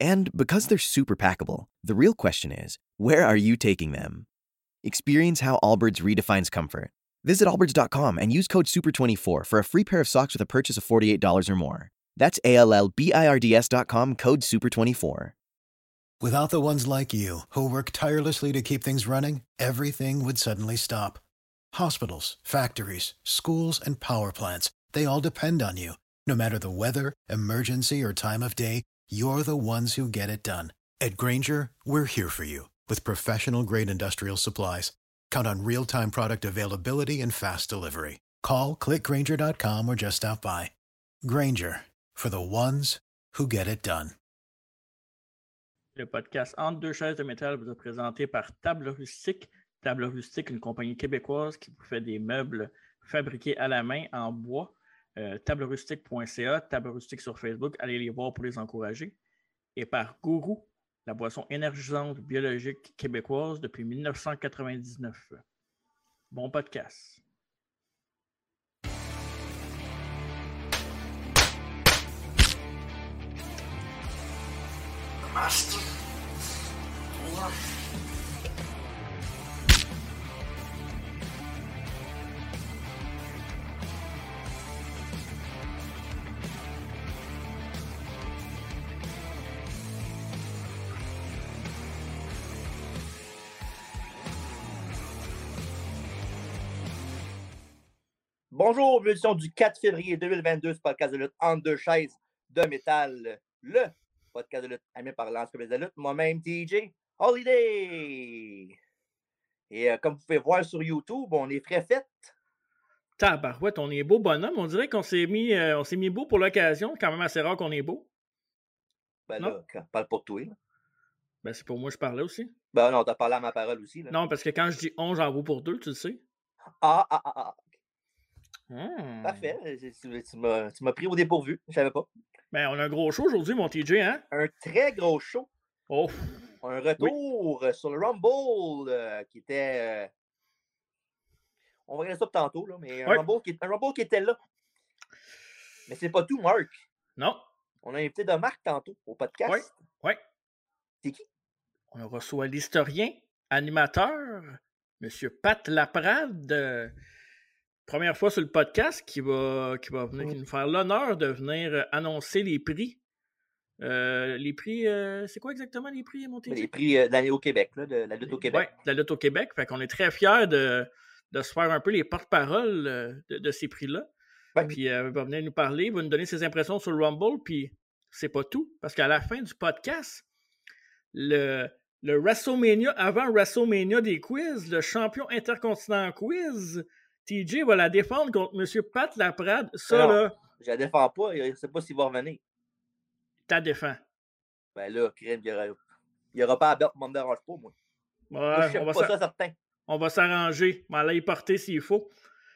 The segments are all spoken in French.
And because they're super packable, the real question is where are you taking them? Experience how Allbirds redefines comfort. Visit allbirds.com and use code SUPER24 for a free pair of socks with a purchase of $48 or more. That's A L L B I R D S.com code SUPER24. Without the ones like you, who work tirelessly to keep things running, everything would suddenly stop. Hospitals, factories, schools, and power plants, they all depend on you. No matter the weather, emergency, or time of day, you're the ones who get it done. At Granger, we're here for you with professional grade industrial supplies. Count on real time product availability and fast delivery. Call clickgranger.com or just stop by. Granger for the ones who get it done. Le podcast Entre deux chaises de métal vous est présenté par Table Rustique. Table Rustique, une compagnie québécoise qui vous fait des meubles fabriqués à la main en bois. Euh, tablerustique.ca, Table Rustique sur Facebook, allez les voir pour les encourager. Et par Gourou, la boisson énergisante biologique québécoise depuis 1999. Bon podcast. Bonjour, édition du 4 février 2022, ce podcast de lutte entre deux chaises de métal. Le podcast de lutte animé par Lance de lutte, moi-même TJ Holiday. Et euh, comme vous pouvez voir sur YouTube, on est frais fait. Tabarouette, on est beau bonhomme. On dirait qu'on s'est mis, euh, on s'est mis beau pour l'occasion. Quand même assez rare qu'on est beau. Ben Non? là, parle pour toi. là. Ben, c'est pour moi que je parlais aussi. Ben non, t'as parlé à ma parole aussi. Là. Non, parce que quand je dis on, j'en vaut pour deux, tu le sais. Ah, ah, ah, ah. Hmm. Parfait. Tu, tu- m'as pris au dépourvu. Je savais pas. Ben, on a un gros show aujourd'hui, mon TJ, hein? Un très gros show. Oh, Un retour euh, sur le Rumble euh, qui était. euh, On va regarder ça tantôt, là, mais un, Ouais. Rumble qui, un Rumble qui était là. Mais c'est pas tout, Marc. non. On a invité de Marc tantôt au podcast. Ouais. Ouais. C'est qui? On reçoit l'historien, animateur, Monsieur Pat Laprade. euh, première fois sur le podcast qui va, qui va venir, qui nous faire l'honneur de venir euh, annoncer les prix. Euh, les prix, euh, c'est quoi exactement les prix, mon TJ? Les prix euh, au Québec, là, de la lutte au Québec. De la lutte au Québec. Fait qu'on est très fiers de, de se faire un peu les porte-paroles euh, de, de ces prix-là. Ouais. Puis il va venir nous parler, il va nous donner ses impressions sur le Rumble, puis c'est pas tout. Parce qu'à la fin du podcast, le, le WrestleMania, avant WrestleMania des quiz, le champion intercontinental quiz, TJ va la défendre contre M. Pat Laprade. Ça, là, Je la défends pas, je ne sais pas s'il va revenir. t'as défend. Ben là, crème, il n'y aura, pas à belt, moi, me dérange pas, moi. Moi, Ouais, je suis on va pas ça certain. on va s'arranger. On va aller y porter s'il faut.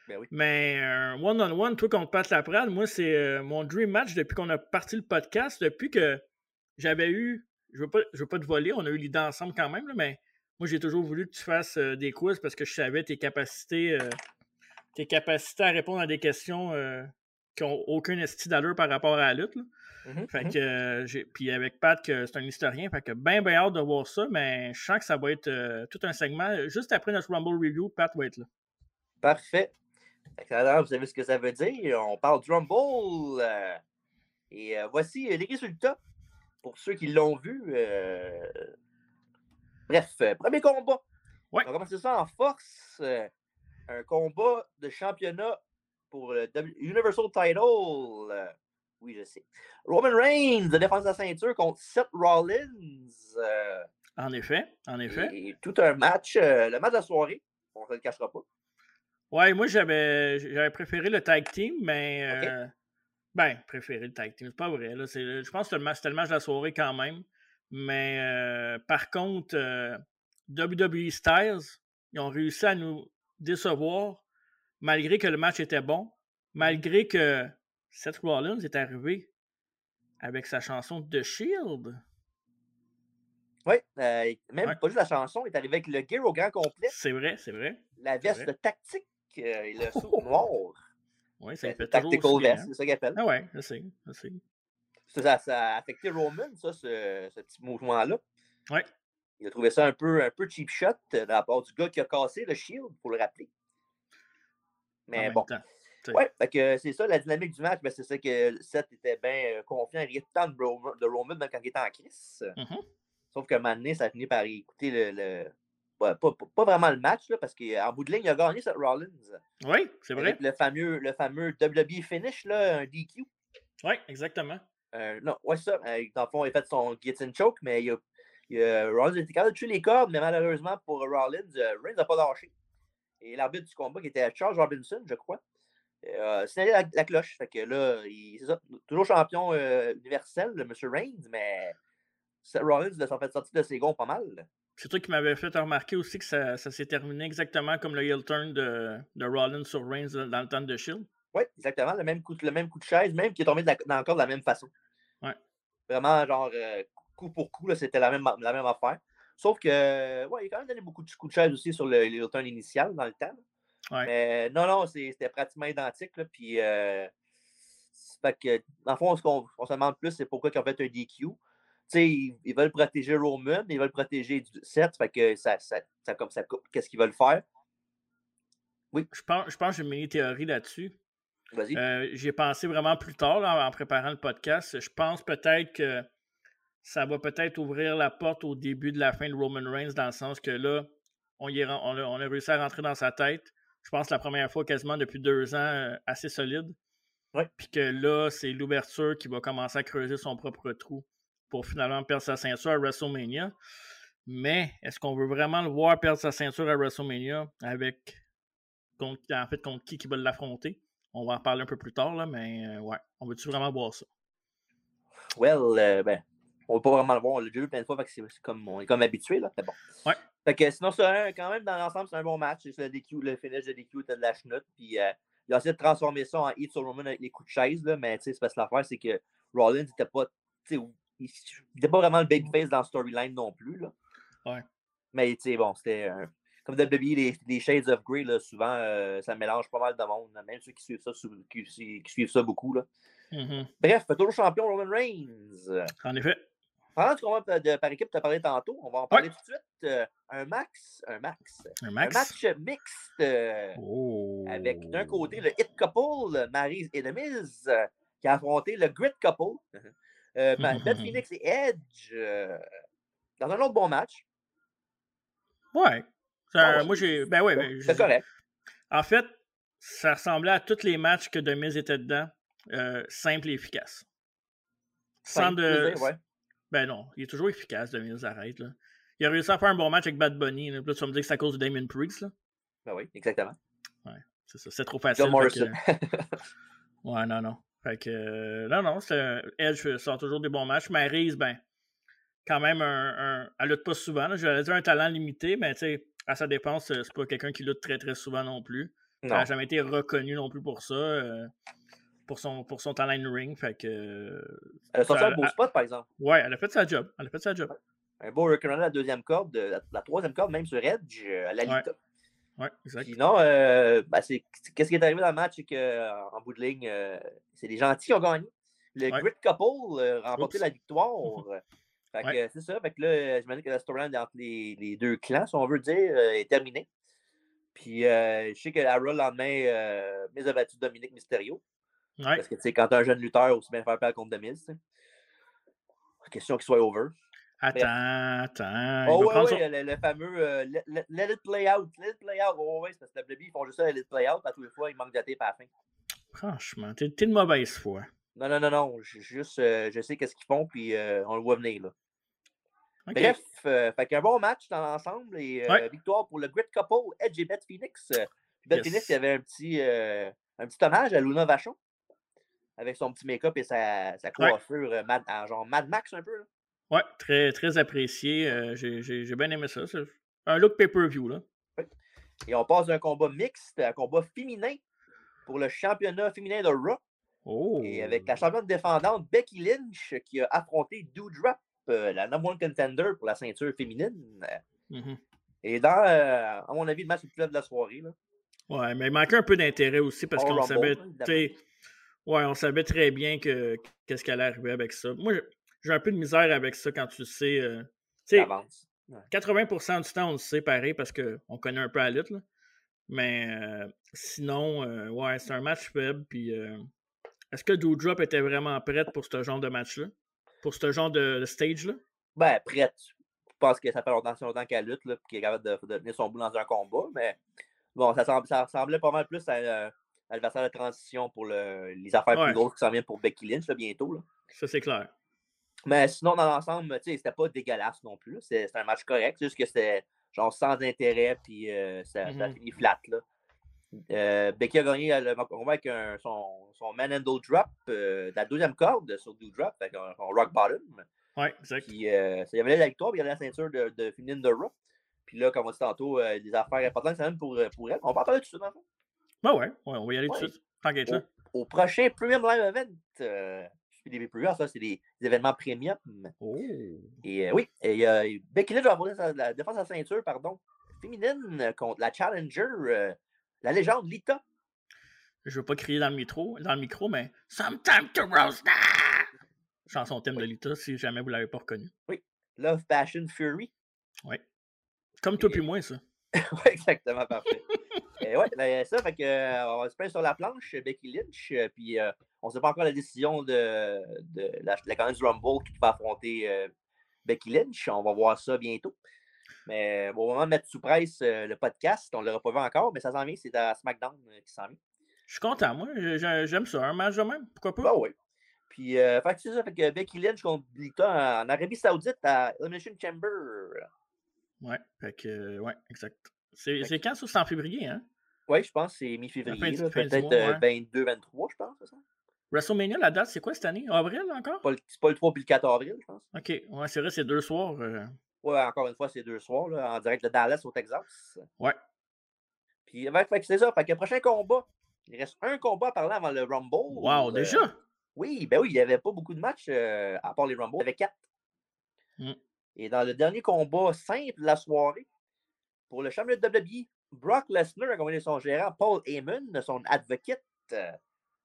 Ben oui. Mais un one-on-one, toi contre Pat Laprade, moi, c'est euh, mon dream match depuis qu'on a parti le podcast, depuis que j'avais eu. Je veux pas, je veux pas te voler, on a eu l'idée ensemble quand même, là, mais moi, j'ai toujours voulu que tu fasses euh, des quiz parce que je savais tes capacités, euh, tes capacités à répondre à des questions euh, qui n'ont aucun esti d'allure par rapport à la lutte. là. Mhm, Fait mhm. que, euh, j'ai- puis avec Pat, que c'est un historien, fait que bien, bien hâte de voir ça, mais je sens que ça va être euh, tout un segment. Juste après notre Rumble Review, Pat va être là. Parfait. Alors, vous savez ce que ça veut dire. On parle du Rumble. euh, et voici les résultats pour ceux qui l'ont vu. Bref, premier combat. Ouais. On va commencer ça en force. Un combat de championnat pour le Universal Title. euh, oui, je sais. Roman Reigns de défense de la ceinture contre Seth Rollins. euh, En effet, en effet. et tout un match, euh, le match de la soirée. On ne le cachera pas. Ouais, moi j'avais j'avais préféré le tag team, mais euh, ben préféré le tag team, c'est pas vrai. Là, je pense que c'était le, match- c'était le match de la soirée quand même. Mais par contre, WWE Styles, ils ont réussi à nous décevoir malgré que le match était bon, malgré que Seth Rollins est arrivé avec sa chanson The Shield. Oui, euh, même pas juste la chanson, il est arrivé avec le gear au grand complet. C'est vrai, c'est vrai. La veste tactique euh, et le saut noir. Oui, ça fait Tactical vest, c'est ça qu'il appelle. Ah ouais, je sais, je sais. Ça, ça a affecté Roman, ça, ce, ce petit mouvement-là. Oui. Il a trouvé ça un peu, un peu cheap shot euh, de la part du gars qui a cassé le shield, pour le rappeler. Mais bon. temps. Ouais, que c'est ça, la dynamique du match, ben, c'est ça que Seth était bien euh, confiant, il riait temps de Roman, de Roman, même quand il était en crise. Mhm. Sauf moment donné, ça a fini par écouter le. le- pas, pas- pas vraiment le match, là, parce qu'en bout de ligne, il a gagné Seth Rollins. Oui, c'est vrai. Avec le fameux, le fameux WWE finish, là, un DQ. Oui, exactement. Euh, non, ouais, c'est ça. Euh, dans le fond, il a fait son guillotine choke, mais il a, a- Rollins était capable de tuer les cordes, mais malheureusement pour Rollins, euh, Reigns n'a pas lâché. Et l'arbitre du combat, qui était Charles Robinson, je crois, euh, signalé la, la cloche. Fait que là, il- c'est ça, toujours champion euh, universel, Monsieur Reigns, mais Rollins s'en fait sortir de ses gonds pas mal. C'est toi qui m'avais fait remarquer aussi que ça, ça s'est terminé exactement comme le heel turn de, de Rollins sur Reigns dans le temps de Shield. Oui, exactement, le même, coup, le même coup de chaise, même qui est tombé de la- dans le corps de la même façon. Ouais. Vraiment, genre, euh, coup pour coup, là, c'était la même, la même affaire. Sauf que, ouais, il a quand même donné beaucoup de coups de chaise aussi sur le, le turn initial dans le temps. Ouais. Mais non, non, c'était pratiquement identique. Là, puis, euh, fait que, dans le fond, ce qu'on on se demande plus, c'est pourquoi ils ont fait un DQ. Tu sais, ils, ils veulent protéger Roman, ils veulent protéger du fait que ça, ça, ça comme ça coupe. Qu'est-ce qu'ils veulent faire? Je pense, je pense que j'ai une mini-théorie là-dessus. Vas-y. Euh, J'ai pensé vraiment plus tard là, en préparant le podcast. Je pense peut-être que ça va peut-être ouvrir la porte au début de la fin de Roman Reigns dans le sens que là, on, y est ren- on, a, on a réussi à rentrer dans sa tête. Je pense la première fois quasiment depuis deux ans euh, assez solide. Ouais. Puis que là, c'est l'ouverture qui va commencer à creuser son propre trou pour finalement perdre sa ceinture à WrestleMania. Mais est-ce qu'on veut vraiment le voir perdre sa ceinture à WrestleMania avec contre, en fait contre qui qui va l'affronter? On va en reparler un peu plus tard, là, mais euh, ouais, on veut-tu vraiment voir ça? Well, euh, ben, on ne va pas vraiment le voir. On l'a déjà vu plein de fois, fait que c'est comme, on est comme habitué, là. Bon. Ouais. Fait que sinon, c'est un- quand même, dans l'ensemble, c'est un bon match. C'est Le, DQ, le finish de DQ était de la chenoute. Puis euh, il a essayé de transformer ça en hit sur Roman avec les coups de chaise, là. Mais c'est parce que l'affaire, c'est que Rollins n'était pas. tu sais, Il n'était pas vraiment le babyface dans le storyline non plus, là. Ouais. Mais tu sais, bon, c'était. un- Comme WWE, les, les Shades of Grey, là, souvent, euh, ça mélange pas mal de monde. là. Même ceux qui suivent ça, qui, qui suivent ça beaucoup, là. Mhm. Bref, toujours champion Roman Reigns. En effet. Pendant du combat de, par équipe, tu as parlé tantôt, on va en parler tout de suite. Euh, un max, un max, Un un max. match mixte euh, Oh. avec d'un côté le hit couple, Maryse et Miz, euh, qui a affronté le grit couple, Beth Phoenix et Edge, dans un autre bon match. Ouais. Ça, Bon, moi, j'ai. Ben ouais, ben, C'est correct. En fait, ça ressemblait à tous les matchs que Demise était dedans. simple et efficace. Sans de. ouais. Ben non, il est toujours efficace, Demise, arrête. Là. Il a réussi à faire un bon match avec Bad Bunny. Là, Puis là tu vas me dire que c'est à cause de Damien Priest. Là. Ben oui, exactement. C'est ça, c'est trop facile. John que- Morrison. Ouais, non, non. Fait que, euh, non, non, c'est Edge sort toujours des bons matchs. Maryse, ben, quand même, un, un- elle lutte pas souvent. là. J'allais dire un talent limité, mais tu sais, à sa dépense, euh, c'est pas quelqu'un qui lutte très, très souvent non plus. Elle n'a jamais été reconnue non plus pour ça, euh, pour, son, pour son talent in ring. Fait que, euh, Elle a sorti un beau elle- spot, par exemple. ouais, elle a fait sa job. Elle a fait sa job. Un beau recurrent à la deuxième corde, de- la, la troisième corde, même sur Edge, euh, à la Ouais. Ouais, exact. Sinon, euh, ben, c'est- qu'est-ce qui est arrivé dans le match, c'est qu'en bout de ligne, euh, c'est les gentils qui ont gagné. Le Ouais. Grit Couple euh, a remporté Oups. la victoire. fait que euh, c'est ça. Fait que là, j'imagine que la storyline entre les, les deux clans, si on veut dire, euh, est terminée. Puis euh, je sais que Raw, le lendemain, euh, Miz a battu Dominique Mysterio. Ouais. Parce que tu sais, quand t'es un jeune lutteur, aussi bien faire peur contre sais. Question qu'il soit over. Attends, attends. Oh ouais, ouais, son- le, le fameux euh, let, let- it play out, let it play out. Oh, ouais, c'est parce que WWE, ils font juste ça, let it play out, à tous les fois, ils manquent de tape à la fin. Franchement, t'es de mauvaise foi. Non, non, non, non, je, juste, euh, je sais qu'est-ce qu'ils font, puis euh, on le voit venir, là. Bref, fait qu'un bon match dans l'ensemble, et Ouais. victoire pour le Grit Couple, Edge et Beth Phoenix. Beth Yes. Phoenix, il y avait un petit, un petit hommage à Luna Vachon, avec son petit make-up et sa, sa coiffure euh, Mad- en genre Mad Max un peu, là. Ouais, très, très apprécié. Euh, j'ai bien aimé ça. C'est un look pay-per-view, là. Et on passe d'un combat mixte à un combat féminin pour le championnat féminin de Raw. Oh. Et avec la championne défendante Becky Lynch qui a affronté Doudrop, euh, la number one contender pour la ceinture féminine. Mhm. Et dans, euh, à mon avis, le match le plus de la soirée. Là. Ouais, mais il manquait un peu d'intérêt aussi parce qu'on savait, t'sais, ouais, on savait très bien que qu'est-ce qui allait arriver avec ça. Moi, j'ai un peu de misère avec ça quand tu le sais. euh, t'sais, d'avance. 80% du temps, on le sait pareil parce qu'on connaît un peu la lutte. là. Mais euh, sinon, euh, ouais, c'est un match faible. Puis, euh, est-ce que Doudrop était vraiment prête pour ce genre de match-là? Pour ce genre de, de stage-là? Ben, prête. Je pense que ça fait longtemps, longtemps qu'elle lutte, là, puis qu'elle est capable de, de tenir son bout dans un combat. Mais bon, ça, semble- ça ressemblait pas mal plus à à l'adversaire de transition pour le- les affaires Ouais. plus grosses qui s'en viennent pour Becky Lynch là, bientôt. Là. Ça, c'est clair. Mais sinon, dans l'ensemble, tu sais, c'était pas dégueulasse non plus. c'est un match correct. C'est juste que c'était genre sans intérêt, puis euh, ça, ça a Mhm. fini flat. Là. Euh, Becky a gagné le combat avec un- son, son manhandle drop euh, de la deuxième corde sur Doudrop, avec un, son rock bottom. Ouais, exact. Puis euh, ça y avait la victoire, puis il y avait la ceinture de, de féminine de Raw. Puis là, comme on dit tantôt, des affaires importantes, c'est même pour, pour elle. On va en parler tout de suite, dans le fond. Ouais, ouais, ouais, on va y aller tout de suite. Tant qu'être là. Au, prochain Premium Live Event, euh, je fais des pay ça, c'est des, des événements premium. Oh. Et euh, oui, et, euh, Becky Lynch va sa- la défense à ceinture, pardon, féminine euh, contre la Challenger, euh, la légende Lita. Je veux pas crier dans le micro, dans le micro mais Sometime to roast! Chanson thème de Lita, si jamais vous l'avez pas reconnu. Love, Passion, Fury. Comme toi puis moi, ça. oui, exactement, parfait. Et ouais, ben, ça, fait que, euh, on va se prendre sur la planche, Becky Lynch, euh, puis euh, on ne sait pas encore la décision de, de la, la candidature du Rumble qui va affronter euh, Becky Lynch. On va voir ça bientôt. Mais bon, au moment de mettre sous presse euh, le podcast, on ne l'aura pas vu encore, mais ça s'en vient, c'est à SmackDown euh, qui s'en vient. Je suis content, moi. J'aime ça. Un match de même. Pourquoi pas? Bah oui. Puis, euh, fait que c'est ça, fait que Becky Lynch contre Lita en Arabie Saoudite à Elimination Chamber. Ouais. Fait que, euh, ouais, exact. C'est quand ça? C'est en février, hein? Oui, je pense que c'est mi-février, peut-être mois, euh, ouais. 22-23, je pense, ça? WrestleMania, la date, c'est quoi cette année? Avril encore? C'est pas le 3 puis le 4 avril, je pense. Ok, ouais, c'est vrai, c'est deux soirs. euh, Ouais, encore une fois, c'est deux soirs, là, en direct de Dallas au Texas. Ouais. Puis, que c'est ça. Fait que le prochain combat, il reste un combat à parler avant le Rumble. Wow, euh, déjà? Oui, ben oui, il n'y avait pas beaucoup de matchs euh, à part les Rumble. Il y avait quatre. Mm. Et dans le dernier combat simple de la soirée, pour le championnat de WWE, Brock Lesnar a accompagné son gérant Paul Heyman, son advocate, euh,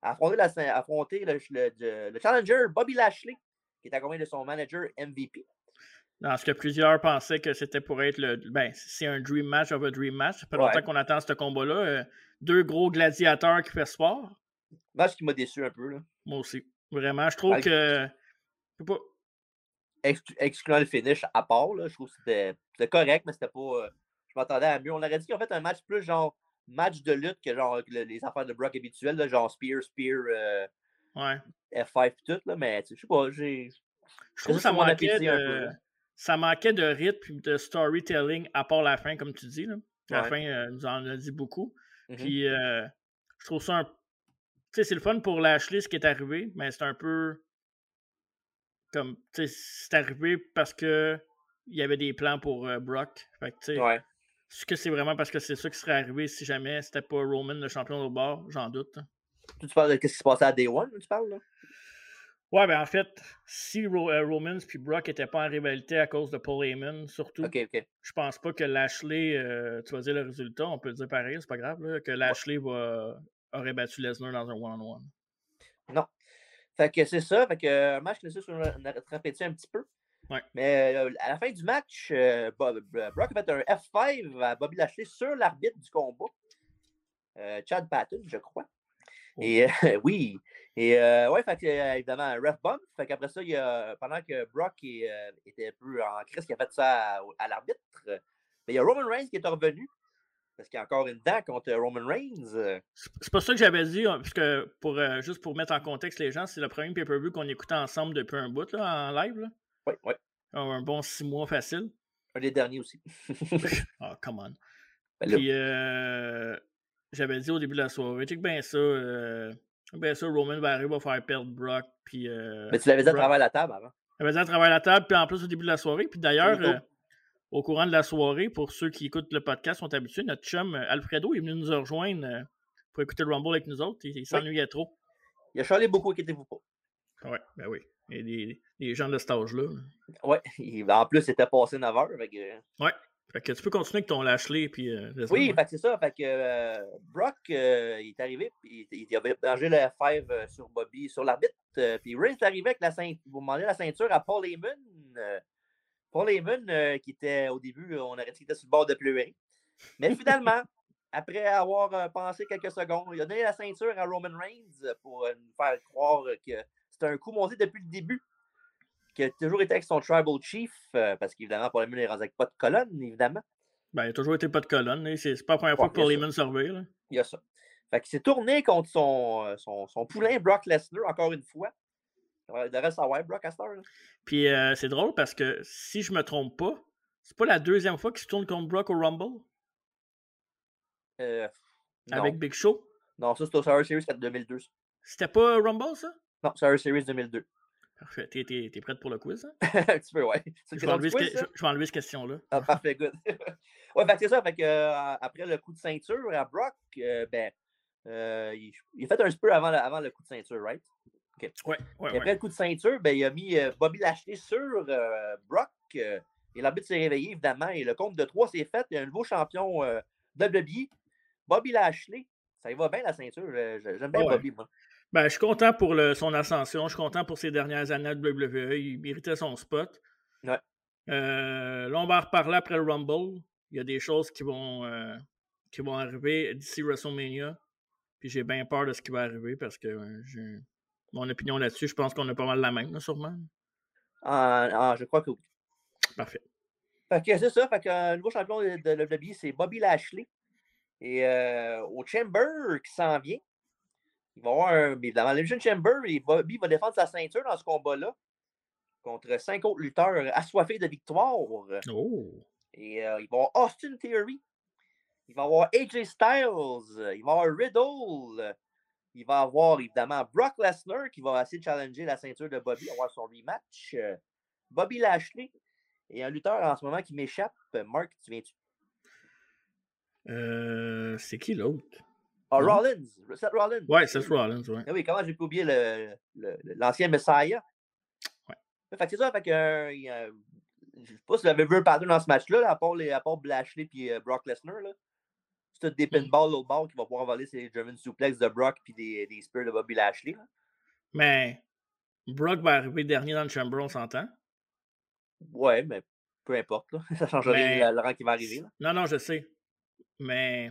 a affronté, la, a affronté le, le- le- le challenger Bobby Lashley, qui est accompagné de son manager MVP. Dans ce que plusieurs pensaient que c'était pour être le. Ben, c'est un dream match of a dream match. Ça fait Ouais. longtemps qu'on attend ce combat-là. euh, deux gros gladiateurs qui fait sport. Match qui m'a déçu un peu. Là. Moi aussi. Vraiment, je trouve que. Je pas. Exclu- excluant le finish à part, là, je trouve que c'était c'était correct, mais c'était pas. euh, je m'attendais à mieux. On aurait dit qu'ils ont fait un match plus genre match de lutte que genre le- les affaires de Brock habituelles, là, genre Spear, Spear, euh, Ouais. F5 pis tout, là, mais tu sais, je sais pas, j'ai. Je trouve que ça manquait, appétit un peu, de, ça manquait de rythme et de storytelling à part la fin, comme tu dis. Là. La Ouais. fin euh, nous en a dit beaucoup. Mhm. Puis, euh, je trouve ça un. Tu sais, c'est le fun pour Lashley ce qui est arrivé, mais c'est un peu. Comme. Tu sais, c'est arrivé parce que. Il y avait des plans pour euh, Brock. Fait que, tu sais, Ouais. Est-ce que c'est vraiment parce que c'est ça qui serait arrivé si jamais c'était pas Roman le champion au bord J'en doute. hein. Tu parles de ce qui se passait à Day One, tu parles, là? Ouais, ben en fait, si Ro- euh, Romans puis Brock n'étaient pas en rivalité à cause de Paul Heyman, surtout, je pense pas que Lashley, euh, tu vas dire le résultat, on peut le dire pareil, c'est pas grave, là, que Lashley va, aurait battu Lesnar dans un one-on-one. Fait que c'est ça, fait que euh, un match laissé sur notre appétit un petit peu. Ouais. Mais euh, à la fin du match, euh, Bob- Brock a fait un F5 à Bobby Lashley sur l'arbitre du combat. Euh, Chad Patton, je crois. Oh. Et euh, oui. Et euh, ouais, fait que, évidemment, un ref bump. Fait qu'après ça, il y a, pendant que Brock est, était un peu en crise, qui a fait ça à, à l'arbitre, euh, ben, il y a Roman Reigns qui est revenu. Parce qu'il y a encore une dent contre Roman Reigns. C'est pas ça que j'avais dit, hein, parce que pour, euh, juste pour mettre en contexte les gens, c'est le premier pay-per-view qu'on écoutait ensemble depuis un bout là, en live. Là. Ouais. Un bon six mois facile. Un des derniers aussi. Ah, come on. Ben Puis euh, j'avais dit au début de la soirée, check bien ça, euh, bien ça, Roman va arriver, va faire perdre Brock, puis... euh, mais tu l'avais dit à travers la table avant. Veut dire à travers la table, puis en plus au début de la soirée. Puis d'ailleurs, au courant de la soirée, pour ceux qui écoutent le podcast sont habitués, notre chum Alfredo est venu nous rejoindre pour écouter le Rumble avec nous autres. Il, il s'ennuyait trop. Il a chialé beaucoup, inquiétez-vous pas. Ouais, ben oui. Et des, des gens de cet âge-là. Ouais, en plus, c'était passé 9 heures. que- Ouais. Fait que tu peux continuer avec ton Lashley. Puis, euh, Oui, c'est ça. Fait que euh, Brock, euh, il est arrivé, puis il, il avait mangé le F5 euh, sur Bobby, sur l'arbitre. puis Reigns est arrivé avec la ceinture. Vous demandez la ceinture à Paul Heyman. Paul Heyman, qui était au début, on aurait dit qu'il était sur le bord de pleurer. Mais finalement, après avoir pensé quelques secondes, il a donné la ceinture à Roman Reigns pour nous faire croire que c'était un coup monté depuis le début. Qu'il a toujours été avec son Tribal Chief, euh, parce qu'évidemment, Heyman est rendu avec pas de colonne, évidemment. Ben, il a toujours été pas de colonne. là. C'est c'est pas la première fois que revire, là. Il y a ça. Fait qu'il s'est tourné contre son, euh, son, son poulain Brock Lesnar, encore une fois. Il devrait savoir, Brock à. Puis euh, c'est drôle parce que si je me trompe pas, c'est pas la deuxième fois qu'il se tourne contre Brock au Rumble? Euh, avec Big Show? non, ça, c'était au Survivor Series 4 2002. ça. C'était pas Rumble, ça? Non, Survivor Series 2002. Parfait. T'es, t'es- t'es prête pour le quiz, hein? Un petit peu, ouais. C'est Je vais, enlever ce je- je vais cette question-là. Ah, parfait, good. ouais, que c'est ça. Fait que, euh, après le coup de ceinture à Brock, euh, ben, euh, il, il a fait un peu avant, le- avant le coup de ceinture, right? Ouais, ouais, Et ouais. après le coup de ceinture, ben, il a mis Bobby Lashley sur Brock. et l'arbitre s'est réveillé, évidemment. Et le compte de 3 s'est fait. Il y a un nouveau champion WWE. Bobby Lashley. Ça y va bien, la ceinture. J'aime bien Ouais. Bobby, moi. Ben, je suis content pour le- son ascension. Je suis content pour ses dernières années de WWE. Il méritait son spot. Ouais. Euh, là, on va en reparler après le Rumble. Il y a des choses qui vont, euh, qui vont arriver d'ici WrestleMania. Puis j'ai bien peur de ce qui va arriver parce que euh, j'ai mon opinion là-dessus. Je pense qu'on a pas mal la même, là, sûrement. Ah, ah, je crois que oui. Parfait. Fait que c'est ça. Fait que euh, le nouveau champion de, WWE, c'est Bobby Lashley. Et euh, au Chamber qui s'en vient, il va avoir un. Dans l'Elimination Chamber, et Bobby va défendre sa ceinture dans ce combat-là contre cinq autres lutteurs assoiffés de victoire. Oh! Et euh, il va avoir Austin Theory. Il va avoir AJ Styles. Il va avoir Riddle. Il va avoir évidemment Brock Lesnar qui va essayer de challenger la ceinture de Bobby, avoir son rematch. Bobby Lashley. Et un lutteur en ce moment qui m'échappe. Mark, tu viens-tu? Euh, c'est qui l'autre? Ah, Non. Rollins. Seth Rollins. Ouais, c'est Rollins, ouais. Ah oui, comment j'ai pu oublier le- le- le- l'ancien Messiah? Ouais. Fait que c'est ça, fait que, euh, il je sais pas si vous avez vu un pattern dans ce match-là, là, à part, les, à part Lashley et Brock Lesnar. là. C'est des Mm. pinballs l'autre bord qui va pouvoir voler ses German suplex de Brock puis des, des spears de Bobby Lashley. là. Mais Brock va arriver dernier dans le Chamber, on s'entend? Ouais, mais peu importe. Là. Ça change Mais- rien à Laurent qui va arriver. là. Non, non, je sais. Mais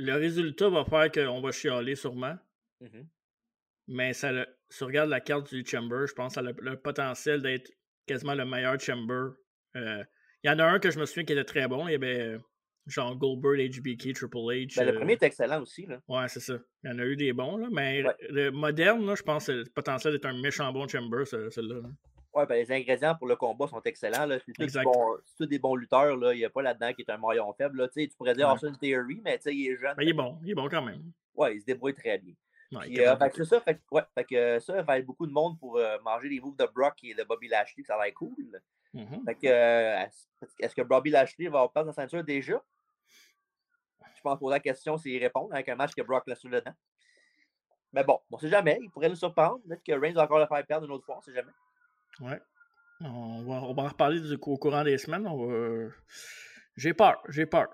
Le résultat va faire qu'on va chialer sûrement. Mhm. Mais ça le, si tu regardes la carte du Chamber, je pense que ça a le, le potentiel d'être quasiment le meilleur Chamber. Euh, Il y en a un que je me souviens qui était très bon. Il y avait euh, genre Goldberg, HBK, Triple H. Ben, le euh, premier est excellent aussi. Là. Ouais, c'est ça. Il y en a eu des bons, là, mais Ouais. le moderne, là, je pense que c'est le potentiel d'être un méchant bon Chamber, ce- celui-là. là. Ouais, ben, les ingrédients pour le combat sont excellents. C'est tous, bon- tous des bons lutteurs. là. Il n'y a pas là-dedans qui est un maillon faible. Là. Tu pourrais dire Ouais. Austin Theory, mais il est jeune. Mais il est bon, il est bon quand même. Ouais, il se débrouille très bien. Ouais, il euh, c'est ça, fait ouais, fait que euh, ça va être beaucoup de monde pour euh, manger les moves de Brock et de Bobby Lashley, ça va être cool. Mhm. Fait que, euh, est-ce- que Bobby Lashley va perdre sa ceinture déjà? Je pense poser la question, c'est y répondre avec un match que Brock Lesnar dedans. Mais bon, on sait jamais, il pourrait nous surprendre. Peut-être que Reigns va encore le faire perdre une autre fois, on sait jamais. Ouais. On va, on va en reparler du, au courant des semaines. on va- J'ai peur, j'ai peur.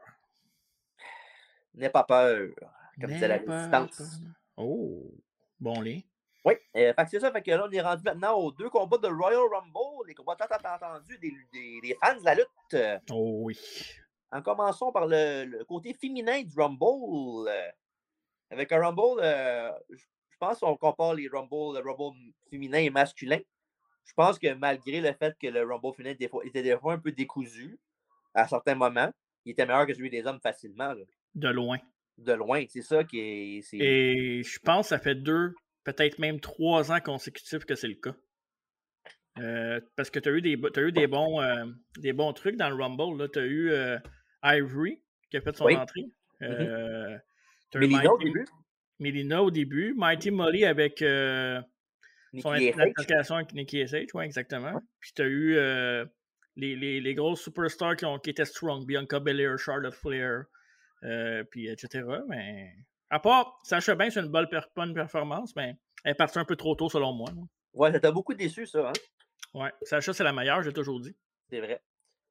N'aie pas peur, comme disait la résistance. peur. Oh, bon lien. Oui, euh, fait que c'est ça. Fait que là, on est rendu maintenant aux deux combats de Royal Rumble, les combats tant entendus des, des, des fans de la lutte. Oh oui. En commençant par le, le côté féminin du Rumble. euh, avec un Rumble, euh, je je pense qu'on compare les Rumble, le Rumble féminin et masculin. Je pense que malgré le fait que le Rumble féminin des fois, était des fois un peu décousu à certains moments, il était meilleur que celui des hommes facilement. là. De loin. De loin, c'est ça qui est. Et je pense que ça fait deux, peut-être même trois ans consécutifs que c'est le cas. Euh, parce que tu as eu, des, eu des, bons, euh, des bons trucs dans le Rumble. Tu as eu euh, Ivory qui a fait son Oui. entrée. Eu Melina au début, Melina au début. Mighty Molly avec euh, son implication avec Nikki S.H. Oui, exactement. Puis tu as eu euh, les, les, les grosses superstars qui, ont, qui étaient strong. Bianca Belair, Charlotte Flair, euh, puis etc. Mais à part, Sacha Banks, c'est une bonne, per- bonne performance, mais elle est partie un peu trop tôt selon moi. Ouais, ça t'a beaucoup déçu, ça, hein? Ouais, Sacha, c'est la meilleure, j'ai toujours dit. C'est vrai.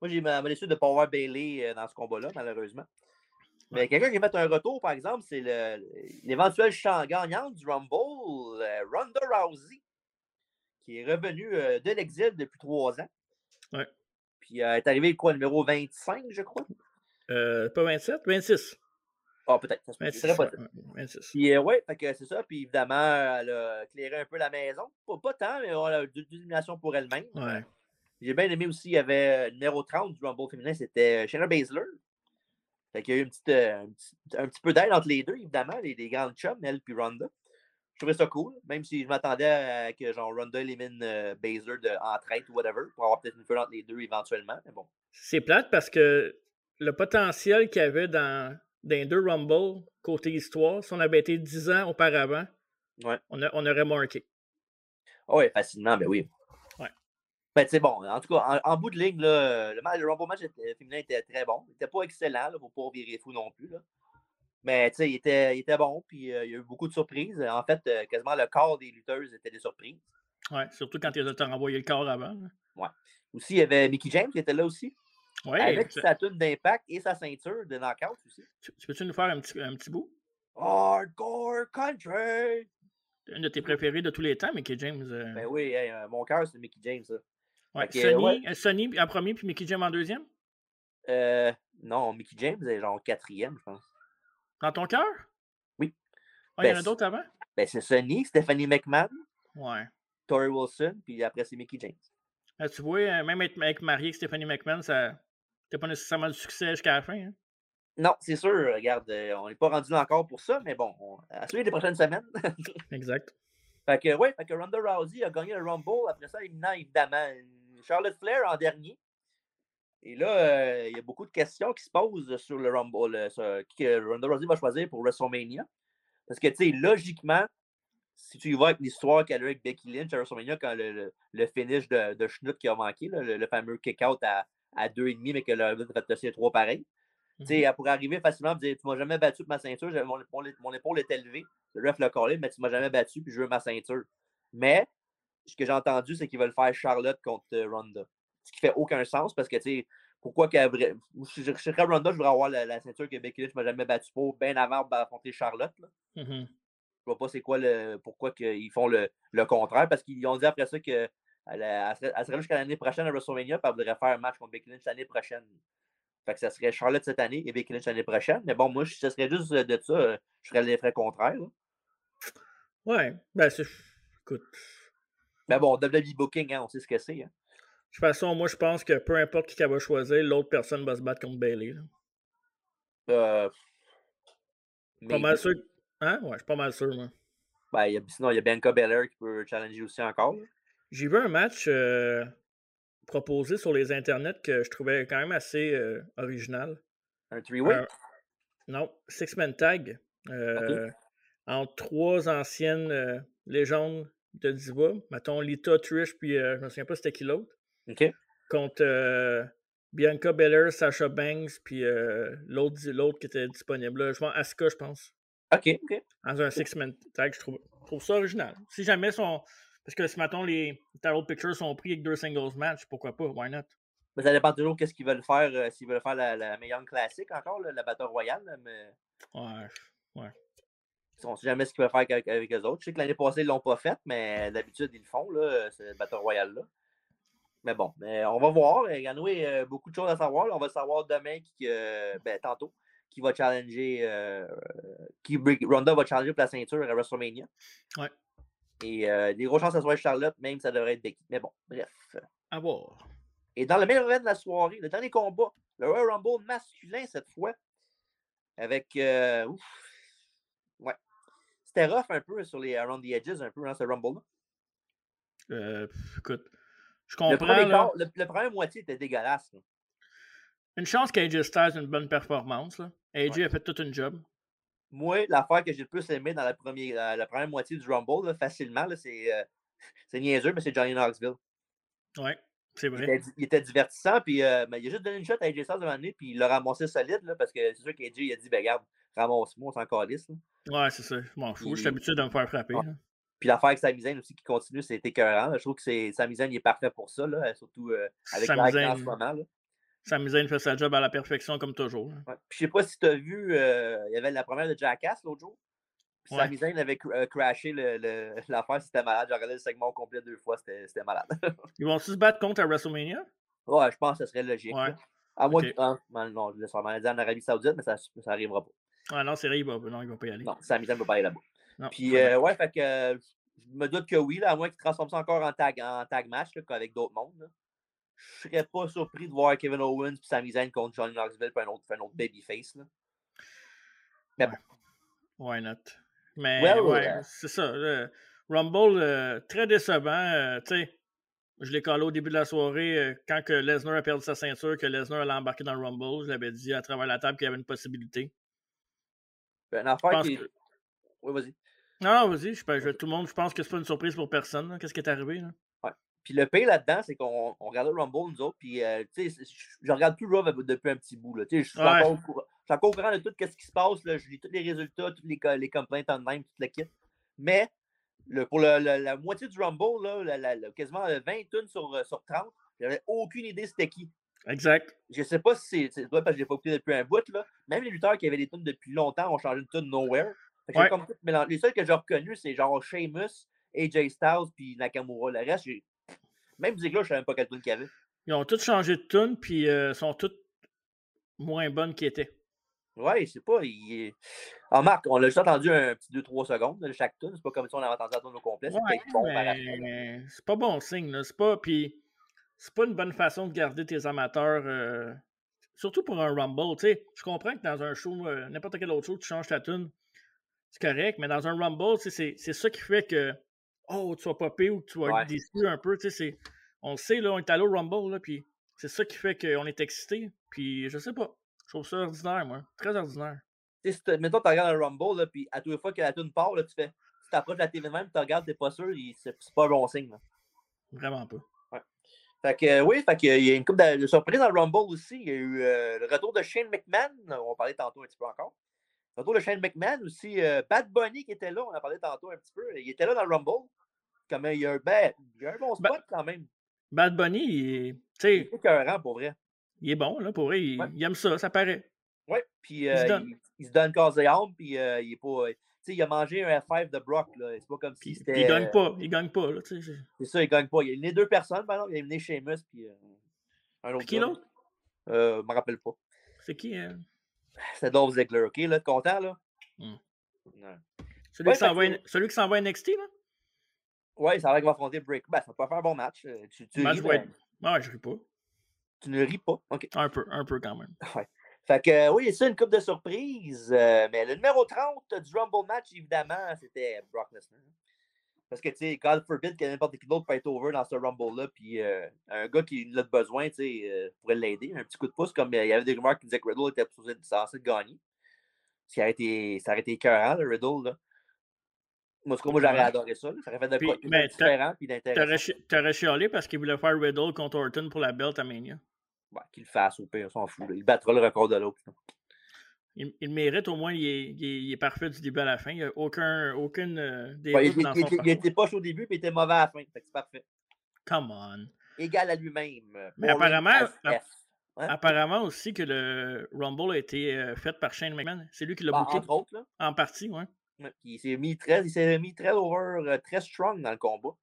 Moi, j'ai m'a déçu de ne pas Bailey euh, dans ce combat-là, malheureusement. Mais quelqu'un qui fait un retour, par exemple, c'est l'éventuel champ gagnant du Rumble, Ronda Rousey, qui est revenu euh, de l'exil depuis trois ans. Ouais. Puis euh, elle est arrivée, quoi, numéro 25, je crois? Euh, pas 27, 26. Ah, peut-être. ça se peut, 26, je dirais pas ouais, ça. ouais, 26. Puis, euh, ouais, fait que c'est ça. Puis, évidemment, elle a éclairé un peu la maison. Pas, pas tant, mais on a eu deux, éliminations pour elle-même. Ouais. J'ai bien aimé aussi, il y avait numéro 30 du Rumble féminin, c'était Shayna Baszler. Fait qu'il y a eu une petite, un, petit, un petit peu d'aide entre les deux, évidemment, les, les grandes chums, elle puis Ronda. Je trouvais ça cool, même si je m'attendais à que genre Ronda élimine euh, Baszler de, en traite ou whatever, pour avoir peut-être une feu entre les deux éventuellement. Mais bon, C'est plate parce que le potentiel qu'il y avait dans, dans les deux Rumble, côté histoire, si on avait été 10 ans auparavant, Ouais. on, a- on aurait marqué. Ah ouais, facilement, ben oui. Ouais. Ben, c'est bon. En tout cas, en, en bout de ligne, là, le, Rumble match féminin était très bon. Il n'était pas excellent, il ne faut pas virer fou non plus. Là. Mais tu sais, il était, il était bon, puis euh, il y a eu beaucoup de surprises. En fait, euh, quasiment le quart des lutteuses étaient des surprises. Ouais, surtout quand ils ont renvoyé le corps avant. là. Aussi, il y avait Mickey James qui était là aussi, Ouais, avec sa tune d'impact et sa ceinture de knockout aussi. tu- tu peux-tu nous faire un petit, un petit bout? Hardcore Country! Un de tes préférés de tous les temps, Mickey James. euh, Ben oui, hey, mon cœur, c'est Mickey James, ça. ouais. que, Sonny en premier, puis Mickey James en deuxième? Euh, non, Mickey James est genre quatrième, je pense. Dans ton cœur? Oui. Ah, il y en Ben, a d'autres avant? Ben, c'est Sonny, Stephanie McMahon, Ouais. Tori Wilson, puis après, c'est Mickey James. Ah, tu vois, euh, même être, être marié avec Stephanie McMahon, ça n'était pas nécessairement du succès jusqu'à la fin. hein. Non, c'est sûr, regarde, euh, on n'est pas rendu là encore pour ça, mais bon, on, à suivre les prochaines semaines. Exact. fait que, ouais, fait que Ronda Rousey a gagné le Rumble, après ça, éliminant évidemment Charlotte Flair en dernier. Et là, euh, il y a beaucoup de questions qui se posent sur le Rumble, euh, sur qui que Ronda Rousey va choisir pour WrestleMania. Parce que, tu sais, logiquement, si tu y vas avec l'histoire qu'elle a eu avec Becky Lynch à WrestleMania, quand le, le, le finish de, de Schnutt qui a manqué, là, le, le fameux kick-out à, à 2,5, mais que le a fait passer 3 pareil. Tu sais, Mhm. elle pourrait arriver facilement et dire Tu m'as jamais battu pour ma ceinture, mon, épaule, mon épaule est élevée, le ref l'a collé, mais tu m'as jamais battu, puis je veux ma ceinture. Mais ce que j'ai entendu, c'est qu'ils veulent faire Charlotte contre euh, Ronda. Ce qui fait aucun sens parce que, tu sais, pourquoi qu'elle. vra- Si je, je serais Ronda, je voudrais avoir la, la ceinture que Becky Lynch m'a jamais battu pour, bien avant d'affronter Charlotte. Là. Mhm. Je vois pas c'est quoi le. Pourquoi qu'ils font le, le contraire, parce qu'ils ont dit après ça que. Elle, elle serait, elle serait là jusqu'à l'année prochaine à WrestleMania, puis elle voudrait faire un match contre Becky Lynch l'année prochaine. Fait que ça serait Charlotte cette année et Becky Lynch l'année prochaine. Mais bon, moi, si ce serait juste de ça, euh, je ferais l'effet contraire. là. Ouais, ben c'est. Écoute. Mais bon, WWE Booking, hein, on sait ce que c'est. Hein. De toute façon, moi, je pense que peu importe qui qu'elle va choisir, l'autre personne va se battre contre Bailey. Euh, Pas mal sûr. Hein? Ouais, je suis pas mal sûr, moi. ben, il y a- sinon, il y a Bianca Belair qui peut challenger aussi encore. J'ai vu un match euh, proposé sur les internets que je trouvais quand même assez euh, original. Un three-way. Non, Six-Man Tag. euh, Entre trois anciennes légendes de Diva. Mettons Lita, Trish, puis je me souviens pas c'était qui l'autre. Contre euh, Bianca Belair, Sasha Banks, puis euh, l'autre l'autre qui était disponible. Là. Je pense Asuka, je pense. OK, OK. Dans un six-man tag, je trouve, je trouve ça original. Si jamais son. Parce que si, mettons, les Tarot Pictures sont pris avec deux singles match, pourquoi pas? Why not? Mais ça dépend toujours qu'est-ce qu'ils veulent faire. euh, S'ils veulent faire la, la meilleure classique encore, là, la Battle Royale. là, mais Ouais. Ouais. on ne sait jamais ce qu'ils veulent faire avec, avec eux autres. Je sais que l'année passée, ils ne l'ont pas fait, mais d'habitude, ils le font, là, cette Battle Royale-là. Mais bon, mais on va voir. Il y en a euh, beaucoup de choses à savoir. On va savoir demain, qui, euh, ben, tantôt, qui va challenger. euh, qui Ronda va challenger pour la ceinture à WrestleMania. Ouais. Et euh, des grosses chances que ce soit Charlotte, même ça devrait être Becky. Mais bon, bref. À voir. Et dans le même event de la soirée, le dernier combat, le Royal Rumble masculin cette fois, avec. euh, ouf, ouais. C'était rough un peu sur les Around the Edges, un peu dans ce Rumble-là. Euh, écoute, je Le, comprends. premier là. le, le premier moitié était dégueulasse. là. Une chance qu'AJ Styles ait une bonne performance. Là. AJ a fait toute une job. Moi, l'affaire que j'ai le plus aimé dans la première, la, la première moitié du Rumble, là, facilement, là, c'est euh, c'est niaiseux, mais c'est Johnny Knoxville. Ouais, c'est Il vrai. était, il était divertissant, puis euh, ben, il a juste donné une shot à AJ Styles devant donné, puis il l'a ramassé solide, là, parce que c'est sûr qu'AJ il a dit, ben regarde, ramasse-moi, on s'en calisse. Ouais, c'est ça. Je m'en fous. Je suis habitué de me faire frapper. Ouais. Puis l'affaire avec Sami Zayn aussi qui continue, c'est écœurant. Je trouve que c'est- Sami Zayn il est parfait pour ça, là, surtout euh, avec Sami l'air qu'il a en ce moment. Là. Sami Zayn fait sa job à la perfection comme toujours. là. Ouais. Puis je sais pas si tu as vu, euh, il y avait la première de Jackass l'autre jour. Puis Ouais. Sami Zayn avait cr- euh, crashé l'affaire, c'était malade. J'ai regardé le segment complet deux fois, c'était malade. Ils vont-ils se battre contre à WrestleMania? ouais, je pense que ce serait logique. Ouais. À moins que. ah, non, je laisse en Arabie Saoudite, mais ça, ça arrivera pas. Ah non, c'est vrai, il va, non, il va pas y aller. Non, Sami Zayn ne va pas aller là-bas. Non, Puis, euh, ouais, fait que euh, je me doute que oui, là, à moins qu'il transforme ça encore en tag, en tag match là, avec d'autres mondes. là. Je serais pas surpris de voir Kevin Owens et Sami Zayn contre Johnny Knoxville pour un autre, pour un autre babyface. Là. Mais bon. Why not? Mais Well, ouais, euh, c'est ça. le Rumble, euh, très décevant. euh, tu sais, je l'ai collé au début de la soirée quand que Lesnar a perdu sa ceinture, que Lesnar allait embarquer dans le Rumble. Je l'avais dit à travers la table qu'il y avait une possibilité. Je affaire pense qui. que- Oui, vas-y. Non, non, vas-y, je, je- tout le monde, je pense que c'est pas une surprise pour personne. Qu'est-ce qui est arrivé? Là? Puis le pire là-dedans, c'est qu'on on regardait le Rumble, nous autres, puis euh, tu sais, je regarde plus Raw depuis un petit bout. Là, tu sais, je suis Ouais. encore, au courant- je suis encore au courant de tout ce qui se passe. Là, je lis tous les résultats, toutes les, les complaintes en même, toute la kit. Mais le, pour le- la moitié du Rumble, là, la- la- la- quasiment euh, 20 tonnes sur, euh, sur 30, j'avais aucune idée c'était qui. Exact. Je sais pas si c'est- parce que je l'ai pas écouté depuis un bout. Là. Même les lutteurs qui avaient des tunes depuis longtemps ont changé de tune Nowhere. Que j'ai Ouais. comme tout mélangé. Les seuls que j'ai reconnus, c'est genre Sheamus, AJ Styles puis Nakamura. Le reste, j'ai. Même Ziggler, je savais même pas quelle tune qu'il y avait. Ils ont tous changé de tune, puis euh, sont toutes moins bonnes qu'ils étaient. Ouais, je sais pas. Il... En marque, on l'a juste entendu un petit 2-3 secondes de chaque tune. C'est pas comme si on avait entendu la tune au complet. C'est Ouais, bon là. mais c'est pas bon signe. là. C'est pas, puis c'est pas une bonne façon de garder tes amateurs. euh, surtout pour un Rumble. tu sais. Je comprends que dans un show, euh, n'importe quel autre show, tu changes ta tune. C'est correct, mais dans un Rumble, c'est ça qui fait que oh, tu vas popper ou que tu vas Ouais. être déçu un peu. tu sais, c'est- On le sait, là, on est allé au Rumble, là, puis c'est ça qui fait qu'on est excité. Puis je sais pas. Je trouve ça ordinaire, moi. Très ordinaire. Si mettons, tu regardes un Rumble, là, puis à toutes les fois que la tune part, là, tu fais. Tu t'approches de la TV de même, tu regardes, t'es pas sûr, c'est pas un bon signe. là. Vraiment pas. Fait que, euh, oui, fait que, il y a une couple de, de surprises dans le Rumble aussi. Il y a eu euh, le retour de Shane McMahon. On en parlait tantôt un petit peu encore. Le retour de Shane McMahon aussi. euh, Bad Bunny qui était là. On en parlait tantôt un petit peu. Il était là dans le Rumble. Comme euh, il y a un, ben, il y a un bon spot quand même. Bad Bunny, il est, Il est écœurant pour vrai. il est bon, là, pour vrai. Il, Ouais. il aime ça, ça paraît. Oui, puis se euh, donne. il, il se donne corps et âme. Puis euh, il est pas. Tu sais, il a mangé un F5 de Brock. là. C'est pas comme si c'était. il gagne euh, pas, il gagne pas, là, tu sais. c'est- ça, il gagne pas. Il a éliminé deux personnes, par exemple. Il a éliminé Sheamus. Puis euh, un autre. Puis qui l'autre? Euh, je me rappelle pas. C'est qui, hein? C'était Dolph Ziggler, OK? Là, content, là? Ouais. Celui, Ouais, qui s'en que- celui qui s'en va à NXT, là? Ouais, ça va qu'il va affronter Break. Ben, ça peut faire un bon match. Euh, Tu, tu, Match ris, va mais être- Ouais, je ris pas. tu ne ris pas. OK. Un peu, un peu quand même. Fait que, euh, oui, c'est une coupe de surprise. euh, mais le numéro 30 du Rumble match, évidemment, c'était Brock Lesnar. Parce que, tu sais, God forbid que n'importe qui d'autre peut être over dans ce Rumble-là. Puis euh, un gars qui en a besoin, tu sais, euh, pourrait l'aider. Un petit coup de pouce, comme euh, il y avait des rumeurs qui disaient que Riddle était censé gagner. Ça aurait été, ça aurait été écœurant, le Riddle, là. Moi, moi, j'aurais adoré ça. là. Ça aurait fait de quoi t'as- différent puis d'intéressant. T'aurais chi- T'aurais chialé parce qu'il voulait faire Riddle contre Orton pour la belt à Mania. Ouais, qu'il le fasse au pire, on s'en fout. là. Il battra le record de l'autre. Il, il mérite, au moins, il est, il est- il est parfait du début à la fin. Il n'y a aucun, aucune euh, des Ouais, il, dans il- son était poche au début, puis il était mauvais à la fin. C'est parfait. Come on. Égal à lui-même. euh, Mais apparemment. Hein? Apparemment aussi que le Rumble a été euh, fait par Shane McMahon. C'est lui qui l'a Bah, booké entre autres, là. en partie, puis Il s'est mis très, il s'est mis très over, euh, très strong dans le combat.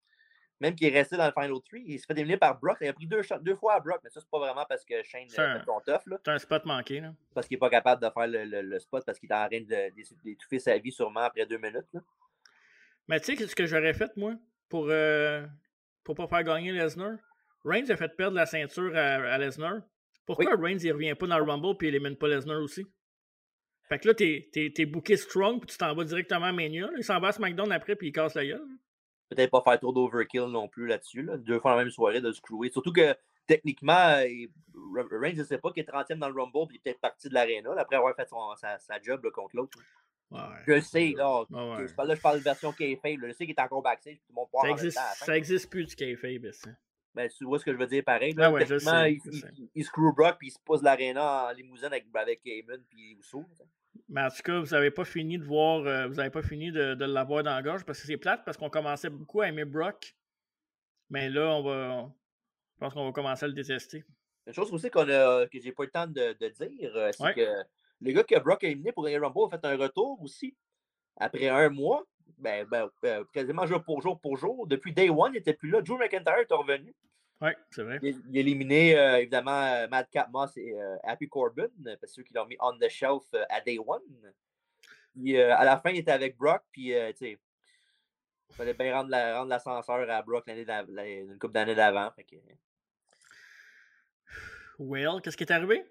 Même qu'il est resté dans le Final 3. Il s'est fait éliminer par Brock. Il a pris deux, fois à Brock, mais ça, c'est pas vraiment parce que Shane euh, un- fait son tough. C'est un spot manqué, là. Parce qu'il n'est pas capable de faire le, le- le spot parce qu'il est en train d'étouffer sa vie sûrement après deux minutes. Là. Mais tu sais, ce que j'aurais fait, moi, pour, euh, pour pas faire gagner Lesnar? Reigns a fait perdre la ceinture à, à Lesnar. Pourquoi Reigns, il revient pas dans le Rumble puis il élimine pas Lesnar aussi? Fait que là, t'es, t'es booké strong puis tu t'en vas directement à Mania. Il s'en va à SmackDown après puis il casse la gueule. Peut-être pas faire trop d'overkill non plus là-dessus. Là. Deux fois la même soirée de screwer. Surtout que techniquement, Reigns, je sais pas, qu'il est 30e dans le Rumble puis il est peut-être parti de l'aréna après avoir fait son- sa, sa job là, contre l'autre. Ouais. Je le sais, là. Ouais. Je parle, là, je parle de version kayfabe. Je sais qu'il est encore backstage tout le monde Ça existe, ça existe plus du kayfabe, ça. Ben, tu vois ce que je veux dire pareil. Là. Ah ouais, je Techniquement, sais, il, je il- sais. il- il screw Brock puis il se pose l'aréna en limousine avec, avec Heyman puis Uso. Mais en tout cas, vous n'avez pas fini de voir, euh, vous n'avez pas fini de, de l'avoir dans la gorge parce que c'est plate parce qu'on commençait beaucoup à aimer Brock. Mais là, on va. Je pense qu'on va commencer à le détester. Une chose aussi qu'on a, que j'ai pas eu le temps de, de dire, euh, c'est Ouais. que le gars que Brock a éliminé pour le Rumble a fait un retour aussi. Après un mois, ben, ben, euh, quasiment jour pour jour pour jour. Depuis Day One, il n'était plus là. Drew McIntyre est revenu. Oui, c'est vrai. Il, il a éliminé euh, évidemment euh, Madcap Moss et euh, Happy Corbin, parce que ceux qui l'ont mis on the shelf euh, à Day One. Puis euh, à la fin, il était avec Brock, puis euh, tu sais, il fallait bien rendre la- rendre l'ascenseur à Brock l'année la- une couple d'années d'avant. que, Well, qu'est-ce qui est arrivé?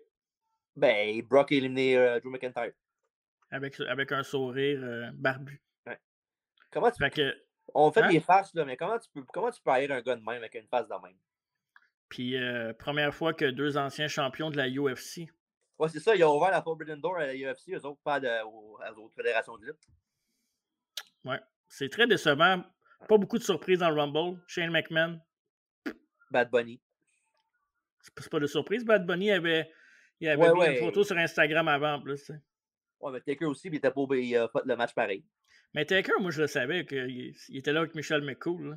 Ben, Brock a éliminé Drew McIntyre. Avec, avec un sourire barbu. Comment tu Fait que. On fait Hein? des farces, là, mais comment tu peux comment tu peux haïr un gars de même avec une face de même? Puis, euh, première fois que deux anciens champions de la UFC. Ouais, c'est ça, ils ont ouvert la Forbidden Door à la UFC, eux autres, pas de, aux, aux autres fédérations de lutte. Ouais. C'est très décevant. Pas beaucoup de surprises dans le Rumble. Shane McMahon. Bad Bunny. C'est pas- pas de surprise. Bad Bunny avait, il avait Ouais, mis ouais. une photo sur Instagram avant en plus. Ouais, mais Taker aussi, puis il était pas il a fait le match pareil. Mais Taker, moi, je le savais qu'il il était là avec Michel McCool. là.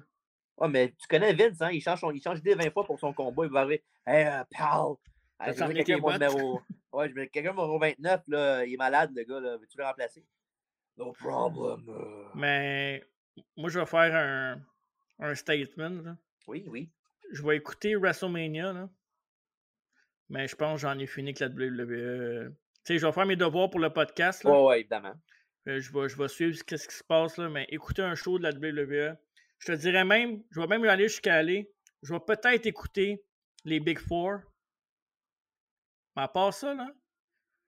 Ouais, mais tu connais Vince, hein? Il change, son- il change d'idée 20 fois pour son combat. Il va arriver. Hey, euh, pal! Sorti quelqu'un mon numéro. Ouais, je quelqu'un numéro 29, là. Il est malade, le gars, là. Veux-tu le remplacer? No problem. euh. Mais moi, je vais faire un, un statement. là. Oui, oui. Je vais écouter WrestleMania. Là. Mais je pense que j'en ai fini avec la WWE. Tu sais, je vais faire mes devoirs pour le podcast. Là. Ouais, ouais, évidemment. Euh, Je, vais, je vais suivre ce qui ce qui se passe. Là, mais écouter un show de la WWE. Je te dirais même, je vais même aller jusqu'à aller. Je vais peut-être écouter les Big Four. Mais à part ça, là,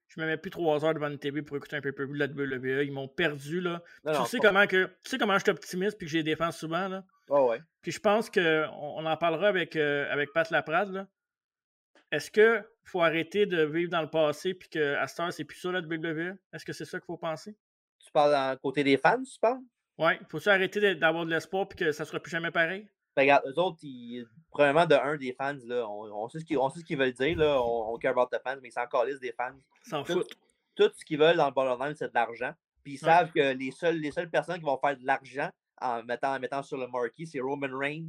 je me mets plus trois heures devant une TV pour écouter un pay-per-view de la WWE. Ils m'ont perdu, là. Non, tu, non, sais pas- comment que, tu sais comment je suis optimiste puis que j'ai défense souvent, là? Ouais, ouais. Puis je pense qu'on on en parlera avec, euh, avec Pat Laprade, là. Est-ce qu'il faut arrêter de vivre dans le passé puis qu'à cette heure, c'est plus ça, la WWE? Est-ce que c'est ça qu'il faut penser? Tu parles à côté des fans, tu parles? Ouais, faut-tu arrêter d'avoir de l'espoir puis que ça sera plus jamais pareil? Ben, regarde, eux autres, ils, premièrement, de un des fans, là, on, on sait ce qu'ils veulent dire, là, on, on care about the fans, mais ils s'en calissent des fans. S'en Tout- foutent. Tout ce qu'ils veulent dans le line, c'est de l'argent. Puis ils Ouais. savent que les seules, les seules personnes qui vont faire de l'argent en mettant, en mettant sur le marquee, c'est Roman Reigns,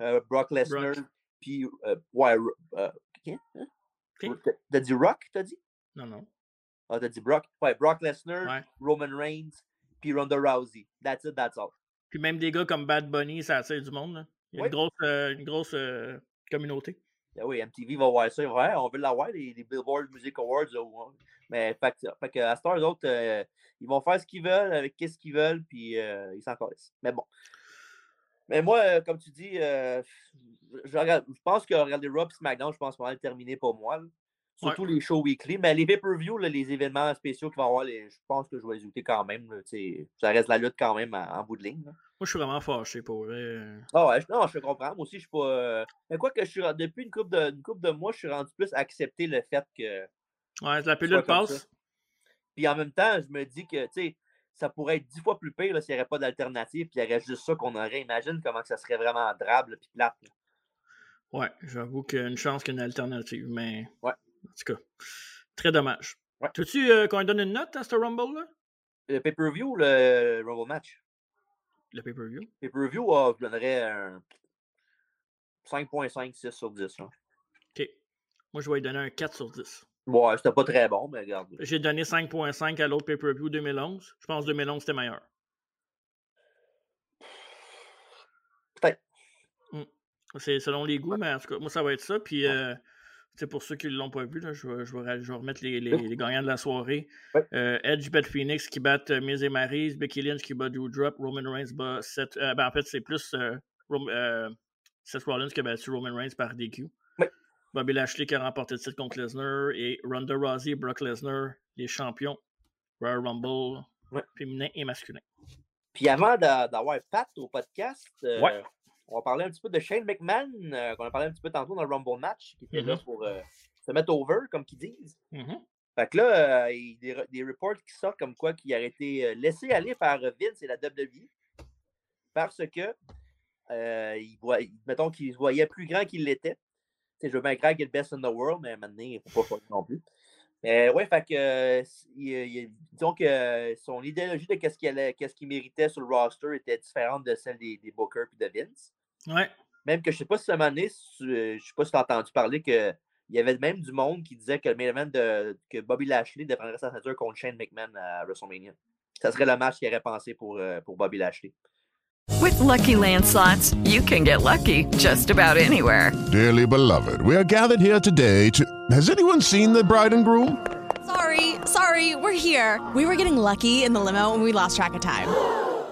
euh, Brock Lesnar, puis, euh, ouais, euh? Hein? Qui? T'as- T'as dit Rock, t'as dit? Non, non. Ah, t'as dit Brock? Ouais, Brock Lesnar, Ouais. Roman Reigns, puis Ronda Rousey. That's it, that's all. Puis même des gars comme Bad Bunny, ça attire du monde. là. Il y a Oui. une grosse, euh, une grosse euh, communauté. Ben oui, MTV va voir ça. Ouais, on veut l'avoir, les, les Billboard Music Awards. là, Mais fait, fait que à cette heure, eux autres, euh, ils vont faire ce qu'ils veulent avec qu'est-ce qu'ils veulent, puis euh, ils s'en calissent. Mais bon. Mais moi, comme tu dis, euh, je, regarde, je pense que regarder et SmackDown, je pense qu'on va le terminer pour moi. là. Surtout les shows weekly. Mais les pay-per-view, les événements spéciaux qu'il va y avoir, les- je pense que je vais les quand même. là, ça reste la lutte quand même en, en bout de ligne. là. Moi, je suis vraiment fâché pour vrai. Ah ouais, non, je comprends. Moi aussi, je suis pas. euh, Mais quoi que je suis depuis une couple de, une couple de mois, je suis rendu plus à accepter le fait que. Ouais, la pilule passe. Puis en même temps, je me dis que, tu sais, ça pourrait être dix fois plus pire s'il n'y aurait pas d'alternative, puis il y aurait juste ça qu'on aurait. Imagine comment que ça serait vraiment drable puis plate. là. Ouais, j'avoue qu'il y a une chance qu'il y ait une alternative, mais. Ouais. En tout cas, très dommage. Ouais. Veux-tu euh, qu'on lui donne une note à ce Rumble-là? Le pay-per-view ou le Rumble match? Le pay-per-view? Pay-per-view, ah, je donnerais un 5.5, 6 sur 10. là. OK. Moi, je vais lui donner un 4 sur 10. Ouais, c'était pas très bon, mais regarde. J'ai donné 5.5 à l'autre pay-per-view 2011. Je pense que 2011 c'était meilleur. Peut-être. C'est selon les goûts, mais en tout cas, moi, ça va être ça. Puis, euh, pour ceux qui ne l'ont pas vu, là, je, vais, je, vais, je vais remettre les, les, les gagnants de la soirée. Ouais. Euh, Edge bat Phoenix qui bat euh, Miz et Maryse, Becky Lynch qui bat Doudrop, Roman Reigns bat Seth. euh, ben, en fait, c'est plus Rom- Seth Rollins qui a battu Roman Reigns par DQ. Ouais. Bobby Lashley qui a remporté le titre contre Lesnar et Ronda Rousey et Brock Lesnar, les champions Royal Rumble Ouais. féminin et masculin. Puis avant d'a- d'avoir Pat au podcast, Ouais. On va parler un petit peu de Shane McMahon, euh, qu'on a parlé un petit peu tantôt dans le Rumble match, qui était là Mhm. pour euh, se mettre over, comme qu'ils disent. Mhm. Fait que là, euh, il y a des, re- des reports qui sortent comme quoi qu'il a été laissé aller par Vince et la WWE parce que, il voit, mettons qu'il se voyait plus grand qu'il l'était. Tu sais, Je veux bien croire qu'il est le best in the world, mais maintenant, il ne faut pas non plus. Mais ouais, fait que, s- il- il- disons que son idéologie de qu'est-ce qu'il allait- qu'est-ce qu'il méritait sur le roster était différente de celle des, des Booker et de Vince. Ouais. Même que je sais pas si à un moment donné, si tu- euh, je sais pas si tu as entendu parler que il y avait même du monde qui disait que le main event de que Bobby Lashley défendrait sa ceinture contre Shane McMahon à WrestleMania. Ça serait le match qu'il aurait pensé pour, euh, pour Bobby Lashley. With Lucky Land slots, you can get lucky just about anywhere. Dearly beloved, we are gathered here today to. Has anyone seen the bride and groom? Sorry, sorry, we're here. We were getting lucky in the limo and we lost track of time.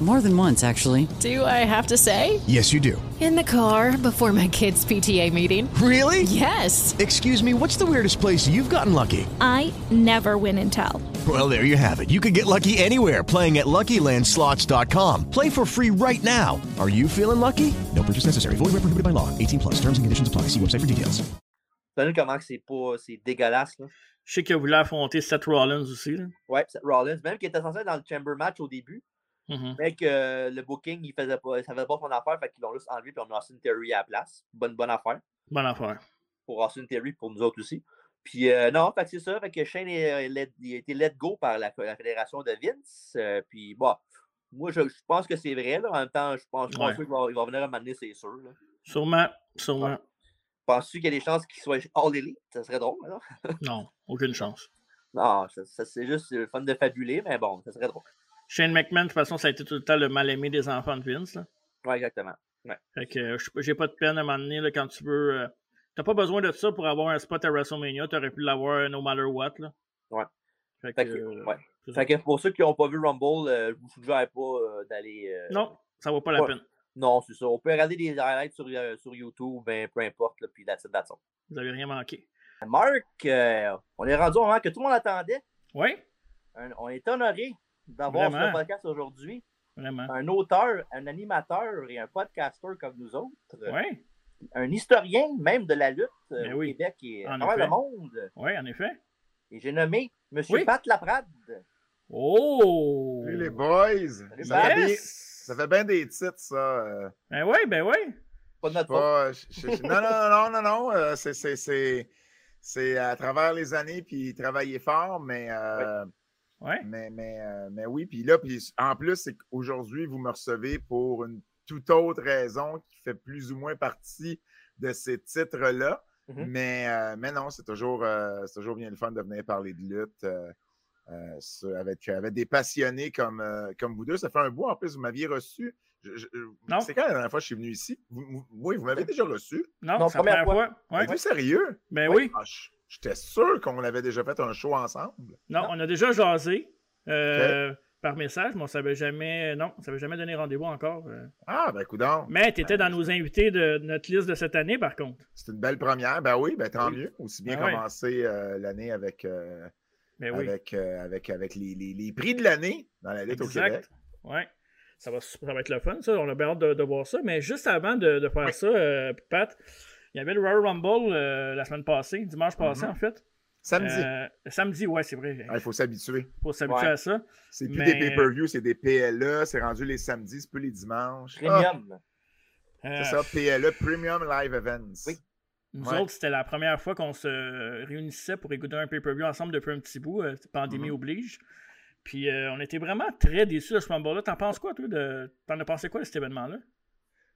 More than once, actually. Do I have to say? Yes, you do. In the car before my kids' PTA meeting. Really? Yes. Excuse me, what's the weirdest place you've gotten lucky? I never win and tell. Well, there you have it. You can get lucky anywhere playing at LuckyLandSlots.com. Play for free right now. Are you feeling lucky? No purchase necessary. Void where prohibited by law. 18 plus. Terms and conditions apply. See website for details. Vous savez comment que c'est pas c'est dégueulasse là. Je sais qu'il a voulu affronter Seth Rollins aussi. Là. Ouais, Seth Rollins, même qui était censé être dans le Chamber match au début, Mhm. mais que le booking il faisait pas, ça faisait pas son affaire, fait qu'ils l'ont juste enlevé puis on a Austin Theory à la place. Bonne bonne affaire. Bonne affaire. pour Austin Theory pour nous autres aussi. Puis euh, non, fait que c'est ça. Fait que Shane est, euh, let- il a été let go par la, la fédération de Vince. euh, puis bon, moi je, je pense que c'est vrai. Là. En même temps, je pense, je pense Ouais. sûr qu'il va, venir à m'amener, c'est sûr. Là. Sûrement. Sûrement. Penses-tu qu'il y a des chances qu'il soit All Elite? Ça serait drôle, non? Non, aucune chance. Non, ça, ça, c'est juste le fun de fabuler, mais bon, ça serait drôle. Shane McMahon, de toute façon, ça a été tout le temps le mal-aimé des enfants de Vince. Là. Ouais, exactement. Ouais. Fait que euh, j'ai pas de peine à un moment donné là, quand tu veux. euh, T'as pas besoin de ça pour avoir un spot à WrestleMania. T'aurais pu l'avoir no matter what. Là. Ouais. Fait Fait que, que, euh, ouais. Fait que pour ceux qui n'ont pas vu Rumble, euh, je vous suggère pas euh, d'aller. euh, Non, ça vaut pas la Ouais. peine. Non, c'est ça. On peut regarder des highlights sur, euh, sur YouTube, ben, peu importe, là, puis that's it, that's all. Vous avez rien manqué. Marc, euh, on est rendu au moment que tout le monde attendait. Oui, on est honoré d'avoir Vraiment? podcast aujourd'hui vraiment. un auteur, un animateur et un podcaster comme nous autres. Oui, Un historien même de la lutte euh, Ben au oui. Québec et à travers le monde. oui, en effet. Et j'ai nommé M. Oui. Pat Laprade. Oh! Salut les boys! Salut, Ça fait, bien, ça fait bien des titres, ça. euh, Ben oui, ben oui. Pas de notre faute. pas- je- je- je- non, non, non, non, non. euh, c'est- c'est- c'est c'est à travers les années, puis travailler fort, mais, euh, Ouais. mais, mais, euh, mais oui. Puis là, puis en plus, c'est qu'aujourd'hui, vous me recevez pour une toute autre raison qui fait plus ou moins partie de ces titres-là. Mhm. mais, euh, mais non, c'est toujours, euh, c'est toujours bien le fun de venir parler de lutte. euh, euh, avec, avec des passionnés comme, euh, comme vous deux. Ça fait un bout, en plus, vous m'aviez reçu. C'est quand la dernière fois que je suis venu ici? Vous- vous- oui, vous m'avez déjà reçu. Non, Non, c'est la première fois. Ouais. Êtes-vous sérieux? Ben oui. Ah, je- J'étais sûr qu'on avait déjà fait un show ensemble. Non, on a déjà jasé euh, par message, mais on savait jamais. Non, on savait jamais donné rendez-vous encore. euh. Ah, ben, coudonc. Mais tu étais dans nos invités de notre liste de cette année, par contre. C'est une belle première. Ben oui, ben tant Oui. mieux. Aussi bien Ben ouais. commencer euh, l'année avec, euh, Ben oui. avec, euh, avec, avec les, les- les prix de l'année dans la lutte au Québec. Exact. Ouais. Ça va, ça va être le fun, ça. On a bien hâte de, de voir ça. Mais juste avant de, de faire ça, euh, Pat, il y avait le Royal Rumble euh, la semaine passée, dimanche passé, Mhm. en fait. Samedi. Euh, samedi, ouais, c'est vrai. Ah, Il faut s'habituer. faut s'habituer Ouais. à ça. C'est plus Mais- des pay-per-view, c'est des PLE. C'est rendu les samedis, c'est plus les dimanches. Ah, Premium. Euh, c'est ça, PLE, Premium Live Events. Oui. Nous Ouais. autres, c'était la première fois qu'on se réunissait pour écouter un pay-per-view ensemble depuis un petit bout, euh, pandémie Mhm. oblige. Puis euh, on était vraiment très déçus de ce Rumble-là. T'en penses quoi, toi? De... T'en as pensé quoi de cet événement-là?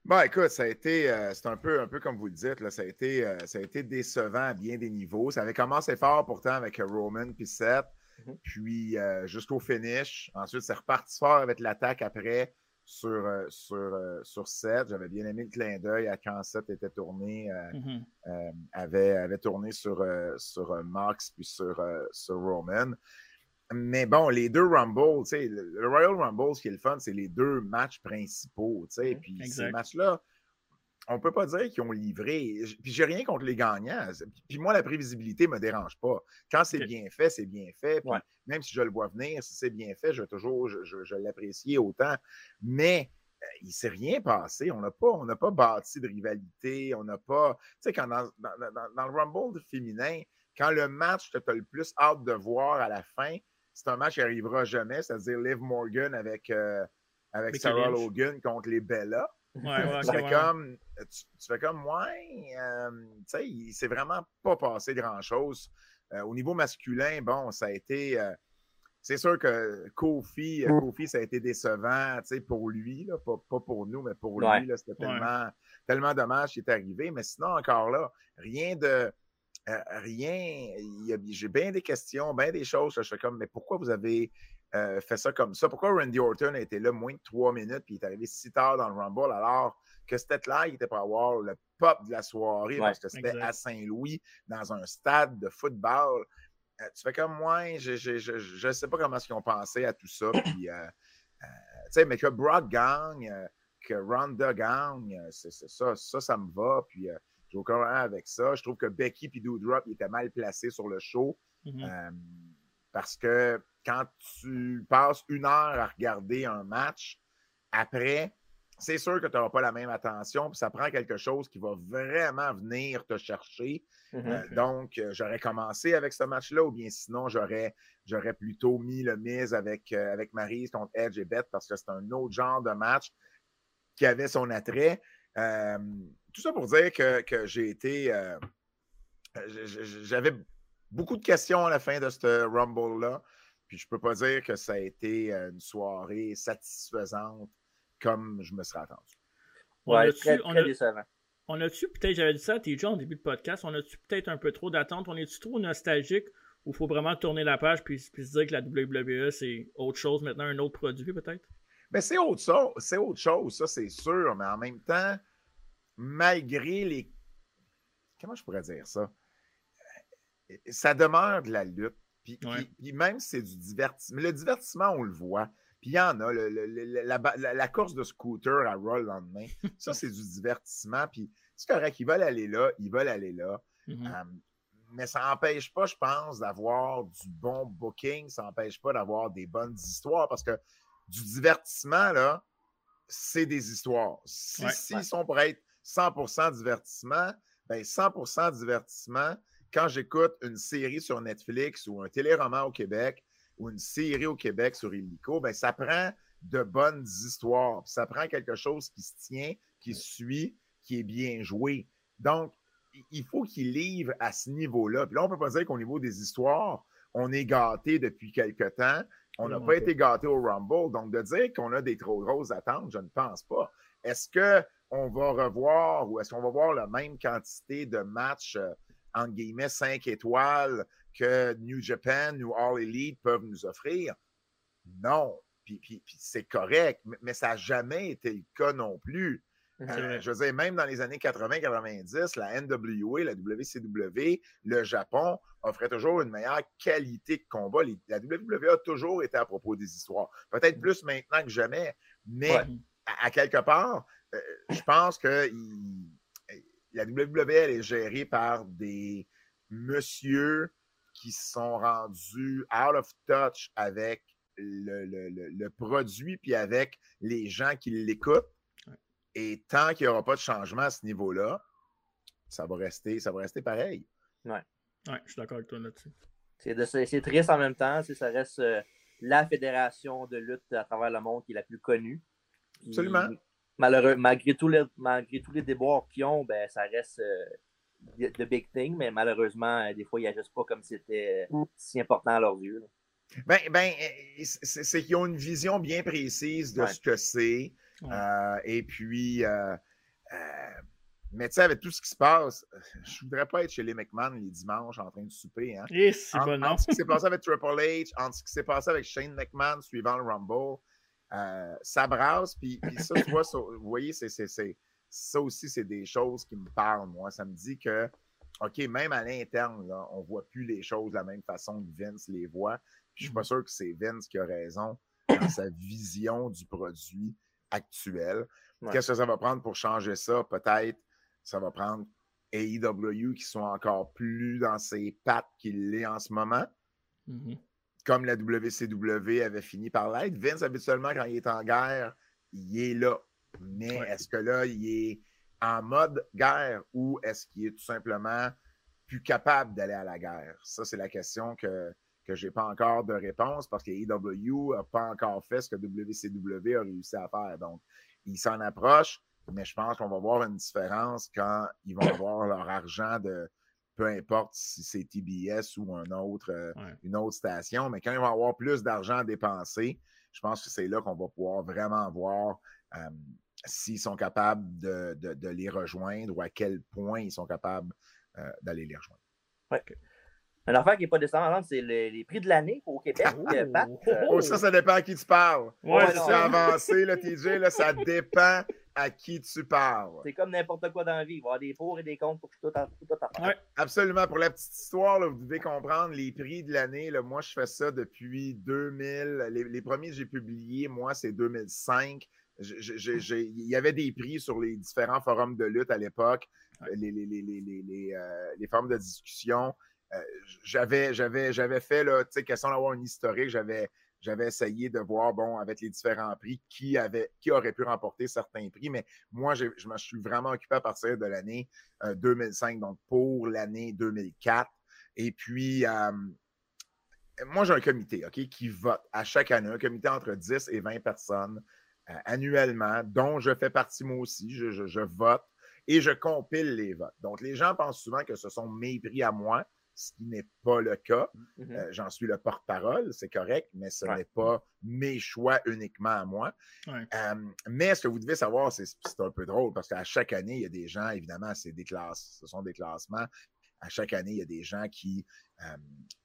Bon, écoute, ça a été, euh, c'est un peu, un peu comme vous le dites, là, ça, a été, euh, ça a été décevant à bien des niveaux. Ça avait commencé fort pourtant avec Roman puis Seth, Mhm. puis euh, jusqu'au finish. Ensuite, c'est reparti fort avec l'attaque après sur, sur, sur Seth. J'avais bien aimé le clin d'œil à quand Seth était tourné, Mhm. avait, avait tourné sur, sur Mox puis sur, sur Roman. Mais bon, les deux Rumble, tu sais, le le Royal Rumble, ce qui est le fun, c'est les deux matchs principaux, tu sais. Puis ces matchs-là, on peut pas dire qu'ils ont livré. Puis j'ai rien contre les gagnants. Puis moi, la prévisibilité me dérange pas. Quand c'est bien fait, c'est bien fait. Puis Ouais. même si je le vois venir, si c'est bien fait, je vais toujours, je, je- je l'apprécier autant. Mais euh, il s'est rien passé. On n'a pas, on n'a pas bâti de rivalité. On n'a pas. Tu sais, quand dans, dans- dans- dans le Rumble féminin, quand le match que tu as le plus hâte de voir à la fin, c'est un match qui n'arrivera jamais, c'est-à-dire Liv Morgan avec, euh, avec Sarah Lynch. Logan contre les Bella. Ouais, ouais, tu, fais ouais. comme, tu, tu fais comme, ouais, euh, tu sais, il s'est vraiment pas passé grand-chose. Euh, au niveau masculin, bon, ça a été. euh, c'est sûr que Kofi, euh, Kofi, ça a été décevant tu sais, pour lui, là, pas, pas pour nous, mais pour Ouais. lui. C'était Ouais. tellement, tellement dommage qui est arrivé. Mais sinon, encore là, rien de. Rien. J'ai bien des questions, bien des choses. Je fais comme, mais pourquoi vous avez euh, fait ça comme ça? Pourquoi Randy Orton a été là moins de trois minutes puis il est arrivé si tard dans le Rumble alors que c'était là, il était pour avoir le pop de la soirée Ouais, parce que c'était à Saint-Louis dans un stade de football. Euh, tu fais comme moi, je ne sais pas comment ils ont pensé à tout ça. Puis, euh, tu sais, mais que Brock gagne, que Ronda gagne, c'est ça, ça, ça me va. Puis, j'ai aucun problème avec ça. Je trouve que Becky et Doudrop, étaient mal placés sur le show. Mhm. Euh, parce que quand tu passes une heure à regarder un match, après, c'est sûr que tu n'auras pas la même attention, puis ça prend quelque chose qui va vraiment venir te chercher. Mhm. Euh, donc, euh, j'aurais commencé avec ce match-là, ou bien sinon, j'aurais, j'aurais plutôt mis le mise avec, euh, avec Maryse contre Edge et Beth, parce que c'est un autre genre de match qui avait son attrait. Euh, tout ça pour dire que, que j'ai été. euh, j- j'avais beaucoup de questions à la fin de ce Rumble-là. Puis je peux pas dire que ça a été euh, une soirée satisfaisante comme je me serais attendu. On Ouais, a-tu- très, on très a- décevant. On a-tu peut-être, j'avais dit ça à TJ en début de podcast, on a-tu peut-être un peu trop d'attente? On est-tu trop nostalgique ou il faut vraiment tourner la page puis, puis se dire que la WWE c'est autre chose maintenant, un autre produit peut-être? Mais c'est autre chose, c'est autre chose, ça c'est sûr, mais en même temps, malgré les. Comment je pourrais dire ça? Ça demeure de la lutte. Puis, Ouais. puis- puis même si c'est du divertissement, le divertissement, on le voit. Puis il y en a, le- le- la, la- la course de scooter à Raw le lendemain, ça c'est du divertissement. Puis c'est correct, ils veulent aller là, ils veulent aller là. Mhm. Euh, mais ça n'empêche pas, je pense, d'avoir du bon booking, ça n'empêche pas d'avoir des bonnes histoires parce que du divertissement, là, c'est des histoires. Si, Ouais. s'ils sont pour être 100% divertissement, ben 100% divertissement, quand j'écoute une série sur Netflix ou un téléroman au Québec ou une série au Québec sur Illico, ben ça prend de bonnes histoires. Ça prend quelque chose qui se tient, qui suit, qui est bien joué. Donc, il faut qu'il livre à ce niveau-là. Puis là, on ne peut pas dire qu'au niveau des histoires, on est gâté depuis quelque temps. On n'a pas été gâté au Rumble. Donc, de dire qu'on a des trop grosses attentes, je ne pense pas. Est-ce qu'on va revoir ou est-ce qu'on va voir la même quantité de matchs, euh, entre guillemets, 5 étoiles que New Japan ou All Elite peuvent nous offrir? Non. Puis, puis- puis c'est correct, mais, mais ça n'a jamais été le cas non plus. Euh, je veux dire, même dans les années 80-90, la NWA, la WCW, le Japon offrait toujours une meilleure qualité de combat. Les- la WWE a toujours été à propos des histoires. Peut-être plus maintenant que jamais, mais Ouais. à, à quelque part, euh, je pense que il- la WWE elle est gérée par des messieurs qui sont rendus out of touch avec le, le- le- le produit puis avec les gens qui l'écoutent. Et tant qu'il n'y aura pas de changement à ce niveau-là, ça va rester, ça va rester pareil. Ouais. Ouais, je suis d'accord avec toi là-dessus. C'est triste en même temps. c'est- Ça reste euh, la fédération de lutte à travers le monde qui est la plus connue. Puis, Absolument. Malheureux, malgré, tous les, malgré tous les déboires qu'ils ont, ben, ça reste euh, the big thing, mais malheureusement, euh, des fois, ils n'agissent pas comme si c'était euh, si important à leurs yeux. là. Ben, ben c'est qu'ils ont une vision bien précise de ce que c'est. Et puis, mais tu sais, avec tout ce qui se passe, je voudrais pas être chez les McMahon les dimanches en train de souper. Hein. Et c'est bon, entre ce qui s'est passé avec Triple H, entre ce qui s'est passé avec Shane McMahon suivant le Rumble, euh, ça brasse. Puis, ça, tu vois, vous voyez, c'est, ça aussi, c'est des choses qui me parlent, moi. Ça me dit que, OK, même à l'interne, on ne voit plus les choses de la même façon que Vince les voit. Puis je suis pas mm-hmm. sûr que c'est Vince qui a raison dans sa vision du produit actuel. Qu'est-ce que ça va prendre pour changer ça? Peut-être ça va prendre AEW qui sont encore plus dans ses pattes qu'il l'est en ce moment. Mm-hmm. Comme la WCW avait fini par l'être. Vince, habituellement, quand il est en guerre, il est là. Mais est-ce que là, il est en mode guerre ou est-ce qu'il est tout simplement plus capable d'aller à la guerre? Ça, c'est la question que, que je n'ai pas encore de réponse parce que AEW n'a pas encore fait ce que WCW a réussi à faire. Donc, il s'en approche mais je pense qu'on va voir une différence quand ils vont avoir leur argent de peu importe si c'est TBS ou un autre, euh, une autre station, mais quand ils vont avoir plus d'argent à dépenser, je pense que c'est là qu'on va pouvoir vraiment voir s'ils sont capables de, les rejoindre ou à quel point ils sont capables euh, d'aller les rejoindre. Ouais. Une affaire qui n'est pas descendante, c'est les prix de l'année au Québec. Euh, oh, ça, ça dépend à qui tu parles. Ouais, c'est avancé, le TJ, là, ça dépend à qui tu parles. C'est comme n'importe quoi dans la vie. Il va y avoir des pour et des contre pour tout, tout, tout ouais, Absolument. Pour la petite histoire, vous devez comprendre les prix de l'année. Moi, je fais ça depuis 2000. Les, premiers que j'ai publiés, moi, c'est 2005. il y avait des prix sur les différents forums de lutte à l'époque, les, les, les, euh, forums de discussion. Euh, j'avais, j'avais, j'avais fait, là, tu sais, question d'avoir un historique, j'avais j'avais essayé de voir, bon, avec les différents prix, qui, avait, qui aurait pu remporter certains prix. Mais moi, je me suis vraiment occupé à partir de l'année 2005, euh, donc pour l'année 2004. Et puis, euh, moi, j'ai un comité, OK, qui vote à chaque année, un comité entre 10 et 20 personnes annuellement, dont je fais partie moi aussi. je vote et je compile les votes. Donc, les gens pensent souvent que ce sont mes prix à moi ce qui n'est pas le cas. Mm-hmm. Euh, j'en suis le porte-parole, c'est correct, mais ce n'est pas mes choix uniquement à moi. mais ce que vous devez savoir, c'est un peu drôle parce qu'à chaque année, il y a des gens, évidemment, c'est des classes, ce sont des classements. À chaque année, il y a des gens qui,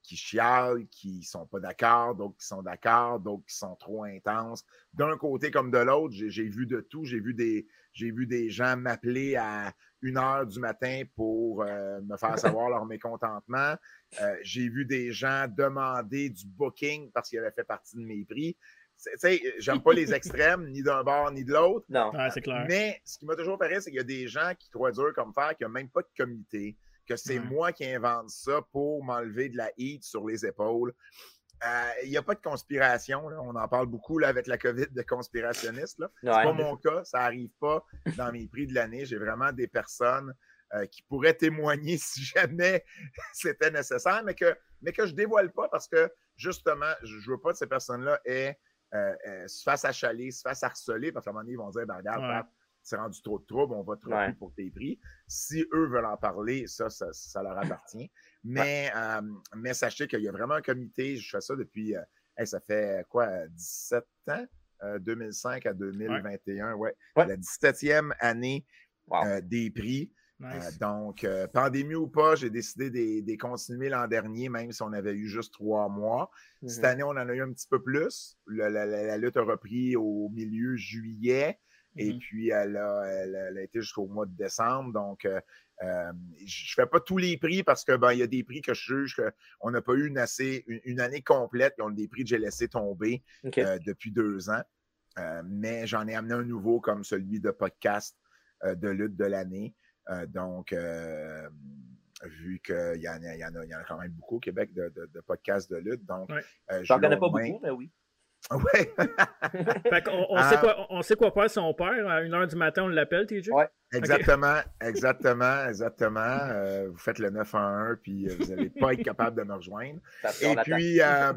qui chialent, qui ne sont pas d'accord, d'autres qui sont d'accord, d'autres qui sont trop intenses. D'un côté comme de l'autre, j'ai vu de tout. J'ai vu des, j'ai vu des gens m'appeler à une heure du matin pour euh, me faire savoir leur mécontentement. Euh, j'ai vu des gens demander du booking parce qu'ils avaient fait partie de mes prix. Tu sais, j'aime pas les extrêmes, ni d'un bord ni de l'autre. Non. c'est clair. Mais ce qui m'a toujours fait c'est qu'il y a des gens qui trouvent dur comme faire, qui n'ont même pas de comité, que c'est moi qui invente ça pour m'enlever de la heat sur les épaules. Euh, il n'y a pas de conspiration. On en parle beaucoup là, avec la COVID de conspirationnistes. Ce n'est pas mon cas. Ça n'arrive pas dans mes prix de l'année. J'ai vraiment des personnes euh, qui pourraient témoigner si jamais c'était nécessaire, mais que, mais que je ne dévoile pas parce que justement, je ne veux pas que ces personnes-là aient, euh, se fassent achaler, se fassent harceler parce qu'à un moment donné, ils vont dire ben, regarde, c'est rendu trop de trouble, on va te ouais. pour tes prix. Si eux veulent en parler, ça, ça, leur appartient. Mais, euh, mais sachez qu'il y a vraiment un comité, je fais ça depuis, euh, ça fait quoi, 17 ans? 2005 euh, à 2021, ouais. La 17e année des prix. donc, pandémie ou pas, j'ai décidé de, de continuer l'an dernier, même si on avait eu juste trois mois. Cette mm-hmm. année, on en a eu un petit peu plus. la lutte a repris au milieu juillet. Et mmh puis, elle a, été jusqu'au mois de décembre. Donc, euh, euh, je ne fais pas tous les prix parce que ben, il y a des prix que je juge qu'on n'a pas eu une, assez, une, année complète. Ils ont des prix que j'ai laissé tomber euh, depuis deux ans. mais j'en ai amené un nouveau comme celui de podcast de lutte de l'année. donc, vu qu'il y, en a, y, a, y en a quand même beaucoup au Québec de, de, podcasts de lutte. Donc, J'en connais pas beaucoup, mais oui. Ouais. on, sait ah. quoi, on sait quoi faire si on perd. À une heure du matin, on l'appelle, TJ? Ouais. Exactement, exactement, exactement. Euh, vous faites le 9 1, puis euh, vous n'allez pas être capable de me rejoindre. Et puis, euh,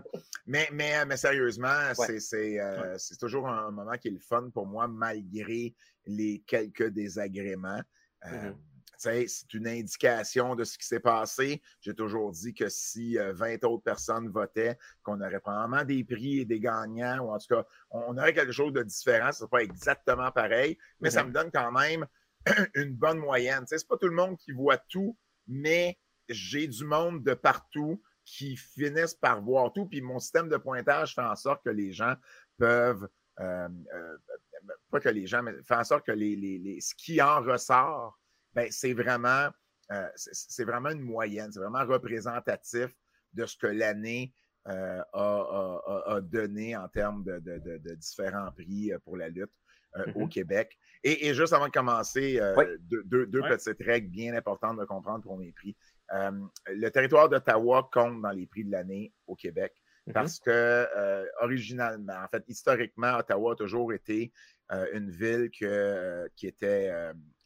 mais, mais, mais sérieusement, c'est toujours un moment qui est le fun pour moi, malgré les quelques désagréments. Mm-hmm. C'est une indication de ce qui s'est passé. J'ai toujours dit que si 20 autres personnes votaient, qu'on aurait probablement des prix et des gagnants, ou en tout cas, on aurait quelque chose de différent. Ce n'est pas exactement pareil, mais ça me donne quand même une bonne moyenne. Ce n'est pas tout le monde qui voit tout, mais j'ai du monde de partout qui finissent par voir tout. Puis mon système de pointage fait en sorte que les gens peuvent, euh, euh, pas que les gens, mais fait en sorte que les, les- les- ce qui en ressort, ben, c'est vraiment, euh, c'est vraiment une moyenne, c'est vraiment représentatif de ce que l'année euh, a, a- a- a donné en termes de, de- de- de différents prix euh, pour la lutte euh, au Mhm. Québec. Et, et juste avant de commencer, euh, Oui. deux, deux- deux Ouais. petites règles bien importantes de comprendre pour mes prix. Le territoire d'Ottawa compte dans les prix de l'année au Québec Mhm. parce que originalement, en fait, historiquement, Ottawa a toujours été une ville que, qui était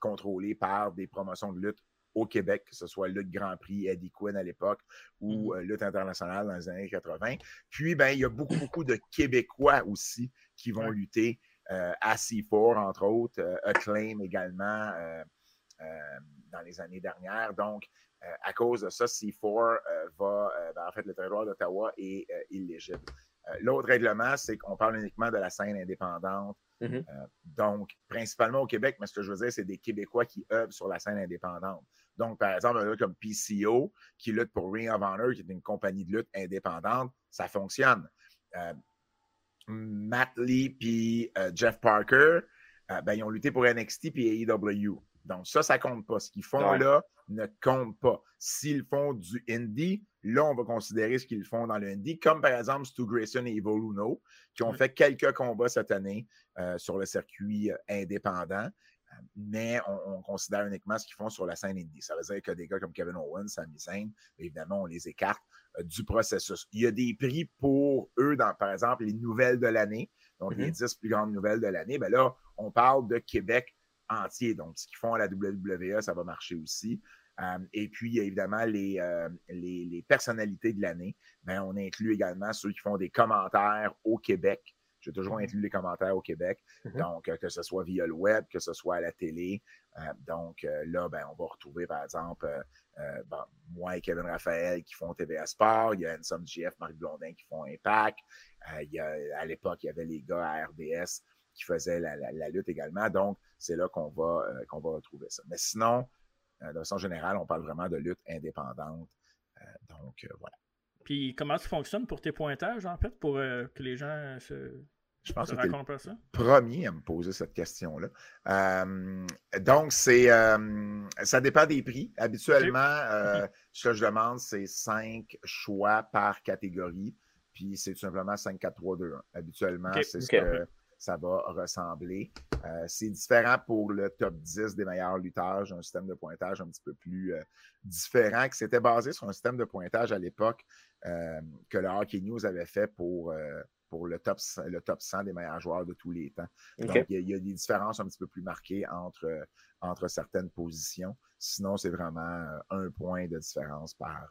contrôlée par des promotions de lutte au Québec, que ce soit Lutte Grand Prix, Eddie Quinn à l'époque, ou euh, Lutte internationale dans les années 80. Puis, ben, il y a beaucoup, beaucoup de Québécois aussi qui vont lutter euh, à C4, entre autres, euh, Acclaim également euh, dans les années dernières. Donc, à cause de ça, C4 euh, va, ben, en fait, le territoire d'Ottawa est illégible. L'autre règlement, c'est qu'on parle uniquement de la scène indépendante. Mhm. Euh, donc, principalement au Québec, mais ce que je veux dire, c'est des Québécois qui œuvrent sur la scène indépendante. Donc, par exemple, un gars comme PCO, qui lutte pour Ring of Honor, qui est une compagnie de lutte indépendante, ça fonctionne. Euh, Matt Lee puis euh, Jeff Parker, ben, ils ont lutté pour NXT puis AEW. Donc, ça, ça compte pas. Ce qu'ils font Ouais. là ne compte pas. S'ils font du indie, là, on va considérer ce qu'ils font dans le indie, comme par exemple Stu Grayson et Evo Luno, qui ont fait quelques combats cette année euh, sur le circuit euh, indépendant. Euh, Mais on, on considère uniquement ce qu'ils font sur la scène indie. Ça veut dire que des gars comme Kevin Owens, Sami Zayn, évidemment, on les écarte euh, du processus. Il y a des prix pour eux, dans, par exemple, les nouvelles de l'année, donc les Mhm. 10 plus grandes nouvelles de l'année. Ben là, on parle de Québec entier. Donc, ce qu'ils font à la WWE, ça va marcher aussi. Euh, et puis, il y a évidemment les, euh, les, les personnalités de l'année. Ben, on inclut également ceux qui font des commentaires au Québec. J'ai toujours inclus les commentaires au Québec. Mhm. Donc, euh, que ce soit via le web, que ce soit à la télé. Euh, donc, là, ben, on va retrouver, par exemple, moi et Kevin Raphaël qui font TVA Sport. Il y a Ensom GF, Marc Blondin qui font Impact. Il y a, à l'époque, il y avait les gars à RDS qui faisaient la, la- la lutte également. Donc, c'est là qu'on va, euh, qu'on va retrouver ça. Mais sinon, euh, de façon générale, on parle vraiment de lutte indépendante. Euh, donc, euh, voilà. Puis comment ça fonctionne pour tes pointages, en fait, pour euh, que les gens se, Je pense se que t'es le racontent pas ça? premier à me poser cette question-là. Euh, donc, c'est euh, ça dépend des prix. Habituellement, euh, ce que je demande, c'est cinq choix par catégorie. Puis c'est tout simplement 5, 4, 3, 2, 1. Habituellement, c'est Ok. ce que ça va ressembler. Euh, c'est différent pour le top 10 des meilleurs lutteurs. J'ai un système de pointage un petit peu plus euh, différent, qui s'était basé sur un système de pointage à l'époque euh, que le Hockey News avait fait pour, pour le, top, 100 le top 100 des meilleurs joueurs de tous les temps. Donc, il y, y a des différences un petit peu plus marquées entre, entre certaines positions. Sinon, c'est vraiment un point de différence par,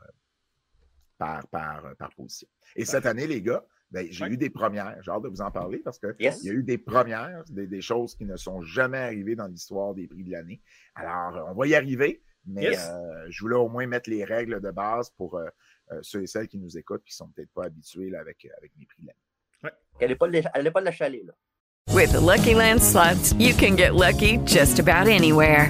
par, par, par position. Et cette année, les gars, ben, j'ai Ouais. eu des premières. J'ai hâte de vous en parler parce qu'il Yes. y a eu des premières, des, des choses qui ne sont jamais arrivées dans l'histoire des prix de l'année. Alors, euh, on va y arriver, mais Yes. euh, je voulais au moins mettre les règles de base pour euh, euh, ceux et celles qui nous écoutent qui sont peut-être pas habitués là, avec, avec les prix de l'année. Elle n'est pas de la chalet, là. With the Lucky Land slots, you can get lucky just about anywhere.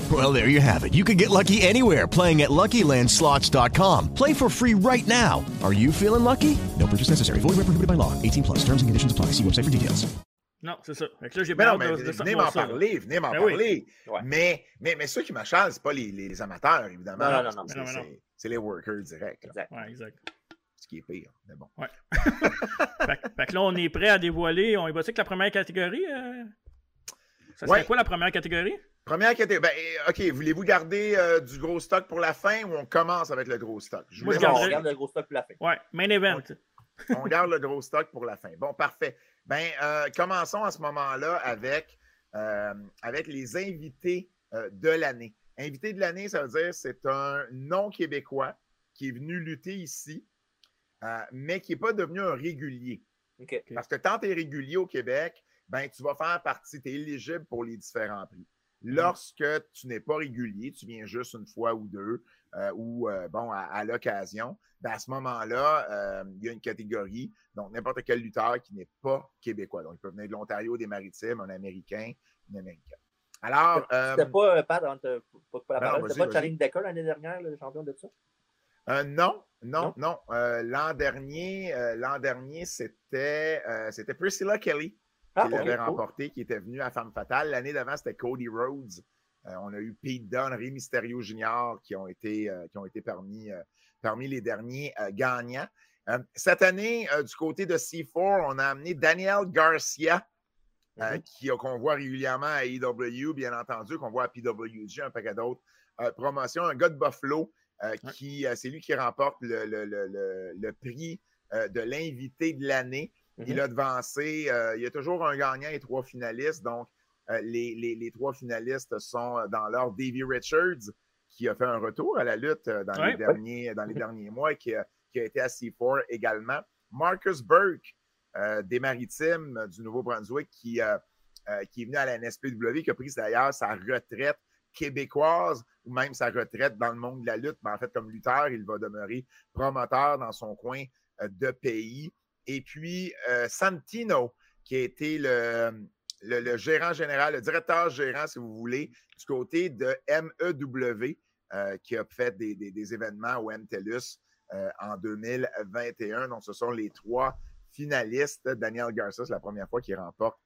Well, there you have it. You can get lucky anywhere playing at LuckyLandSlots.com. Play for free right now. Are you feeling lucky? No purchase necessary. Void where prohibited by law. 18 plus. Terms and conditions apply. See website for details. Non, c'est ça. Fait que là, j'ai Mais bien non, hâte mais de- de venez m'en ça, là. parler, venez m'en Ben oui. parler. Ouais. Mais, mais, mais ceux qui m'achalent, ce pas les, les amateurs, évidemment. Non, non, non, non. C'est- non, mais non. c'est- C'est les workers directs. Exact. Ouais, exact. Ce qui est pire. Mais bon. Ouais. fait, que- fait que là, on est prêt à dévoiler. On est battu avec la première catégorie. euh? Ça serait Ouais. quoi la première catégorie? Première catégorie. Ben, euh, OK, voulez-vous garder euh, du gros stock pour la fin ou on commence avec le gros stock? Je vous Moi, je On regarde le gros stock pour la fin. Ouais, main event. on garde le gros stock pour la fin. Bon, parfait. Ben, euh, commençons à ce moment-là avec, euh, avec les invités euh, de l'année. Invité de l'année, ça veut dire c'est un non-québécois qui est venu lutter ici, euh, mais qui n'est pas devenu un régulier. OK. Parce que quand tu es régulier au Québec, ben, tu vas faire partie, tu es éligible pour les différents prix. Lorsque tu n'es pas régulier, tu viens juste une fois ou deux, euh, ou euh, bon, à, à l'occasion, ben, à ce moment-là, euh, il y a une catégorie, donc n'importe quel lutteur qui n'est pas québécois. Donc, il peut venir de l'Ontario, des Maritimes, un Américain, une Américaine. Alors, C'était pas, pas pas la Non, pas. Charlie Decker l'année dernière, le champion de ça? Euh, non, non, non? Euh, l'an dernier, euh, l'an dernier, c'était, c'était Priscilla Kelly Ah, qui l'avait cool. remporté, qui était venue à Femme Fatale. L'année d'avant, c'était Cody Rhodes. Euh, on a eu Pete Dunne, Rey Mysterio Jr. qui ont été, euh, qui ont été parmi, euh, parmi les derniers gagnants. Cette année, du côté de C4, on a amené Daniel Garcia, Mhm. qu'on voit régulièrement à AEW, bien entendu, qu'on voit à PWG, un paquet d'autres promotions. Un gars de Buffalo, qui, c'est lui qui remporte le, le- le- le- prix de l'invité de l'année. Il a devancé, euh, il y a toujours un gagnant et trois finalistes. Donc, euh, les, les- les trois finalistes sont euh, dans l'ordre Davey Richards, qui a fait un retour à la lutte dans, Ouais. les, derniers, dans les derniers mois et qui a, qui a été à C4 également. Marcus Burke, euh, des Maritimes du Nouveau-Brunswick, qui, euh, euh, qui est venu à la NSPW, qui a pris d'ailleurs sa retraite québécoise ou même sa retraite dans le monde de la lutte. Mais en fait, comme lutteur, il va demeurer promoteur dans son coin de pays. Et puis, euh, Santino, qui a été le, le, le gérant général, le directeur gérant, si vous voulez, du côté de MEW, euh, qui a fait des, des- des événements au MTELUS euh, en 2021. Donc, ce sont les trois finalistes. Daniel Garcia, c'est la première fois qu'il remporte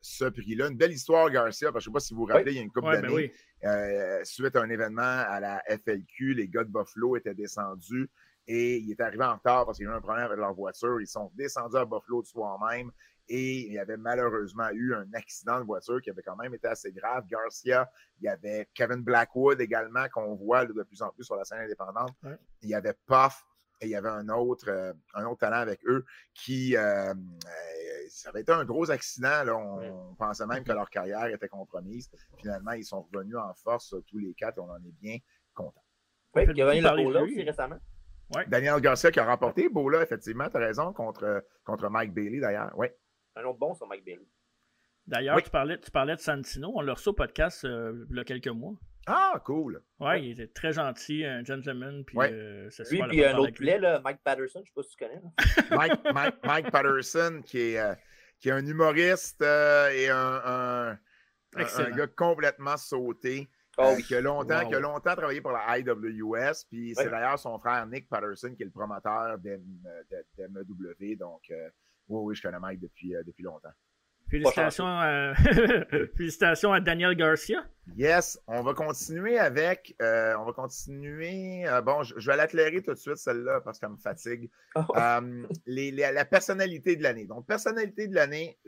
ce prix-là. Une belle histoire, Garcia, parce que je ne sais pas si vous vous rappelez, il y a une couple Ouais, ben d'années, oui. euh, suite à un événement à la FLQ, les gars de Buffalo étaient descendus et ils étaient arrivés en retard parce qu'il y a eu un problème avec leur voiture. Ils sont descendus à Buffalo le soir même et il y avait malheureusement eu un accident de voiture qui avait quand même été assez grave. Garcia, il y avait Kevin Blackwood également qu'on voit de plus en plus sur la scène indépendante. Ouais. Il y avait Puff et il y avait un autre, euh, un autre talent avec eux qui, euh, euh, ça avait été un gros accident. Là. On, on pensait même que leur carrière était compromise. Finalement, ils sont revenus en force tous les quatre et on en est bien contents. Oui, il y a gagné beaucoup parler le de Bola lui. aussi récemment. Daniel Garcia qui a remporté Bola, effectivement, tu as raison, contre, contre Mike Bailey d'ailleurs. Oui. Un autre bon sur Mike Bailey. D'ailleurs, Oui. tu, parlais, tu parlais de Santino. On l'a reçu au podcast euh, il y a quelques mois. Ah, cool. Ouais, il était très gentil, un gentleman. Puis, Ouais. euh, Lui, puis un autre poulet, là, Mike Patterson, je sais pas si tu connais. Mike, Mike, Mike Patterson, qui est, euh, qui est un humoriste euh, et un, un- un- un Excellent. gars complètement sauté. Oh euh, qui, a longtemps, Wow. qui a longtemps travaillé pour la IWS. Puis c'est Ouais. d'ailleurs son frère Nick Patterson qui est le promoteur d'MEW. Donc, euh, oui, oui, je connais Mike depuis, euh, depuis longtemps. Félicitations à... Félicitations à Daniel Garcia. Yes, on va continuer avec. euh, on va continuer. euh, bon, je, je vais l'éclairer tout de suite, celle-là, parce qu'elle me fatigue. Euh, les- les- la personnalité de l'année. Donc, personnalité de l'année,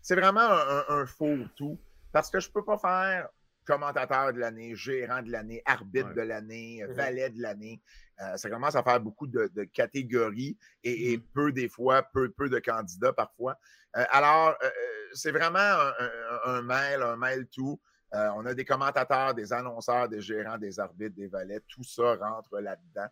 c'est vraiment un, un- un faux tout, parce que je ne peux pas faire commentateur de l'année, gérant de l'année, arbitre Ouais. de l'année, euh, Mhm. valet de l'année. Euh, ça commence à faire beaucoup de, de catégories et, et peu des fois, peu, peu de candidats parfois. Euh, alors, euh, c'est vraiment un, un, un mail, un mail tout. On a des commentateurs, des annonceurs, des gérants, des arbitres, des valets. Tout ça rentre là-dedans.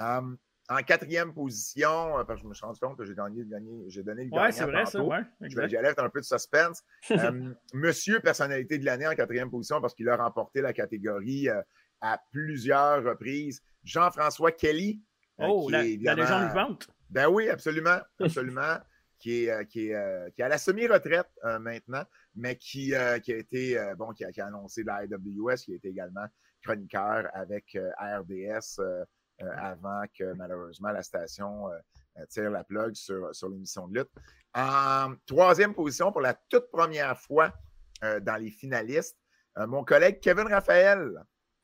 Euh, en quatrième position, euh, parce que je me suis rendu compte que j'ai gagné, gagné- j'ai donné le Ouais, c'est vrai, ça. tantôt. Ouais, Je vais exact. j'y allais avec un peu de suspense. Euh, monsieur personnalité de l'année en quatrième position parce qu'il a remporté la catégorie euh, à plusieurs reprises. Jean-François Kelly. euh, Oh, qui la, est la légende vivante. ben oui, absolument, absolument. qui, est, qui, est, qui est à la semi-retraite maintenant, mais qui, qui a été, bon, qui a, qui a annoncé la IWS, qui a été également chroniqueur avec RDS avant que malheureusement la station euh, tire la plug sur, sur l'émission de lutte. En troisième position, pour la toute première fois dans les finalistes, mon collègue Kevin Raphaël,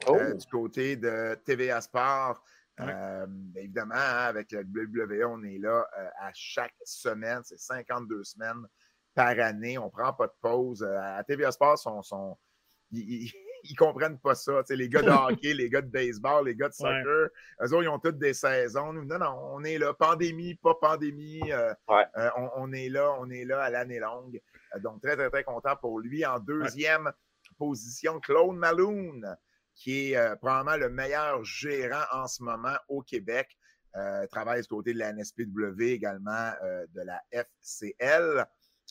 Oh. du côté de TVA Sport. Euh, évidemment, hein, avec la WWE, on est là euh, à chaque semaine. C'est 52 semaines par année. On ne prend pas de pause. Euh, à TVA Sport, sont, ils, ne comprennent pas ça. les gars de hockey, les gars de baseball, les gars de soccer, eux autres, ils ont toutes des saisons. Non, non, on est là. Pandémie, pas pandémie. On, on, est là, on est là à l'année longue. donc, très, très, très content pour lui. En deuxième position, Claude Malone qui est euh, probablement le meilleur gérant en ce moment au Québec. Euh, travaille du côté de la NSPW également, euh, de la FCL.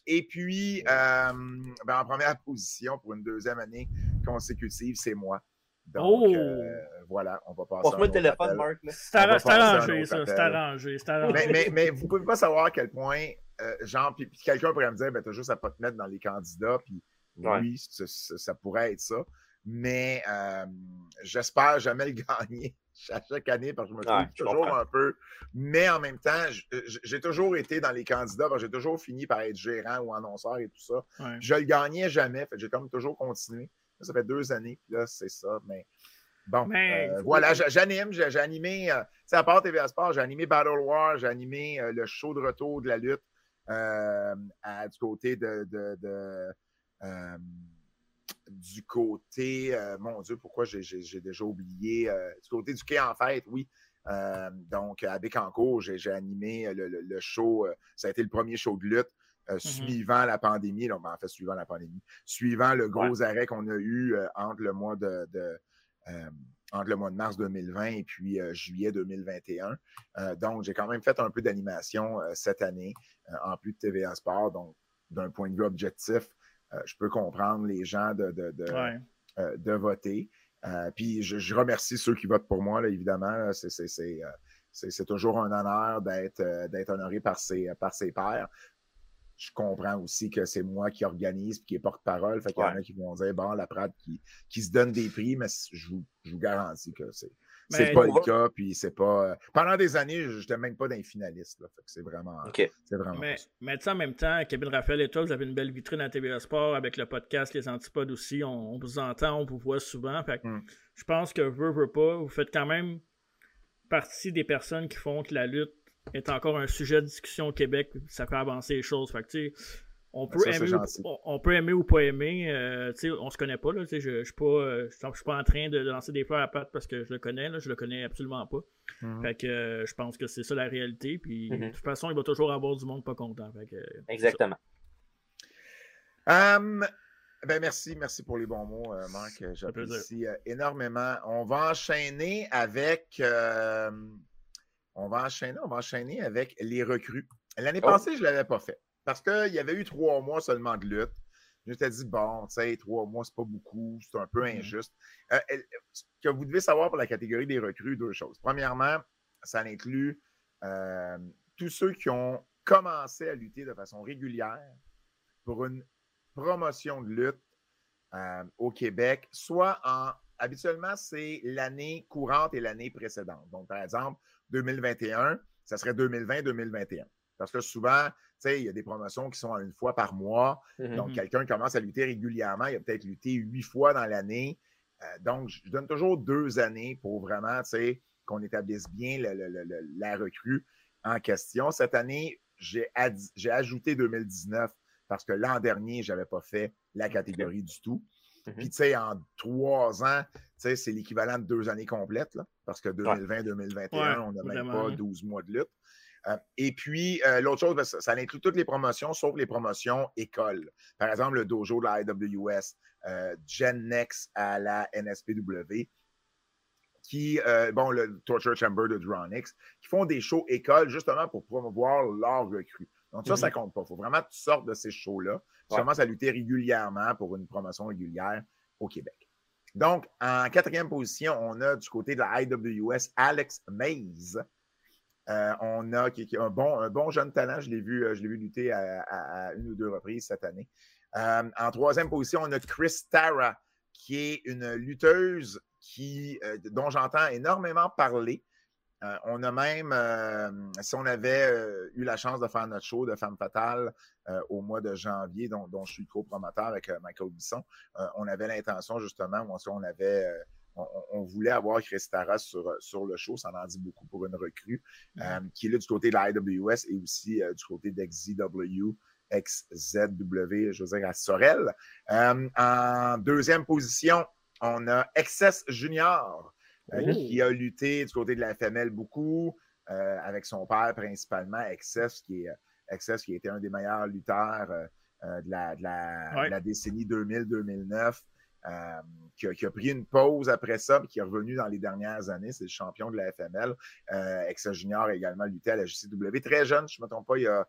Et puis, ben, en première position pour une deuxième année consécutive, c'est moi. Donc, oh! voilà, on va passer. On se met le téléphone, Marc. C'est arrangé, ça. C'est arrangé. Mais, mais, mais, vous ne pouvez pas savoir à quel point, genre, puis, quelqu'un pourrait me dire, ben, tu as juste à pas te mettre dans les candidats, puis oui, ça, pourrait être ça mais euh, j'espère jamais le gagner à chaque année parce que je me trouve toujours un peu. Mais en même temps, j'ai toujours été dans les candidats, j'ai toujours fini par être gérant ou annonceur et tout ça. Je le gagnais jamais, j'ai comme toujours continué. Ça fait deux années, puis là, c'est ça. Mais bon, euh, voilà, j'anime, j'ai animé, euh, à part TVA Sport, j'ai animé Battle War, j'ai animé le show de retour de la lutte du côté de, de du côté, euh, mon Dieu, pourquoi j'ai déjà oublié, euh, du côté du quai en fait, oui. Euh, donc, à Bécancourt, j'ai animé le, show, ça a été le premier show de lutte. Mm-hmm. suivant la pandémie, donc, ben, en fait, suivant la pandémie, suivant le gros arrêt qu'on a eu entre le mois de, entre le mois de mars 2020 et puis juillet 2021. donc, j'ai quand même fait un peu d'animation cette année, en plus de TVA Sport. Donc, d'un point de vue objectif, je peux comprendre les gens de, de, de, euh, voter. Euh, puis je, remercie ceux qui votent pour moi, là, évidemment. C'est toujours un honneur d'être honoré par ses, par ses pairs. Je comprends aussi que c'est moi qui organise et qui est porte-parole. Fait qu'il y en a qui vont dire bon, la Prade qui, qui se donne des prix, mais je vous, je vous garantis que c'est c'est pas le cas, puis c'est pas. Euh, pendant des années, je n'étais même pas d'un finaliste. C'est vraiment. C'est vraiment. Mais, mais en même temps, Kevin Raphaël et toi, vous avez une belle vitrine à TVA Sport avec le podcast Les Antipodes aussi. On, vous entend, on vous voit souvent. Fait hmm. Je pense que veut, veut pas, vous faites quand même partie des personnes qui font que la lutte est encore un sujet de discussion au Québec. Ça fait avancer les choses. Fait que, on peut, aimer ou, on peut aimer ou pas aimer. Euh, on se connaît pas. Là, je ne suis, pas, euh, suis pas en train de lancer des fleurs à patte parce que je le connais. Là, je le connais absolument pas. Mhm. Fait que euh, je pense que c'est ça la réalité. Puis de toute façon, il va toujours avoir du monde pas content. Exactement. ben merci, merci pour les bons mots, Marc. J'apprécie énormément. On va enchaîner avec. on va enchaîner, on va enchaîner avec les recrues. L'année oh. passée, je ne l'avais pas fait. Parce qu'il y avait eu trois mois seulement de lutte. Je m'étais dit, bon, tu sais, trois mois, c'est pas beaucoup, c'est un peu mm-hmm. injuste. Euh, ce que vous devez savoir pour la catégorie des recrues, deux choses. Premièrement, ça inclut euh, tous ceux qui ont commencé à lutter de façon régulière pour une promotion de lutte euh, au Québec, soit en habituellement, c'est l'année courante et l'année précédente. Donc, par exemple, 2021, ça serait 2020-2021. Parce que souvent, il y a des promotions qui sont une fois par mois. Mmh donc, quelqu'un commence à lutter régulièrement. Il a peut-être lutté huit fois dans l'année. Euh, donc, je donne toujours deux années pour vraiment qu'on établisse bien la recrue en question. Cette année, j'ai ajouté 2019 parce que l'an dernier, je n'avais pas fait la catégorie du tout. Mmh Puis, tu sais, en trois ans, c'est l'équivalent de deux années complètes, parce que 2020-2021, on n'a même pas 12 mois de lutte. Euh, et puis, euh, l'autre chose, ben, ça, inclut toutes les promotions, sauf les promotions écoles. Par exemple, le dojo de la IWS, euh, Gen Next à la NSPW, qui, bon, le Torture Chamber de Dronix, qui font des shows écoles justement pour promouvoir leur recrue. Donc, ça, ça mhm. compte pas. Il faut vraiment que tu sortes de ces shows-là. Tu commences à lutter régulièrement pour une promotion régulière au Québec. Donc, en quatrième position, on a du côté de la IWS Alex Mays, euh, on a un, bon, un bon jeune talent, je l'ai vu, euh, je vu lutter à, une ou deux reprises cette année. Euh, en troisième position, on a Chris Tara, qui est une lutteuse dont j'entends énormément parler. On a même, si on avait eu la chance de faire notre show de Femme Fatale au mois de janvier, dont, je suis co-promoteur avec Michael Bisson, on avait l'intention justement, on avait, on, voulait avoir Chris Tara sur, sur le show, ça en dit beaucoup pour une recrue, qui est là du côté de l'IWS et aussi du côté d'XZW. XZW, je veux dire, à Sorel. en deuxième position, on a Excess Junior, euh, oh. qui a lutté du côté de la FML beaucoup, euh, avec son père principalement, Excess, qui, est, Excess, qui a été un des meilleurs lutteurs euh, de, la, décennie 2000-2009. Qui, a, pris une pause après ça, puis qui est revenu dans les dernières années. C'est le champion de la FML. Excess Junior a également lutté à la JCW. Très jeune, je ne me trompe pas, il a.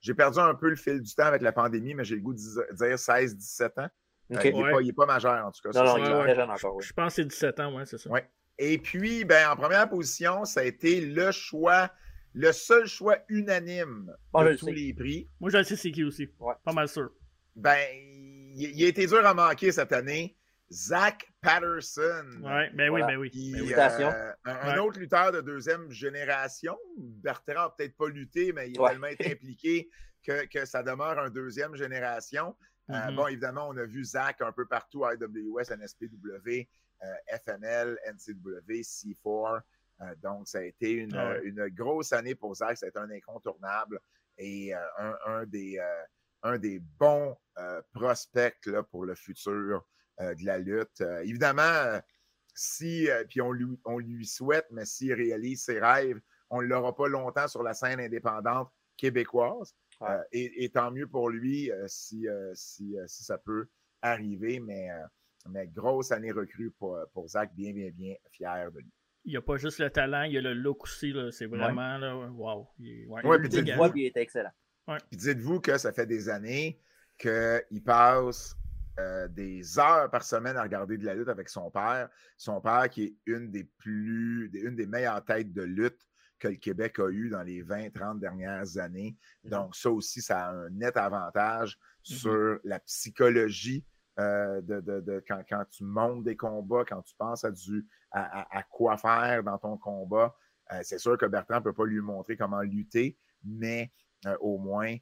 J'ai perdu un peu le fil du temps avec la pandémie, mais j'ai le goût de dire 16-17 ans. Euh, il n'est pas, majeur, en tout cas. Non, non, il est très jeune encore. Je pense que c'est 17 ans, oui, c'est ça. Et puis, ben, en première position, ça a été le choix, le seul choix unanime de tous les prix. Moi, je le sais c'est qui aussi. Pas mal sûr. Ben, il, a été dur à manquer cette année. Zach Patterson. Ouais, ben oui, ben oui. Euh, un, autre lutteur de deuxième génération. Bertrand n'a peut-être pas lutté, mais il a tellement été impliqué que, que, ça demeure un deuxième génération. Euh, mm-hmm. bon, évidemment, on a vu Zach un peu partout, IWS, NSPW, euh, FNL, NCW, C4. Euh, donc, ça a été une, ah une, grosse année pour Zach. Ça a été un incontournable et un, des, un des bons prospects là, pour le futur de la lutte. évidemment, si, puis on lui, on lui souhaite, mais s'il réalise ses rêves, on ne l'aura pas longtemps sur la scène indépendante québécoise. Euh, et, tant mieux pour lui euh, si, euh, si, si, ça peut arriver, mais, mais grosse année recrue pour, pour Zach, bien, bien, bien fier de lui. Il n'y a pas juste le talent, il y a le look aussi. C'est vraiment, là, wow. Il, ouais, puis dites-vous, il est excellent. Puis dites-vous que ça fait des années qu'il passe des heures par semaine à regarder de la lutte avec son père. Son père qui est une des plus, une des meilleures têtes de lutte que le Québec a eu dans les 20-30 dernières années. Mmh Donc, ça aussi, ça a un net avantage mmh sur la psychologie euh, de, quand, tu montes des combats, quand tu penses à, du, à, quoi faire dans ton combat. Euh, c'est sûr que Bertrand ne peut pas lui montrer comment lutter, mais euh, au moins,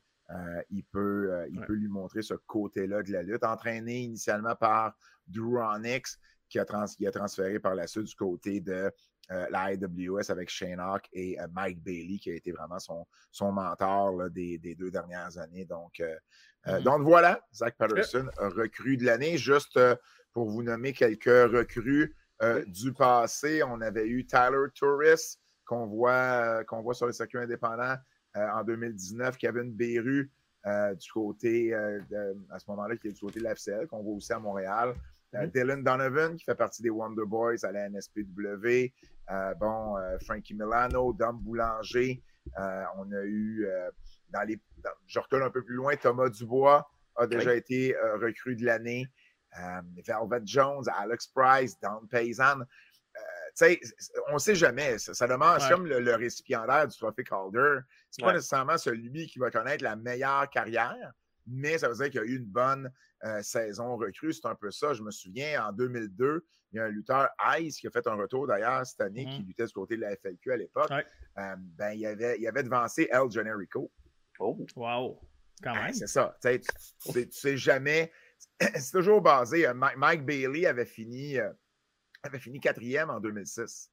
il, peut, il peut lui montrer ce côté-là de la lutte. Entraîné initialement par Drew Onyx, qui a, qui a transféré par la suite du côté de euh, la IWS avec Shane Hawk et euh, Mike Bailey, qui a été vraiment son, son mentor des, deux dernières années. Donc, euh, mm-hmm. donc voilà, Zach Patterson, recrue de l'année. Juste pour vous nommer quelques recrues du passé, on avait eu Tyler Turris, qu'on voit, qu'on voit sur le circuit indépendant en 2019, Kevin Beru. du côté, à ce moment-là, qui est du côté de l'FCL, qu'on voit aussi à Montréal. Mm-hmm. Dylan Donovan, qui fait partie des Wonder Boys à la NSPW. Euh, bon, euh, Frankie Milano, Dom Boulanger. Euh, on a eu dans les. je retourne un peu plus loin, Thomas Dubois a déjà été recru de l'année. Velvet Jones, Alex Price, Don Paysan. On ne sait jamais. Ça, demande, c'est comme le, récipiendaire du trophée Calder. Ce n'est pas nécessairement celui qui va connaître la meilleure carrière, mais ça veut dire qu'il y a eu une bonne euh, saison recrue. C'est un peu ça. Je me souviens, en 2002, il y a un lutteur Ice qui a fait un retour d'ailleurs cette année, qui mmh. luttait du côté de la FLQ à l'époque. Euh, ben, il, avait, il avait devancé El Generico. Oh! Wow! Quand ben, même. c'est ça. Tu sais, sais jamais. C'est toujours basé. Euh, Mike Bailey avait fini, avait fini quatrième en 2006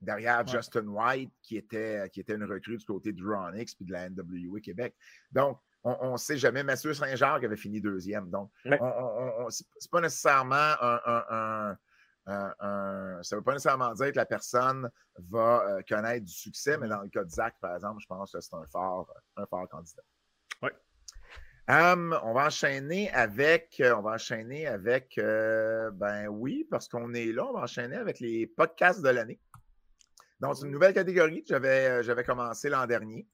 derrière Justin White, qui était, qui était une recrue du côté de Ronix puis de la NWA Québec. Donc, on ne sait jamais. Mathieu Saint-Jacques avait fini deuxième. Donc, ce n'est pas nécessairement un, ça ne veut pas nécessairement dire que la personne va euh, connaître du succès, mais dans le cas de Zach, par exemple, je pense que c'est un fort, un fort candidat. On va enchaîner avec, on va enchaîner avec, euh, ben oui, parce qu'on est là, on va enchaîner avec les podcasts de l'année. Donc, c'est une nouvelle catégorie que j'avais, euh, commencé l'an dernier.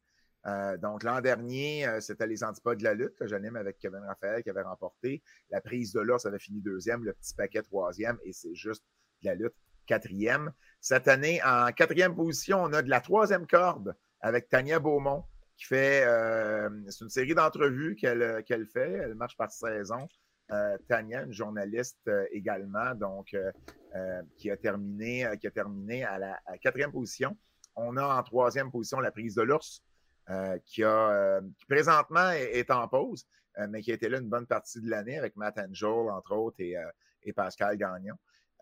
Euh, donc, l'an dernier, euh, c'était les antipodes de la lutte que j'anime avec Kevin Raphaël qui avait remporté. La prise de l'ours avait fini deuxième, le petit paquet troisième, et c'est juste de la lutte quatrième. Cette année, en quatrième position, on a de la troisième corde avec Tania Beaumont qui fait, euh, c'est une série d'entrevues qu'elle fait, elle marche par saison. Tania, une journaliste également, donc qui a terminé, qui a terminé à la quatrième position. On a en troisième position la prise de l'ours, qui a présentement est, en pause, mais qui a été là une bonne partie de l'année avec Matt Angel, entre autres, et, et Pascal Gagnon.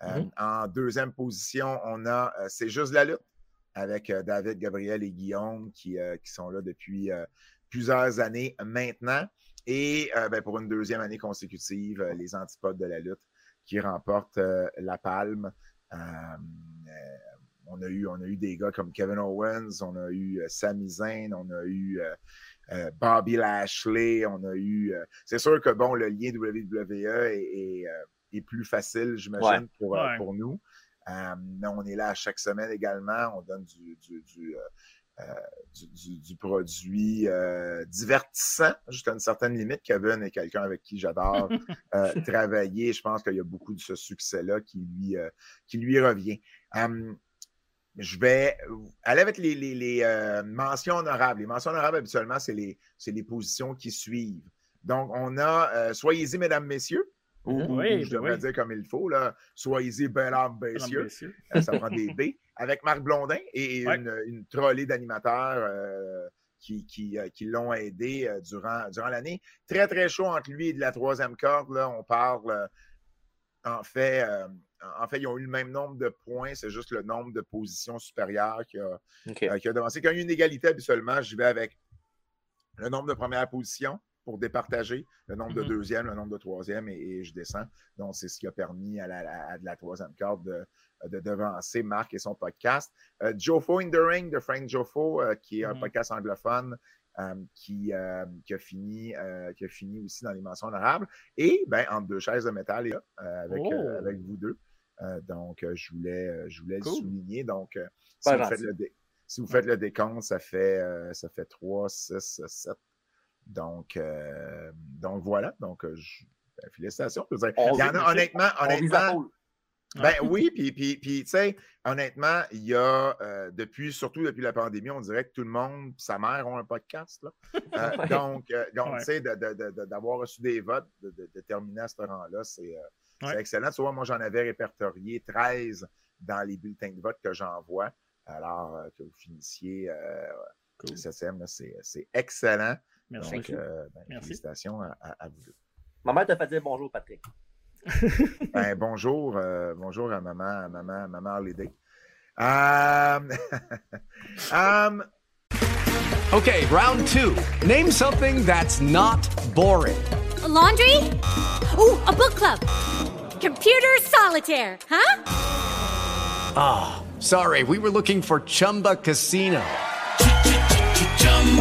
Mm-hmm. En deuxième position, on a C'est juste la lutte avec David, Gabriel et Guillaume qui, qui sont là depuis plusieurs années maintenant. Et euh, ben, pour une deuxième année consécutive, euh, les antipodes de la lutte qui remportent euh, la palme. on, a eu, on a eu des gars comme Kevin Owens, on a eu Sami Zayn, on a eu Bobby Lashley, on a eu. c'est sûr que bon, le lien WWE est, est, plus facile, j'imagine, pour, pour nous. Mais on est là à chaque semaine également. On donne du, du, du euh, du, produit euh, divertissant jusqu'à une certaine limite. Kevin est quelqu'un avec qui j'adore euh, travailler. Je pense qu'il y a beaucoup de ce succès-là qui lui, qui lui revient. Je vais aller avec les, mentions honorables. Les mentions honorables, habituellement, c'est les, les positions qui suivent. Donc, on a Soyez-y, mesdames, messieurs. Ou, je ben devrais dire comme il faut, là, soyez-y, bel âme, messieurs. ça prend des B avec Marc Blondin et une, une, trollée d'animateurs euh, qui, qui, euh, qui l'ont aidé euh, durant, durant l'année. Très, très chaud entre lui et de la troisième corde. Là, on parle, en fait, en fait, ils ont eu le même nombre de points, c'est juste le nombre de positions supérieures qui a, qui a devancé. Quand il y a une égalité, habituellement, je vais avec le nombre de premières positions pour départager le nombre de mm-hmm. deuxième, le nombre de troisième et, je descends. Donc, c'est ce qui a permis à la, à la troisième corde de, de devancer Marc et son podcast. Euh, Jofo in the Ring de Frank Jofo, euh, qui est un mm-hmm. podcast anglophone. Euh, qui, qui, a fini, qui a fini aussi dans les mentions honorables. Et ben, entre deux chaises de métal, avec, oh! avec vous deux. donc, je voulais, je voulais le souligner. Donc, si vous, faites le si vous, faites le décompte, ça fait, ça fait 3, 6, 7. Donc, donc voilà. Donc, je, ben, félicitations. il y en a honnêtement, honnêtement. Ben oui, puis, puis, puis tu sais, honnêtement, il y a, euh, depuis, surtout depuis la pandémie, on dirait que tout le monde, sa mère ont un podcast. Là. Euh, donc, euh, donc tu sais, d'avoir reçu des votes, de, terminer à ce rang-là, c'est excellent. Tu vois, moi, j'en avais répertorié 13 dans les bulletins de vote que j'envoie. Alors que vous finissiez cool. c'est excellent. Merci. Donc, ben, félicitations à, à, vous deux. Maman t'a fait dire bonjour, Patrick. ben, bonjour, euh, bonjour à maman, à maman, à maman Holiday. Um, um, okay, round two. Name something that's not boring. A laundry? Ooh, a book club. Computer solitaire, huh? Ah, oh, sorry, we were looking for Chumba Casino.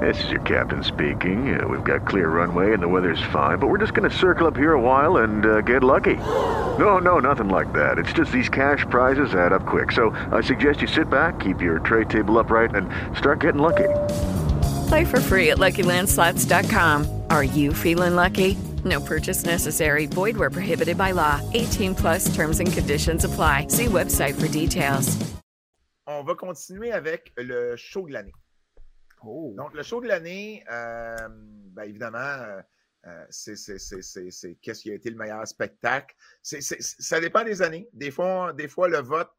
This is your captain speaking. Uh, we've got clear runway and the weather's fine, but we're just going to circle up here a while and uh, get lucky. No, no, nothing like that. It's just these cash prizes add up quick. So I suggest you sit back, keep your tray table upright, and start getting lucky. Play for free at LuckyLandSlots.com. Are you feeling lucky? No purchase necessary. Void where prohibited by law. 18 plus terms and conditions apply. See website for details. On va continuer avec le show de l'année. Oh. Donc, le show de l'année, euh, ben, évidemment, euh, euh, c'est qu'est-ce qui a été le meilleur spectacle. ça dépend des années. Des fois, des fois, le vote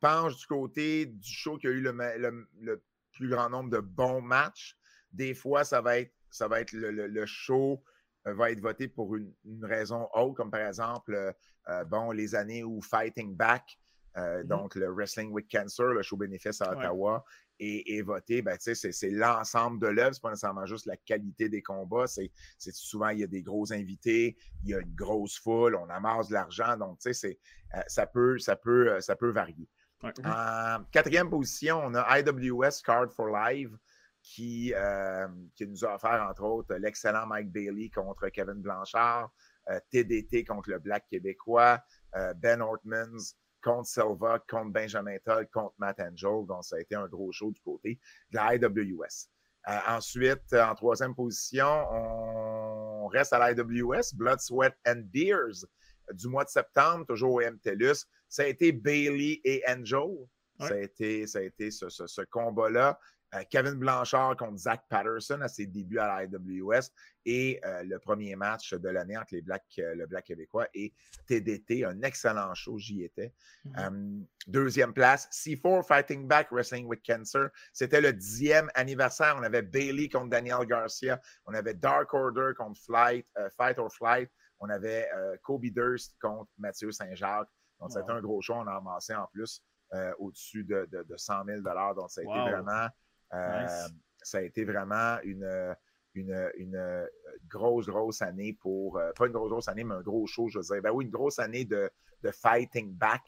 penche du côté du show qui a eu le, plus grand nombre de bons matchs. Des fois, ça va être, ça va être le, show va être voté pour une, raison autre, comme par exemple, bon, les années où Fighting Back, mm-hmm. donc le Wrestling with Cancer, le show bénéfice à Ottawa, et, voter, ben, c'est l'ensemble de l'œuvre. Ce n'est pas nécessairement juste la qualité des combats. C'est souvent, il y a des gros invités, il y a une grosse foule, on amasse de l'argent. Donc, euh, ça, peut, ça, peut, euh, ça peut varier. En quatrième position, on a IWS Card for Live qui, euh, qui nous a offert, entre autres, l'excellent Mike Bailey contre Kevin Blanchard, TDT contre le Black québécois, Ben Ortmans contre Silva, contre Benjamin Todd, contre Matt Angel. Donc, ça a été un gros show du côté de la IWS. Euh, ensuite, en troisième position, on reste à l'IWS, Blood, Sweat and Beers du mois de septembre, toujours au MTLUS. Ça a été Bailey et Angel. Ça a été, ça a été ce, ce, ce combat-là. Euh, Kevin Blanchard contre Zach Patterson à ses débuts à l'IWS et euh, le premier match de l'année entre les Black, euh, le Black québécois et TDT. Un excellent show, j'y étais. Mm-hmm. deuxième place, C4 Fighting Back Wrestling with Cancer. C'était le dixième anniversaire. On avait Bailey contre Daniel Garcia. On avait Dark Order contre Flight, Fight or Flight. On avait Kobe Durst contre Mathieu Saint-Jacques. Donc, c'était un gros show. On a amassé en plus au-dessus de, de, de, 100 000 Donc, ça a été vraiment euh, ça a été vraiment une, une, une, grosse, grosse année pour, euh, pas une grosse, grosse année, mais un gros show, je veux dire. Ben oui, une grosse année de, de fighting back.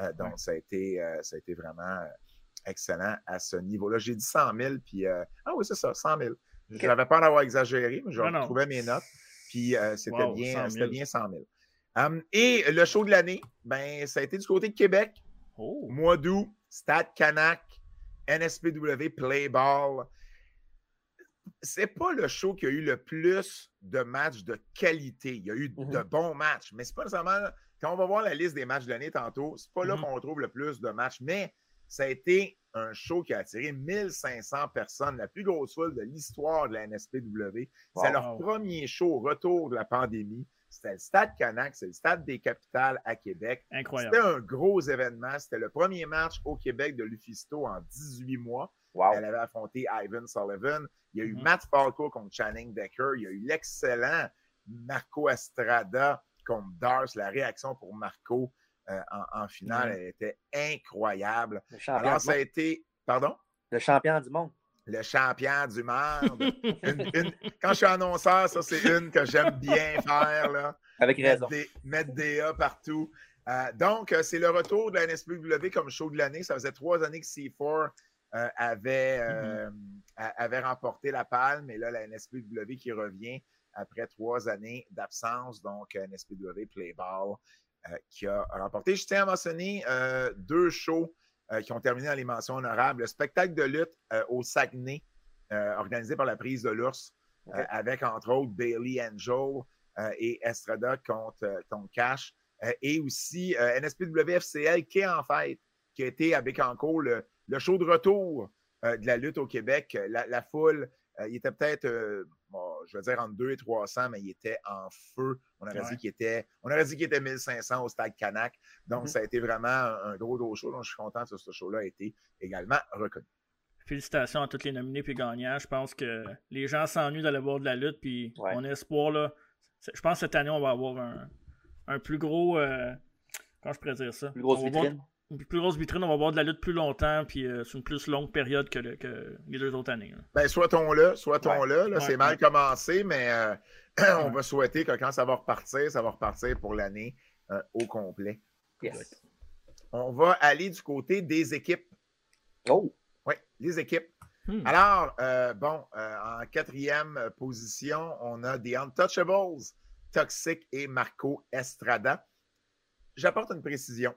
Euh, donc, ça, a été, ça a été vraiment excellent à ce niveau-là. J'ai dit 100 000, puis. ah oui, c'est ça, 100 000. Je n'avais pas d'avoir exagéré, mais je retrouvais mes notes. Puis c'était bien, 100 bien 100 000. Um, et le show de l'année, ben, ça a été du côté de Québec. Oh. Mois d'août, Stade Canac, NSPW Play Ball. C'est pas le show qui a eu le plus de matchs de qualité. Il y a eu de Mm-hmm. bons matchs, mais c'est pas nécessairement. Quand on va voir la liste des matchs de l'année tantôt, c'est pas là Mhm. qu'on trouve le plus de matchs, mais ça a été un show qui a attiré 1500 personnes, la plus grosse foule de l'histoire de la NSPW. C'est leur premier show au retour de la pandémie. C'était le Stade Canac, c'est le Stade des capitales à Québec. Incroyable. C'était un gros événement. C'était le premier match au Québec de Lufisto en 18 mois. Elle avait affronté Ivan Sullivan. Il y a eu Mhm. Matt Falco contre Channing Decker. Il y a eu l'excellent Marco Estrada contre Dars. La réaction pour Marco euh, en, en finale Mhm. elle était incroyable. Le champion Alors, du ça a monde. été. Pardon? Le champion du monde. Le champion du monde. Une- une- quand je suis annonceur, ça, c'est une que j'aime bien faire. Là. Avec Mettre raison. des- mettre des A partout. Euh, donc, euh, c'est le retour de la NSPW comme show de l'année. Ça faisait trois années que C4 euh, avait, euh, a- avait remporté la palme. Et là, la NSPW qui revient après trois années d'absence. Donc, NSPW Playball euh, qui a remporté. Je tiens à mentionner euh, deux shows euh, qui ont terminé dans les mentions honorables. Le spectacle de lutte euh, au Saguenay, euh, organisé par la prise de l'ours, avec entre autres Bailey Angel et Estrada contre, contre Cash. Et aussi NSPWFCL qui est en fait, qui a été à Bécancourt le, le show de retour de la lutte au Québec. La, la foule, il était peut-être, bon, je veux dire, entre 2 et 300, mais il était en feu. On aurait Ouais. dit qu'il était, on aurait dit qu'il était 1500 au Stade Canac. Donc, Mhm. ça a été vraiment un, gros, gros show. Donc, je suis content que ce show-là a été également reconnu. Félicitations à tous les nominés puis gagnants. Je pense que les gens s'ennuient d'aller voir de la lutte. Puis on a espoir. Là, je pense que cette année, on va avoir un, un plus gros. euh, comment je pourrais dire ça? Plus grosse On va voir- vitrine. Une plus grosse vitrine. On va voir de la lutte plus longtemps. Puis euh, sur une plus longue période que, le- que les deux autres années. là. Ben, soit-on-là, soit-on-là. Là, Ouais, c'est mal ouais. commencé, mais euh, on va souhaiter que quand ça va repartir, ça va repartir pour l'année euh, au complet. Yes. On va aller du côté des équipes. Oh! Oui, les équipes. Hmm. Alors, euh, bon, euh, en quatrième position, on a The Untouchables, Toxic et Marco Estrada. J'apporte une précision.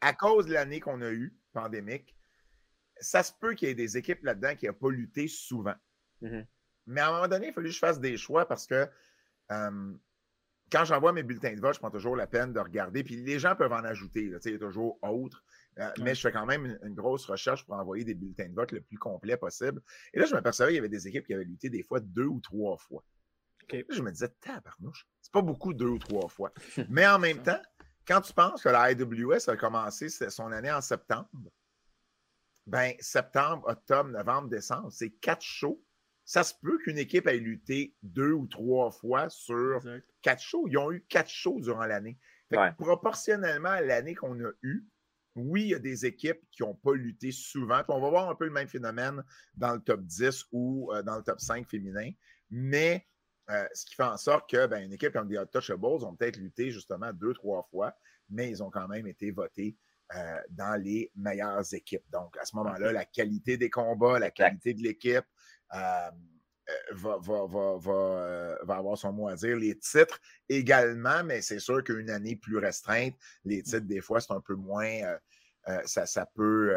À cause de l'année qu'on a eue, pandémique, ça se peut qu'il y ait des équipes là-dedans qui n'ont pas lutté souvent. Mhm. Mais à un moment donné, il a fallu que je fasse des choix parce que euh, quand j'envoie mes bulletins de vote, je prends toujours la peine de regarder. Puis les gens peuvent en ajouter. là, il y a toujours autre. Euh, Mais je fais quand même une, une grosse recherche pour envoyer des bulletins de vote le plus complet possible. Et là, je m'apercevais qu'il y avait des équipes qui avaient lutté des fois deux ou trois fois. Là, je me disais, tabarnouche, c'est pas beaucoup deux ou trois fois. Mais en même temps, quand tu penses que la IWS a commencé son année en septembre, ben septembre, octobre, novembre, décembre, c'est quatre shows. Ça se peut qu'une équipe ait lutté deux ou trois fois sur Exact. quatre shows. Ils ont eu quatre shows durant l'année. Fait que Ouais. Proportionnellement à l'année qu'on a eue, oui, il y a des équipes qui n'ont pas lutté souvent. Puis on va voir un peu le même phénomène dans le top 10 ou euh, dans le top 5 féminin. Mais euh, ce qui fait en sorte que ben, une équipe comme des Untouchables ont peut-être lutté justement deux, trois fois, mais ils ont quand même été votés euh, dans les meilleures équipes. Donc, à ce moment-là, la qualité des combats, la qualité de l'équipe euh, va, va, va, va, va avoir son mot à dire. Les titres également, mais c'est sûr qu'une année plus restreinte, les titres, des fois, c'est un peu moins. ça, ça, peut,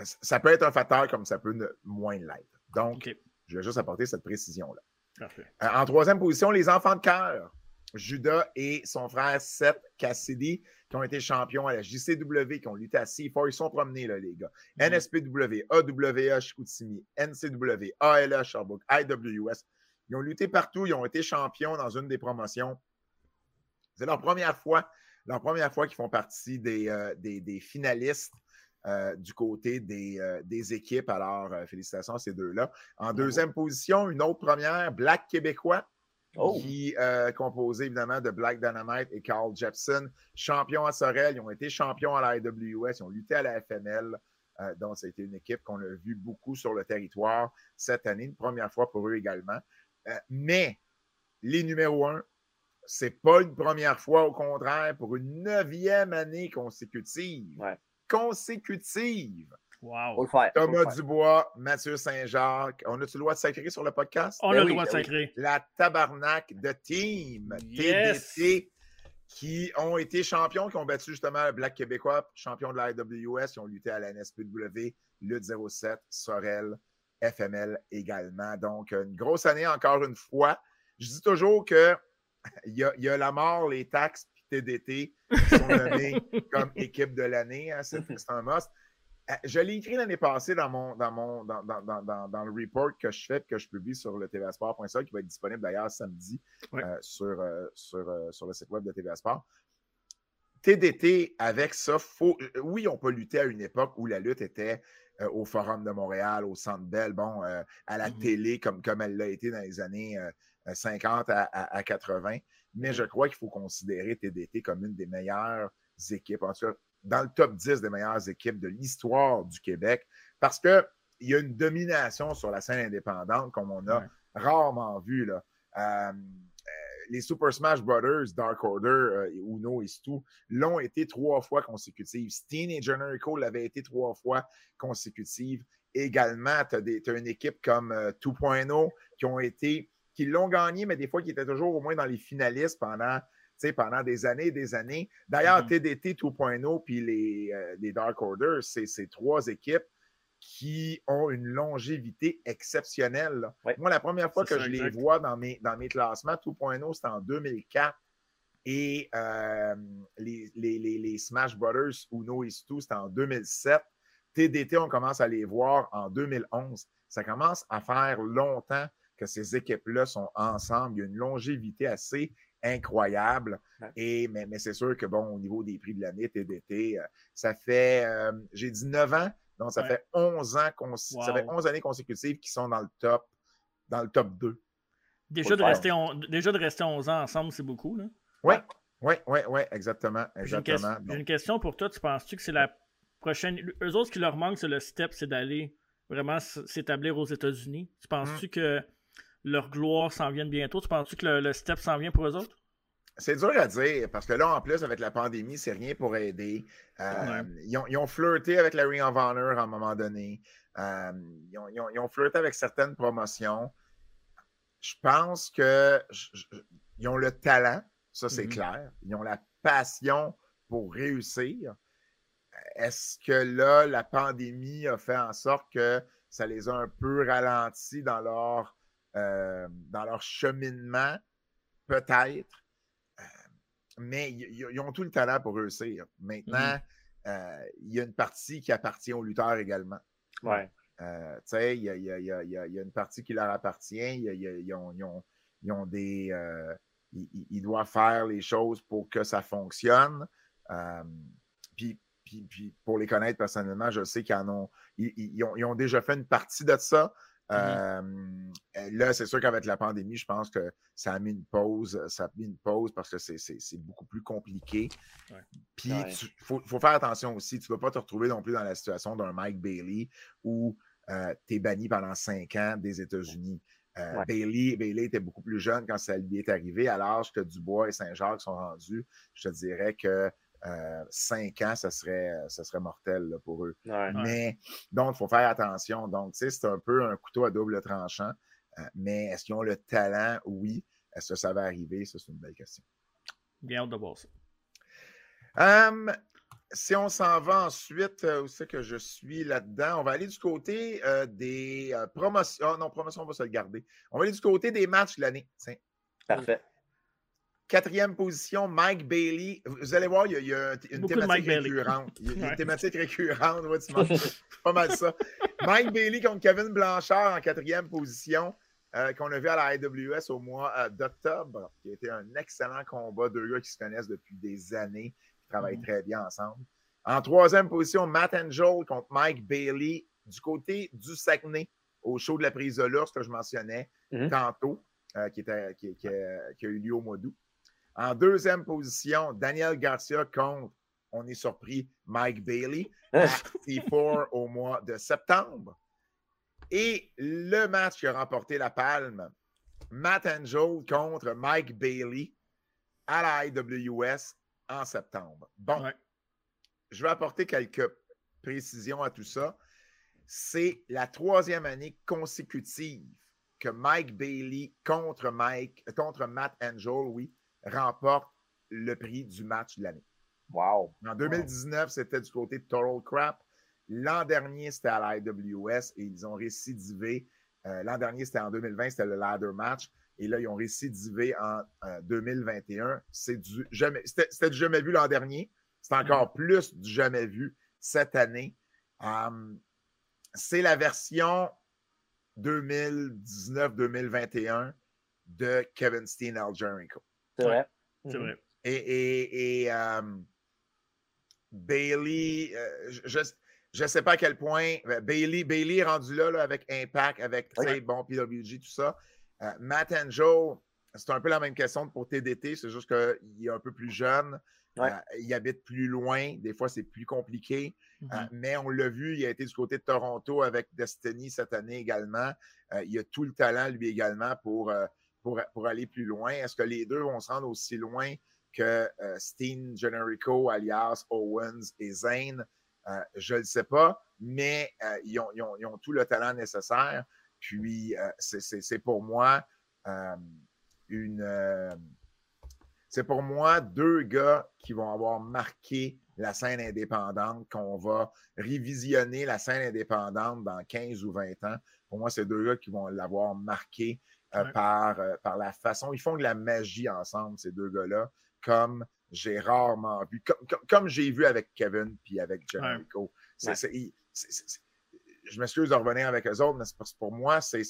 ça peut être un facteur comme ça peut ne- moins l'être. Donc, Je vais juste apporter cette précision-là. Parfait. Euh, en troisième position, les enfants de cœur. Judas et son frère Seth Cassidy, qui ont été champions à la JCW, qui ont lutté à C4. Ils sont promenés, là, les gars. NSPW, AWA Chicoutimi, NCW, ALA Sherbrooke, IWS. Ils ont lutté partout. Ils ont été champions dans une des promotions. C'est leur première fois, leur première fois qu'ils font partie des, euh, des, des finalistes euh, du côté des, euh, des équipes. Alors, euh, félicitations à ces deux-là. En deuxième position, une autre première, Black Québécois, Oh. qui composé évidemment de Black Dynamite et Carl Jepson, champions à Sorel. Ils ont été champions à la IWS, ils ont lutté à la. Euh, donc, ça a été une équipe qu'on a vu beaucoup sur le territoire cette année, une première fois pour eux également. Mais les numéros un, c'est pas une première fois, au contraire, pour une neuvième année consécutive. Consécutive. Wow. Faut le faire. faut Thomas le faire. Dubois, Mathieu Saint-Jacques. On a-tu le droit de sacrer sur le podcast? On Ben a le oui, droit de ben oui. La tabarnak de team Yes. TDT qui ont été champions, qui ont battu justement le Black Québécois, champion de la IWS, qui ont lutté à la NSPW, Lutte 07, Sorel, FML également. Donc, une grosse année encore une fois. Je dis toujours que il y a, il y a la mort, les taxes, TDT qui sont nommés comme équipe de l'année. hein. C'est un must. Je l'ai écrit l'année passée dans, mon, dans, mon, dans, dans, dans, le report que je fais, que je publie sur le tvsport.ca, qui va être disponible d'ailleurs samedi Ouais. euh, sur, euh, sur, euh, sur le site web de TVA Sport. TDT, avec ça, faut, oui, on peut lutter à une époque où la lutte était euh, au Forum de Montréal, au Centre Bell, bon, euh, à la Mhm. télé, comme, comme elle l'a été dans les années euh, euh, 50 à, à- à 80. Mais je crois qu'il faut considérer TDT comme une des meilleures équipes, en tout cas, dans le top 10 des meilleures équipes de l'histoire du Québec, parce qu'il y a une domination sur la scène indépendante comme on a Ouais. rarement vu. Là. Euh, euh, les Super Smash Brothers, Dark Order, euh, Uno et Stu l'ont été trois fois consécutives. Steen et Generico l'avaient été trois fois consécutives. Également, tu as, une équipe comme euh, 2.0 qui ont été, qui l'ont gagné, mais des fois qui étaient toujours au moins dans les finalistes pendant, pendant des années et des années. D'ailleurs, Mhm. TDT 2.0 puis les, euh, les Dark Order, c'est ces trois équipes qui ont une longévité exceptionnelle. Ouais. Moi, la première fois que je les vois dans mes, dans mes classements, 2.0, c'était en 2004. Et euh, les, les, les, les Smash Brothers, Uno et Stu, c'était en 2007. TDT, on commence à les voir en 2011. Ça commence à faire longtemps que ces équipes-là sont ensemble. Il y a une longévité assez incroyable. Ouais. Et, mais mais c'est sûr que, bon, au niveau des prix de l'année, TDT, euh, ça fait, euh, j'ai dit 9 ans, donc ça Ouais. fait 11 ans, cons- ça fait Wow. 11 années consécutives qui sont dans le top, dans le top 2. Déjà de, rester on- déjà de rester 11 ans ensemble, c'est beaucoup. Là. Oui, oui, oui, oui, exactement, J'ai une, exactement. j'ai une question pour toi. Tu penses-tu que c'est la prochaine. Eux autres, ce qui leur manque, c'est le step, c'est d'aller vraiment s'établir aux États-Unis? Tu penses-tu que leur gloire s'en vient bientôt? Tu penses-tu que le, le step s'en vient pour eux autres? C'est dur à dire parce que là, en plus, avec la pandémie, c'est rien pour aider. Euh, ils, ont, ils ont flirté avec la Ring of Honor à un moment donné. Euh, ils, ont, ils ont- ils ont flirté avec certaines promotions. Je pense que je- je- ils ont le talent, ça c'est Mhm. clair. Ils ont la passion pour réussir. Est-ce que là, la pandémie a fait en sorte que ça les a un peu ralentis dans leur, euh, dans leur cheminement? Peut-être. Mais ils, ont tout le talent pour réussir. Maintenant, euh, il y a une partie qui appartient aux lutteurs également. Ouais. Euh, tu sais, il y a, y y y une partie qui leur appartient. Ils, ont, ils ont- ils ont des. euh, ils, ils- ils doivent faire les choses pour que ça fonctionne. Euh, puis, puis- puis pour les connaître personnellement, je sais qu'ils en ont ils, ils- ils ont. ils ont déjà fait une partie de ça. Euh, là, c'est sûr qu'avec la pandémie, je pense que ça a mis une pause. Ça a mis une pause parce que c'est- beaucoup plus compliqué. Ouais. Puis, Ouais. il faut, faut faire attention aussi. Tu ne vas pas te retrouver non plus dans la situation d'un Mike Bailey où tu es banni pendant cinq ans des États-Unis. Euh, Ouais. Bailey, Bailey était beaucoup plus jeune quand ça lui est arrivé. À l'âge que Dubois et Saint-Jacques sont rendus, je te dirais que euh, cinq ans, ça serait, ça serait mortel là, pour eux. Ouais. Mais donc, il faut faire attention. Donc, tu sais, c'est un peu un couteau à double tranchant. Euh, mais est-ce qu'ils ont le talent? Oui. Est-ce que ça va arriver? Ça, c'est une belle question. Bien hâte de voir ça. Hum, si on s'en va ensuite, euh, où c'est que je suis là-dedans? On va aller du côté euh, des euh, promotions. Ah non, promotion, on va se le garder. On va aller du côté des matchs de l'année. Tiens. Parfait. Quatrième position, Mike Bailey. Vous allez voir, il y a, il y a un- une thématique récurrente. Il y a une thématique récurrente. ouais, tu pas mal ça. Mike Bailey contre Kevin Blanchard en quatrième position, euh, qu'on a vu à la AWS au mois euh, d'octobre, qui a été un excellent combat. Deux gars qui se connaissent depuis des années, qui travaillent Mhm. très bien ensemble. En troisième position, Matt Angel contre Mike Bailey du côté du Saguenay, au show de la prise de l'ours que je mentionnais Mhm. tantôt, euh, qui, était, qui, qui a, qui a eu lieu au mois d'août. En deuxième position, Daniel Garcia contre, on est surpris, Mike Bailey à C4 au mois de septembre. Et le match qui a remporté la palme, Matt Angel contre Mike Bailey à la IWS en septembre. Bon, je vais apporter quelques précisions à tout ça. C'est la troisième année consécutive que Mike Bailey contre Mike, contre Matt Angel, oui, remporte le prix du match de l'année. Wow. En 2019, c'était du côté de Total Crap. L'an dernier, c'était à la IWS et ils ont récidivé. Euh, L'an dernier, c'était en 2020, c'était le ladder match. Et là, ils ont récidivé en euh, 2021. C'est du jamais, c'était, du jamais vu l'an dernier. C'est encore plus du jamais vu cette année. Um, c'est la version 2019-2021 de Kevin Steen Al Jericho. C'est vrai. C'est vrai. Et, et, et, euh, Bailey, euh, je je ne sais pas à quel point euh, Bailey, Bailey est rendu là, là, avec Impact, avec sais, bon PWG, tout ça. Euh, Matt Angel, c'est un peu la même question pour TDT, c'est juste qu'il est un peu plus jeune. Ouais. euh, il habite plus loin. Des fois, c'est plus compliqué. Mhm. Euh, mais on l'a vu, il a été du côté de Toronto avec Destiny cette année également. Euh, il a tout le talent, lui également, pour, euh, pour, aller plus loin? Est-ce que les deux vont se rendre aussi loin que euh, Steen Generico, alias Owens et Zane? Euh, je ne le sais pas, mais euh, ils, ont, tout le talent nécessaire. Puis, c'est- pour moi une. c'est pour moi deux gars qui vont avoir marqué la scène indépendante, qu'on va révisionner la scène indépendante dans 15 ou 20 ans. Pour moi, c'est deux gars qui vont l'avoir marqué euh, Ouais. par, euh, par la façon. Ils font de la magie ensemble, ces deux gars-là, comme j'ai rarement vu, comme, comme- comme j'ai vu avec Kevin puis avec Jericho. Ouais. je m'excuse de revenir avec eux autres, mais c'est parce que pour moi, c'est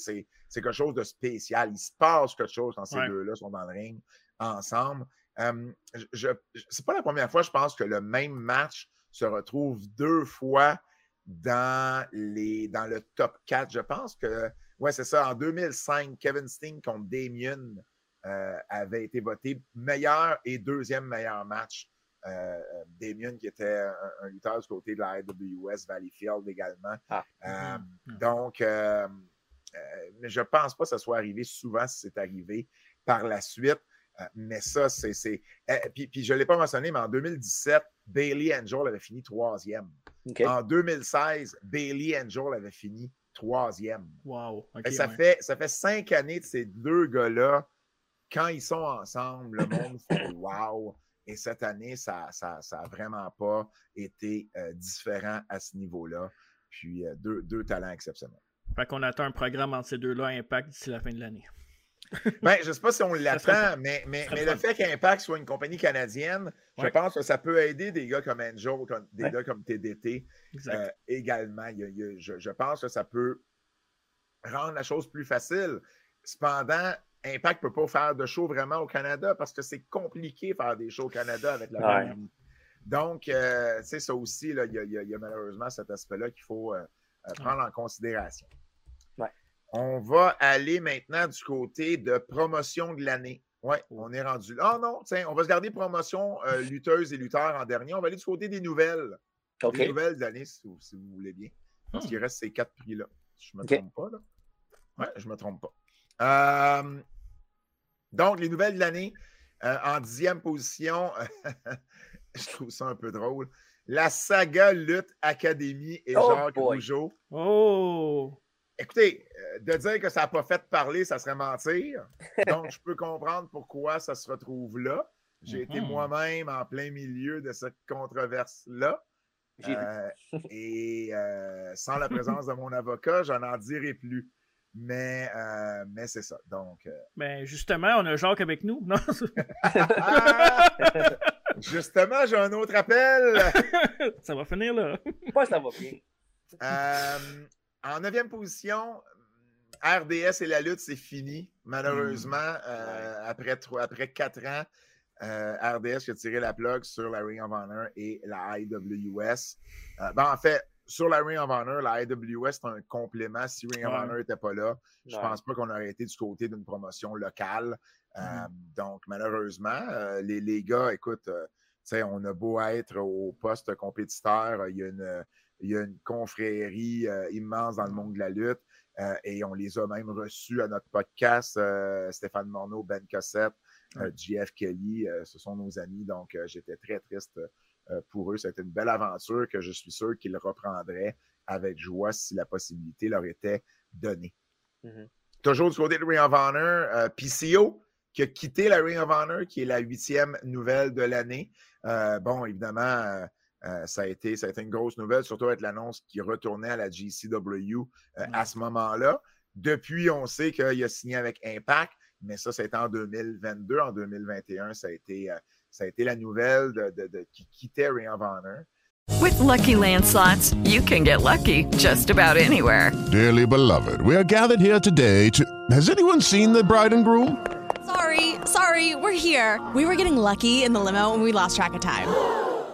quelque chose de spécial. Il se passe quelque chose quand ces deux-là sont dans le ring ensemble. Euh, je, je- c'est pas la première fois, je pense, que le même match se retrouve deux fois dans, les, dans le top 4. Je pense que, ouais, c'est ça. En 2005, Kevin Steen contre Damien euh, avait été voté meilleur et deuxième meilleur match. Euh, Damien, qui était un, un lutteur du côté de la AWS Valleyfield également. Ah. Euh, Mhm. Donc, euh, euh, mais je ne pense pas que ça soit arrivé souvent si c'est arrivé par la suite. Euh, mais ça, c'est. c'est- euh, puis, puis je ne l'ai pas mentionné, mais en 2017, Bailey Angel avait fini troisième. En 2016, Bailey Angel avait fini troisième. Wow. OK, Fait que ça, ouais. fait, ça fait cinq années de ces deux gars-là. Quand ils sont ensemble, le monde fait wow. Et cette année, ça n'a ça, ça a vraiment pas été euh, différent à ce niveau-là. Puis euh, deux, deux talents exceptionnels. Fait qu'on attend un programme entre ces deux-là à Impact d'ici la fin de l'année. Ben, je ne sais pas si on fun. mais, mais, le fait qu'Impact soit une compagnie canadienne, je pense que ça peut aider des gars comme Angel, comme- des Ouais. gars comme TDT euh, également. Il je, je pense que ça peut rendre la chose plus facile. Cependant, Impact ne peut pas faire de show vraiment au Canada parce que c'est compliqué de faire des shows au Canada avec la Ouais. pandémie. Donc, euh, tu sais, ça aussi, là, il y, a- il y a- il y a malheureusement cet aspect-là qu'il faut euh, euh, prendre en considération. On va aller maintenant du côté de promotion de l'année. Oui, on est rendu là. Ah non, tiens, on va se garder promotion euh, lutteuses et lutteurs en dernier. On va aller du côté des nouvelles. OK. Des nouvelles d'année, si, vous- si vous voulez bien. Parce Hmm. qu'il reste ces quatre prix-là. Je ne me trompe pas, là. Oui, je ne me trompe pas. Euh, donc, les nouvelles de l'année, euh, en dixième position, je trouve ça un peu drôle. La saga Lutte Académie et Oh Jacques boy. Rougeau. Oh! Écoutez, euh, de dire que ça n'a pas fait parler, ça serait mentir. Donc, je peux comprendre pourquoi ça se retrouve là. J'ai été Mhm. moi-même en plein milieu de cette controverse-là. J'ai vu. Euh, et euh, sans la présence de mon avocat, je n'en dirai plus. Mais, euh, mais c'est ça. Donc, euh, Ben, justement, on a Jacques avec nous. Non? justement, j'ai un autre appel. ça va finir là. Moi, ça va bien. En neuvième position, RDS et la lutte, c'est fini. Malheureusement, euh, après, trois- après quatre ans, euh, RDS a tiré la plug sur la Ring of Honor et la IWS. Euh, ben, en fait, sur la Ring of Honor, la IWS, c'est un complément. Si Ring of Ouais. Honor n'était pas là, je Ouais. pense pas qu'on aurait été du côté d'une promotion locale. Euh, donc, malheureusement, les, les gars, écoute, tu sais, on a beau être au poste compétiteur, il y a une, il y a une confrérie euh, immense dans le monde de la lutte euh, et on les a même reçus à notre podcast. euh, Stéphane Morneau, Ben Cossette, JF Kelly, ce sont nos amis. Donc, j'étais très triste pour eux. C'était une belle aventure que je suis sûr qu'ils reprendraient avec joie si la possibilité leur était donnée. Mhm. Toujours du côté de Ring of Honor, euh, PCO qui a quitté la Ring of Honor, qui est la huitième nouvelle de l'année. Euh, bon, évidemment, euh, ça, a été, ça a été une grosse nouvelle, surtout avec l'annonce qu'il retournait à la GCW euh, à ce moment-là. Depuis, on sait qu'il a signé avec Impact, mais ça, c'était en 2022. En 2021, ça a été, euh, ça a été la nouvelle de, de- de- qui quittait Ring of Honor. With Lucky Land slots, you can get lucky just about anywhere. Dearly beloved, we are gathered here today to. Has anyone seen the bride and groom? Sorry, sorry, we're here. We were getting lucky in the limo and we lost track of time.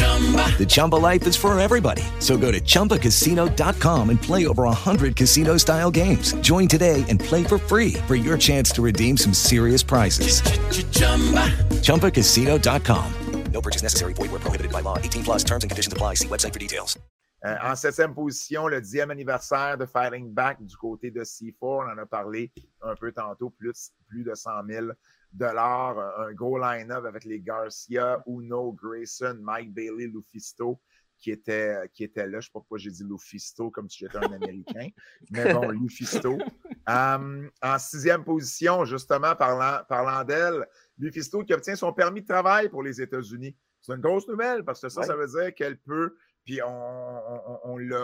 The Chumba life is for everybody. So go to ChumbaCasino.com and play over 100 casino style games. Join today and play for free for your chance to redeem some serious prizes. ChumbaCasino.com. No purchase necessary. Void where prohibited by law. 18 plus terms and conditions apply. See website for details. Euh, en septième position, le dixième anniversaire de Fighting Back du côté de C4. On en a parlé un peu tantôt, plus, plus de 100 000 dollars. Un gros line-up avec les Garcia, Uno, Grayson, Mike Bailey, Lufisto qui était, qui était là. Je ne sais pas pourquoi j'ai dit Lufisto comme si j'étais un Américain. Mais bon, Lufisto. Um, en sixième position, justement, parlant, parlant d'elle, Lufisto qui obtient son permis de travail pour les États-Unis. C'est une grosse nouvelle parce que ça, Ouais. ça veut dire qu'elle peut puis on, on,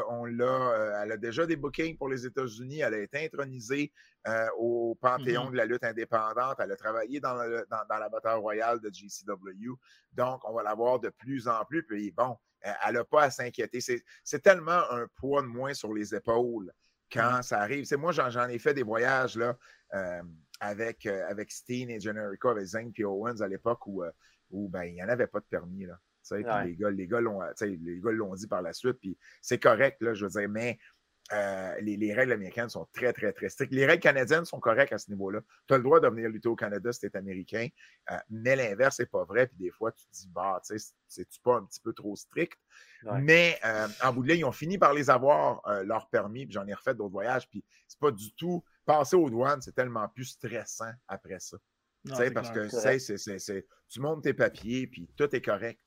on l'a, euh, elle a déjà des bookings pour les États-Unis. Elle a été intronisée euh, au Panthéon Mhm. de la lutte indépendante. Elle a travaillé dans, le- dans, dans la bataille royale de GCW. Donc, on va la voir de plus en plus. Puis bon, elle n'a pas à s'inquiéter. C'est, tellement un poids de moins sur les épaules quand ça arrive. C'est moi, j'en, j'en ai fait des voyages là, euh, avec, euh, avec Steen et Generico, avec Zane et Owens à l'époque où, euh, où ben, il n'y en avait pas de permis. Là. Ouais. Les gars, les gars l'ont, tu sais, les gars l'ont dit par la suite, puis c'est correct, là, je veux dire, mais euh, les, les règles américaines sont très, très, très strictes. Les règles canadiennes sont correctes à ce niveau-là. Tu as le droit de venir lutter au Canada si tu es américain, euh, mais l'inverse, c'est pas vrai. Puis des fois, tu te dis, bah, tu sais, c'est-tu pas un petit peu trop strict? Ouais. Mais euh, en bout de ligne, ils ont fini par les avoir, euh, leur permis, puis j'en ai refait d'autres voyages, puis c'est pas du tout. Passer aux douanes, c'est tellement plus stressant après ça. Sais, parce clair. que C'est tu montes tes papiers, puis tout est correct.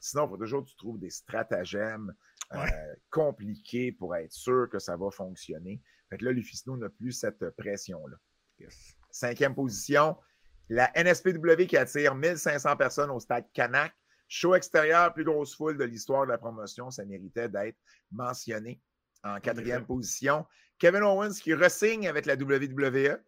Sinon, il faut toujours que tu trouves des stratagèmes euh, compliqués pour être sûr que ça va fonctionner. Fait que là, n'a plus cette pression-là. Cinquième position, la NSPW qui attire 1500 personnes au stade Canac. Show extérieur, plus grosse foule de l'histoire de la promotion. Ça méritait d'être mentionné. En quatrième position, Kevin Owens qui ressigne avec la WWE,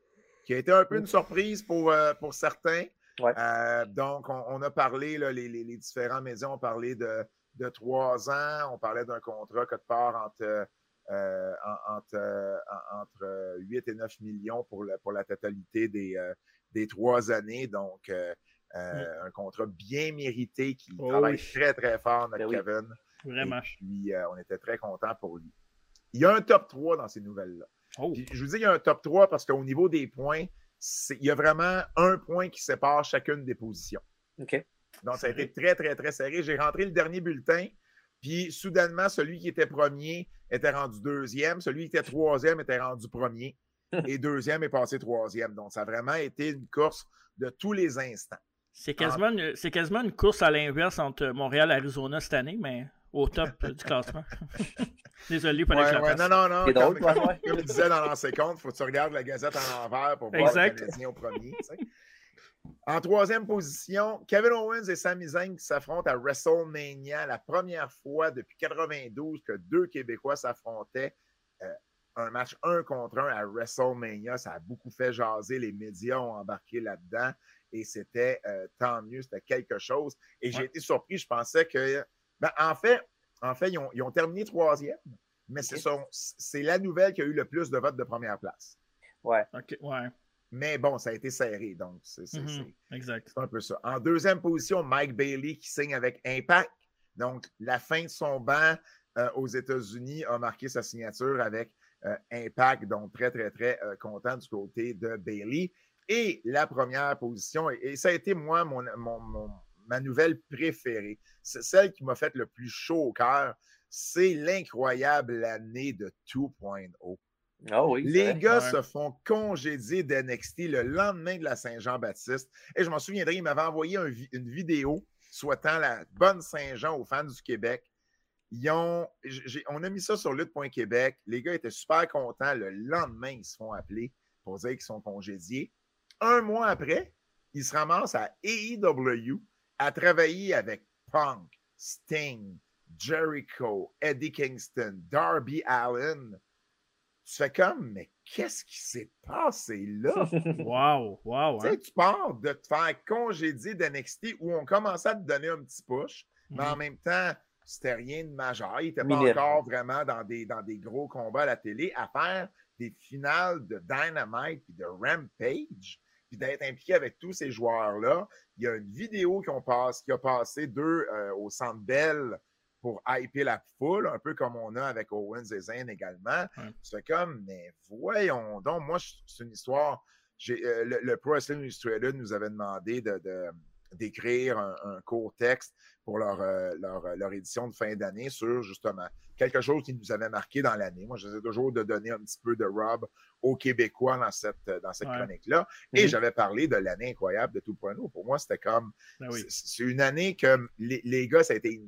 qui a été un peu une surprise pour, euh, pour certains. Ouais. Euh, donc, on, on a parlé, là, les, les- les différents médias ont parlé de, de trois ans. On parlait d'un contrat quelque part entre, euh, en- entre, euh, en- entre euh, 8 et 9 millions pour, le- pour la totalité des, euh, des trois années. Donc, euh, euh, un contrat bien mérité qui Oh travaille oui. très, très fort, notre Ben oui. Kevin. Vraiment. Et puis, euh, on était très contents pour lui. Il y a un top 3 dans ces nouvelles-là. Oh. Puis, je vous dis qu'il y a un top 3 parce qu'au niveau des points, c'est- il y a vraiment un point qui sépare chacune des positions. OK. Donc, ça a été très, très, très serré. J'ai rentré le dernier bulletin, puis soudainement, celui qui était premier était rendu deuxième, celui qui était troisième était rendu premier, et deuxième est passé troisième. Donc, ça a vraiment été une course de tous les instants. C'est quasiment, quasiment une course à l'inverse entre Montréal et Arizona cette année, mais au top du classement. Désolé pour ouais, la ouais, Non, non, non. Comme, drôle, comme, comme, comme, je disais dans l'ancien compte, il faut que tu regardes la Gazette en envers pour voir exact. le Canadien au premier. Tu sais. En troisième position, Kevin Owens et Sami Zayn qui s'affrontent à WrestleMania, la première fois depuis 92 que deux Québécois s'affrontaient. Euh, un match un contre un à WrestleMania. Ça a beaucoup fait jaser. Les médias ont embarqué là-dedans et c'était euh, tant mieux, c'était quelque chose. Et j'ai été surpris, je pensais que. Ben, en fait, en fait ils, ont, ils ont terminé troisième, mais okay. c'est la nouvelle qui a eu le plus de votes de première place. Ouais. OK, ouais. Mais bon, ça a été serré, donc c'est mm -hmm. exact. un peu ça. En deuxième position, Mike Bailey qui signe avec Impact. Donc, la fin de son banc euh, aux États-Unis a marqué sa signature avec euh, Impact. Donc, très, très, très euh, content du côté de Bailey. Et la première position, et, et ça a été moi, mon, mon, mon, ma nouvelle préférée, c'est celle qui m'a fait le plus chaud au cœur, c'est l'incroyable année de 2.0. Oh oui, les gars Ouais. se font congédier d'NXT le lendemain de la Saint-Jean-Baptiste. Et je m'en souviendrai, il m'avait envoyé un une vidéo souhaitant la bonne Saint-Jean aux fans du Québec. Ils ont, j'ai- on a mis ça sur lutte.québec. Les gars étaient super contents. Le lendemain, ils se font appeler pour dire qu'ils sont congédiés. Un mois après, ils se ramassent à AEW à travailler avec Punk, Sting, Jericho, Eddie Kingston, Darby Allen. Tu fais comme, mais qu'est-ce qui s'est passé là? Wow, wow. Tu sais, Hein? tu pars de te faire congédier d'NXT où on commençait à te donner un petit push, mais en Mhm. même temps, c'était rien de majeur. Il n'était pas encore vraiment dans des, dans des gros combats à la télé, à faire des finales de Dynamite et de Rampage, puis d'être impliqué avec tous ces joueurs-là. Il y a une vidéo qui, ont passe- qui a passé deux euh, au Centre Bell pour hyper la foule, un peu comme on a avec Owens et Zayn également. C'est comme, mais voyons donc, moi, c'est une histoire. euh, le, le Pro Wrestling Illustrated nous avait demandé de, de- d'écrire un, un court texte pour leur, euh, leur, euh, leur édition de fin d'année sur justement quelque chose qui nous avait marqué dans l'année. Moi, j'essaie toujours de donner un petit peu de rub aux Québécois dans cette, dans cette Ouais. chronique-là. Et Mhm. j'avais parlé de l'année incroyable de tout point de vue. Pour moi, c'était comme Ben oui. c'est une année que les, les gars, ça a été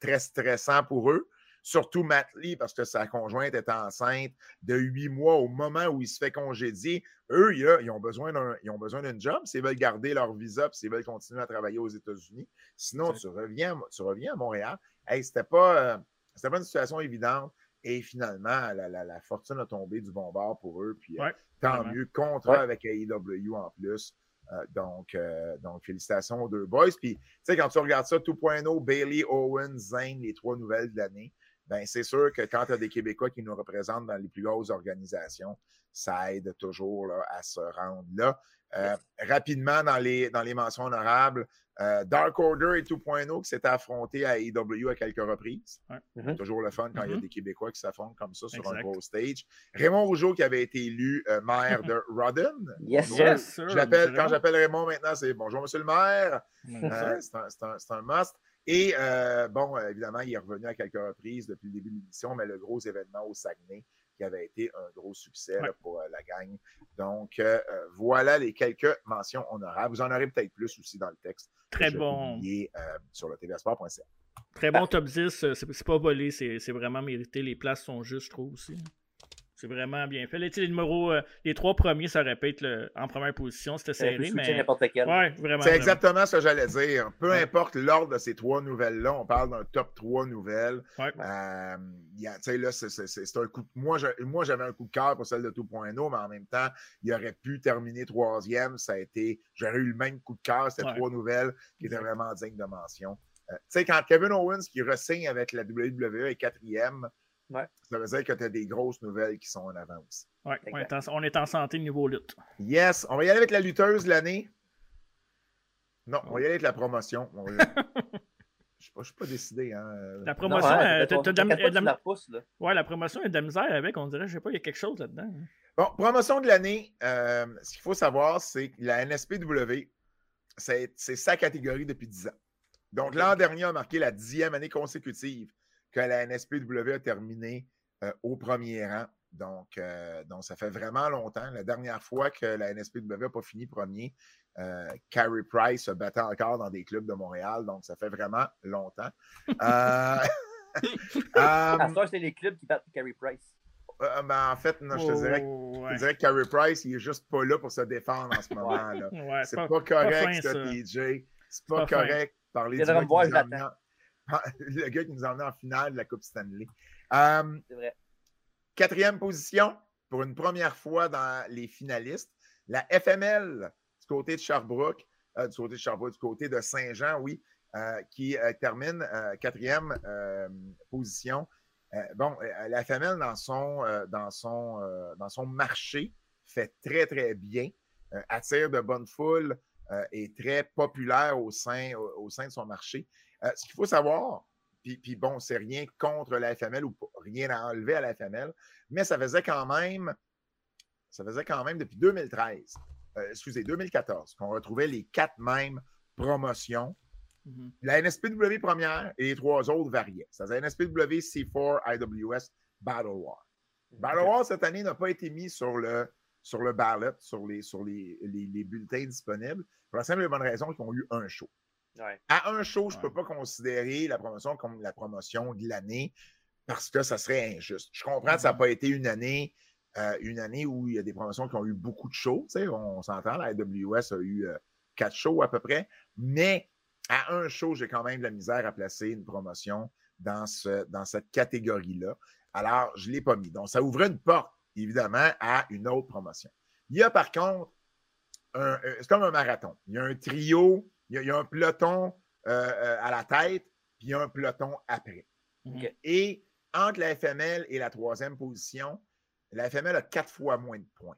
très stressant pour eux. Surtout Matt Lee, parce que sa conjointe était enceinte de huit mois au moment où il se fait congédier. Eux, ils, ont besoin d'un ils ont besoin d'un job s'ils veulent garder leur visa s'ils veulent continuer à travailler aux États-Unis. Sinon, tu reviens, tu reviens à Montréal. Hey, c'était pas, euh, c'était pas une situation évidente. Et finalement, la, la- la fortune a tombé du bon bord pour eux. Puis euh, Ouais, tant vraiment. mieux. Contrat Ouais. avec AEW en plus. Euh, donc, euh, donc, félicitations aux deux boys. Puis, tu sais, quand tu regardes ça, 2.0, Bailey, Owens, Zayn, les trois nouvelles de l'année, ben c'est sûr que quand tu as des Québécois qui nous représentent dans les plus grosses organisations, ça aide toujours là, à se rendre là. Euh, Rapidement, dans les, dans les mentions honorables, euh, Dark Order et 2.0 qui s'étaient affrontés à AEW à quelques reprises. Ouais. Mhm. Toujours le fun quand il y a Mhm. des Québécois qui s'affrontent comme ça sur un gros stage. Raymond Rougeau qui avait été élu euh, maire de Rodden. Yes, sir. Yes, sir. Je quand j'appelle Raymond maintenant, c'est bonjour, monsieur le maire. Euh, c'est un, c'est un- c'est un must. Et euh, bon, évidemment, il est revenu à quelques reprises depuis le début de l'émission, mais le gros événement au Saguenay qui avait été un gros succès là, pour euh, la gang. Donc, euh, voilà les quelques mentions honorables. Vous en aurez peut-être plus aussi dans le texte. Très bon. publier, euh, sur le tvsport.ca. Très bon top 10. euh, C'est pas volé, c'est c'est vraiment mérité. Les places sont justes, je trouve aussi. C'est vraiment bien fait. Là, les numéros, euh, les trois premiers, ça aurait pu être le- en première position. C'était serré, mais. n'importe quel. Ouais, vraiment. C'est vraiment. exactement ce que j'allais dire. Peu Ouais. importe l'ordre de ces trois nouvelles-là, on parle d'un top 3 nouvelles. Ouais. Euh, là, c'est- c'est c'est- c'est un coup Moi, je- moi, j'avais un coup de cœur pour celle de 2.0, mais en même temps, il aurait pu terminer troisième. Ça a été. J'aurais eu le même coup de cœur. C'était Ouais. trois nouvelles qui étaient vraiment dignes de mention. Euh, tu sais, quand Kevin Owens qui ressigne avec la WWE est quatrième, Ouais. ça veut dire que tu as des grosses nouvelles qui sont en avant aussi. Ouais, on, est en, on est en santé niveau lutte. Yes, on va y aller avec la lutteuse de l'année. Non, on va y aller avec la promotion. Je suis pas, je suis pas décidé. Hein. La Non, promotion, ouais, euh, t'as- t'as- t'as de la- de la- tu la repousses, là. ouais, la promotion est de la misère avec, on dirait, je sais pas, il y a quelque chose là-dedans. hein. Bon, promotion de l'année. euh, ce qu'il faut savoir, c'est que la NSPW, c'est c'est sa catégorie depuis 10 ans. Donc, l'an dernier a marqué la dixième année consécutive que la NSPW a terminé euh, au premier rang. Donc, euh, donc, ça fait vraiment longtemps. La dernière fois que la NSPW n'a pas fini premier, euh, Carey Price se battait encore dans des clubs de Montréal. Donc, ça fait vraiment longtemps. Euh, euh, c'est les clubs qui battent Carey Price. euh, ben, en fait, non, je te dirais, que- Oh, je te dirais que Carey Price, il est juste pas là pour se défendre en ce moment. Ouais, c'est pas- pas, pas correct, fin, ça, ça. TJ. C'est pas, pas correct de parler du me voir, je le gars qui nous a emmenés en finale de la Coupe Stanley. Euh, C'est vrai. Quatrième position, pour une première fois dans les finalistes, la FML du côté de Sherbrooke, euh, du côté de Sherbrooke, du côté de Saint-Jean, oui, euh, qui termine quatrième position. Bon, la FML dans son, dans, son, dans son marché fait très, très bien, attire de bonnes foules, est très populaire au sein, au, au sein de son marché. Euh, ce qu'il faut savoir, puis, puis bon, c'est rien contre la FML ou rien à enlever à la FML, mais ça faisait quand même, ça faisait quand même depuis 2013, euh, excusez, 2014, qu'on retrouvait les quatre mêmes promotions. Mhm. La NSPW première et les trois autres variaient. C'est-à-dire NSPW, C4, IWS, Battle War. Battle War, cette année, n'a pas été mis sur le, sur le ballot, sur les, sur les, les- les bulletins disponibles, pour la simple et bonne raison qu'ils ont eu un show. Ouais. À un show, je ne peux pas considérer la promotion comme la promotion de l'année parce que ça serait injuste. Je comprends que ça n'a pas été une année, euh, une année où il y a des promotions qui ont eu beaucoup de shows. tu sais, On, s'entend, la AWS a eu euh, quatre shows à peu près, mais à un show, j'ai quand même de la misère à placer une promotion dans, ce, dans cette catégorie-là. Alors, je ne l'ai pas mis. Donc, ça ouvrait une porte, évidemment, à une autre promotion. Il y a par contre, un- euh, c'est comme un marathon. Il y a un trio, il y a, il y a un peloton euh, euh, à la tête, puis il y a un peloton après. Et entre la FML et la troisième position, la FML a quatre fois moins de points.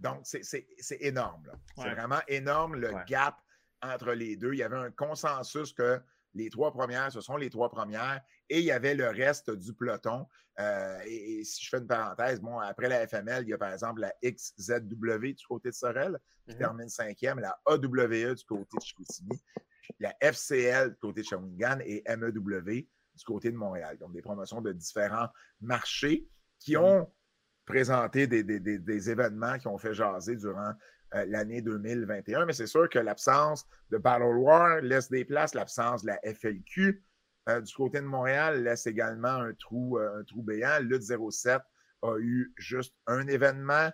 Donc, c'est énorme. C'est vraiment énorme le Ouais. gap entre les deux. Il y avait un consensus que les trois premières, ce sont les trois premières, et il y avait le reste du peloton. Euh, et, et si je fais une parenthèse, bon, après la FML, il y a par exemple la XZW du côté de Sorel, qui Mhm. termine cinquième, la AWE du côté de Chicoutimi, la FCL du côté de Shawinigan et MEW du côté de Montréal. Donc, des promotions de différents marchés qui ont présenté des, des- des- des événements qui ont fait jaser durant euh, l'année 2021. Mais c'est sûr que l'absence de Battle War laisse des places, l'absence de la FLQ euh, du côté de Montréal laisse également un trou, euh, un trou béant. Lutte 07 a eu juste un événement.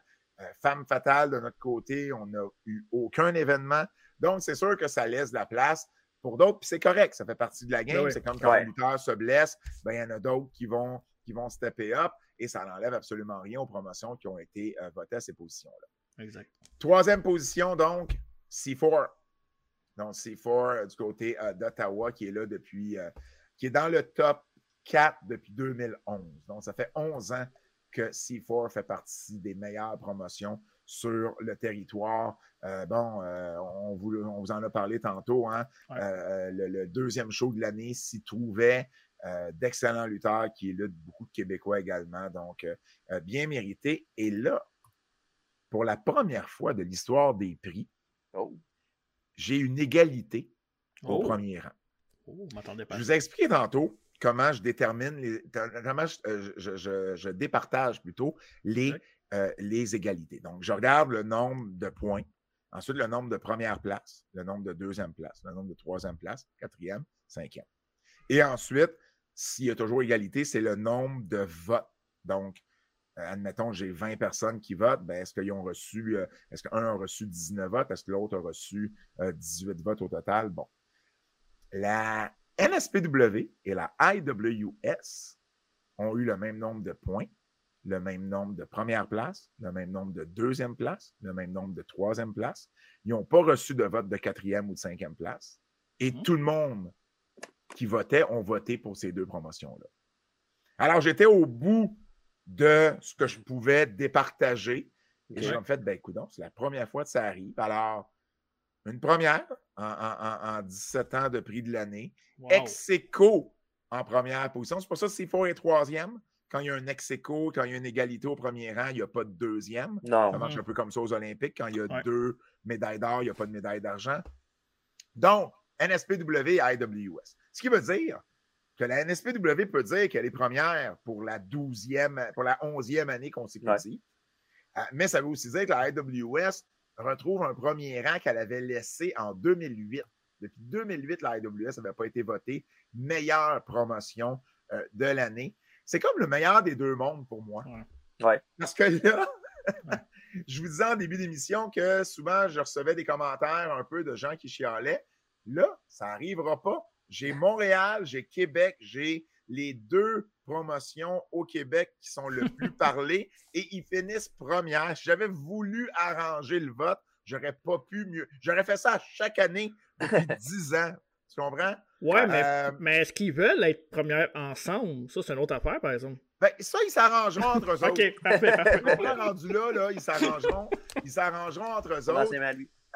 Femme fatale de notre côté, on n'a eu aucun événement. Donc, c'est sûr que ça laisse de la place pour d'autres, puis c'est correct, ça fait partie de la game. Oui. C'est comme quand Ouais. un lutteur se blesse, ben, il y en a d'autres qui vont, qui vont stepper up et ça n'enlève absolument rien aux promotions qui ont été euh, votées à ces positions-là. Exact. Troisième position, donc, C4. Donc, C4 euh, du côté euh, d'Ottawa qui est là depuis, euh, qui est dans le top 4 depuis 2011. Donc, ça fait 11 ans que C4 fait partie des meilleures promotions sur le territoire. Euh, bon, euh, on, vous, on vous en a parlé tantôt. Hein? Ouais. Euh, le, le deuxième show de l'année s'y trouvait d'excellents lutteurs qui luttent beaucoup de Québécois également. Donc, bien mérité. Et là, pour la première fois de l'histoire des prix, Oh. j'ai une égalité au Oh. premier rang. Oh, pas. Je vous ai expliqué tantôt comment je détermine, les, comment je, euh, je- je- je départage plutôt les, euh, les égalités. Donc, je regarde le nombre de points, ensuite le nombre de première place, le nombre de deuxième place, le nombre de troisième place, quatrième, cinquième. Et ensuite, s'il y a toujours égalité, c'est le nombre de votes. Donc, admettons, j'ai 20 personnes qui votent, ben, est-ce qu'ils ont reçu, euh, est-ce qu'un a reçu 19 votes, est-ce que l'autre a reçu euh, 18 votes au total? Bon. La NSPW et la IWS ont eu le même nombre de points, le même nombre de première place, le même nombre de deuxième place, le même nombre de troisième place. Ils n'ont pas reçu de vote de quatrième ou de cinquième place. Et Mhm. tout le monde qui votait ont voté pour ces deux promotions-là. Alors, j'étais au bout de ce que je pouvais départager. Et j'ai fait, ben écoute, c'est la première fois que ça arrive. Alors, une première en, en- en- en 17 ans de prix de l'année. Wow. Ex aequo en première position. C'est pour ça que c'est fort et troisième. Quand il y a un ex aequo, quand il y a une égalité au premier rang, il n'y a pas de deuxième. Non. Ça marche un peu comme ça aux Olympiques. Quand il y a Ouais. deux médailles d'or, il n'y a pas de médaille d'argent. Donc, NSPW et IWS. Ce qui veut dire que la NSPW peut dire qu'elle est première pour la 12e, pour la 11e année consécutive. Euh, mais ça veut aussi dire que la IWS retrouve un premier rang qu'elle avait laissé en 2008. Depuis 2008, la IWS n'avait pas été votée meilleure promotion euh, de l'année. C'est comme le meilleur des deux mondes pour moi. Ouais. Parce que là, je vous disais en début d'émission que souvent, je recevais des commentaires un peu de gens qui chialaient. Là, ça n'arrivera pas. J'ai Montréal, j'ai Québec, j'ai les deux promotions au Québec qui sont le plus parlées et ils finissent première. Si j'avais voulu arranger le vote, j'aurais pas pu mieux. J'aurais fait ça chaque année depuis 10 ans. Tu comprends? Ouais, mais, Euh, mais est-ce qu'ils veulent être première ensemble? Ça, c'est une autre affaire, par exemple. Ben, ça, ils s'arrangeront entre eux autres. OK, parfait, parfait. Comprends, rendu là, là, ils s'arrangeront. Ils s'arrangeront entre eux autres.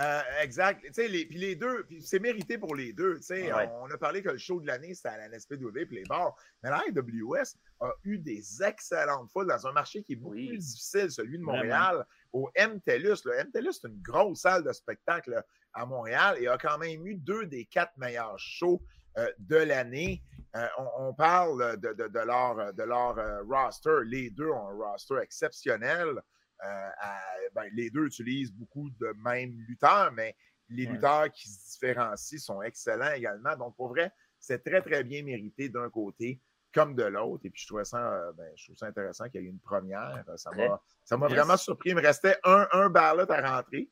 Euh, exact. Tu sais, les, puis les deux, c'est mérité pour les deux. Tu sais, Ouais. On a parlé que le show de l'année, c'était à la NSPW puis les bars. Mais la AWS a eu des excellentes foules dans un marché qui est beaucoup plus difficile, celui de Montréal, au MTELUS. Le MTELUS, c'est une grosse salle de spectacle à Montréal et a quand même eu deux des quatre meilleurs shows euh, de l'année. Euh, on, on parle de, de- de leur, de leur euh, roster. Les deux ont un roster exceptionnel. Euh, à- ben, les deux utilisent beaucoup de mêmes lutteurs, mais les Ouais. lutteurs qui se différencient sont excellents également. Donc, pour vrai, c'est très, très bien mérité d'un côté comme de l'autre. Et puis, je trouvais ça, euh, ben, je trouve ça intéressant qu'il y ait une première. Ça m'a ça m'a Yes. vraiment surpris. Il me restait un, un ballot à rentrer.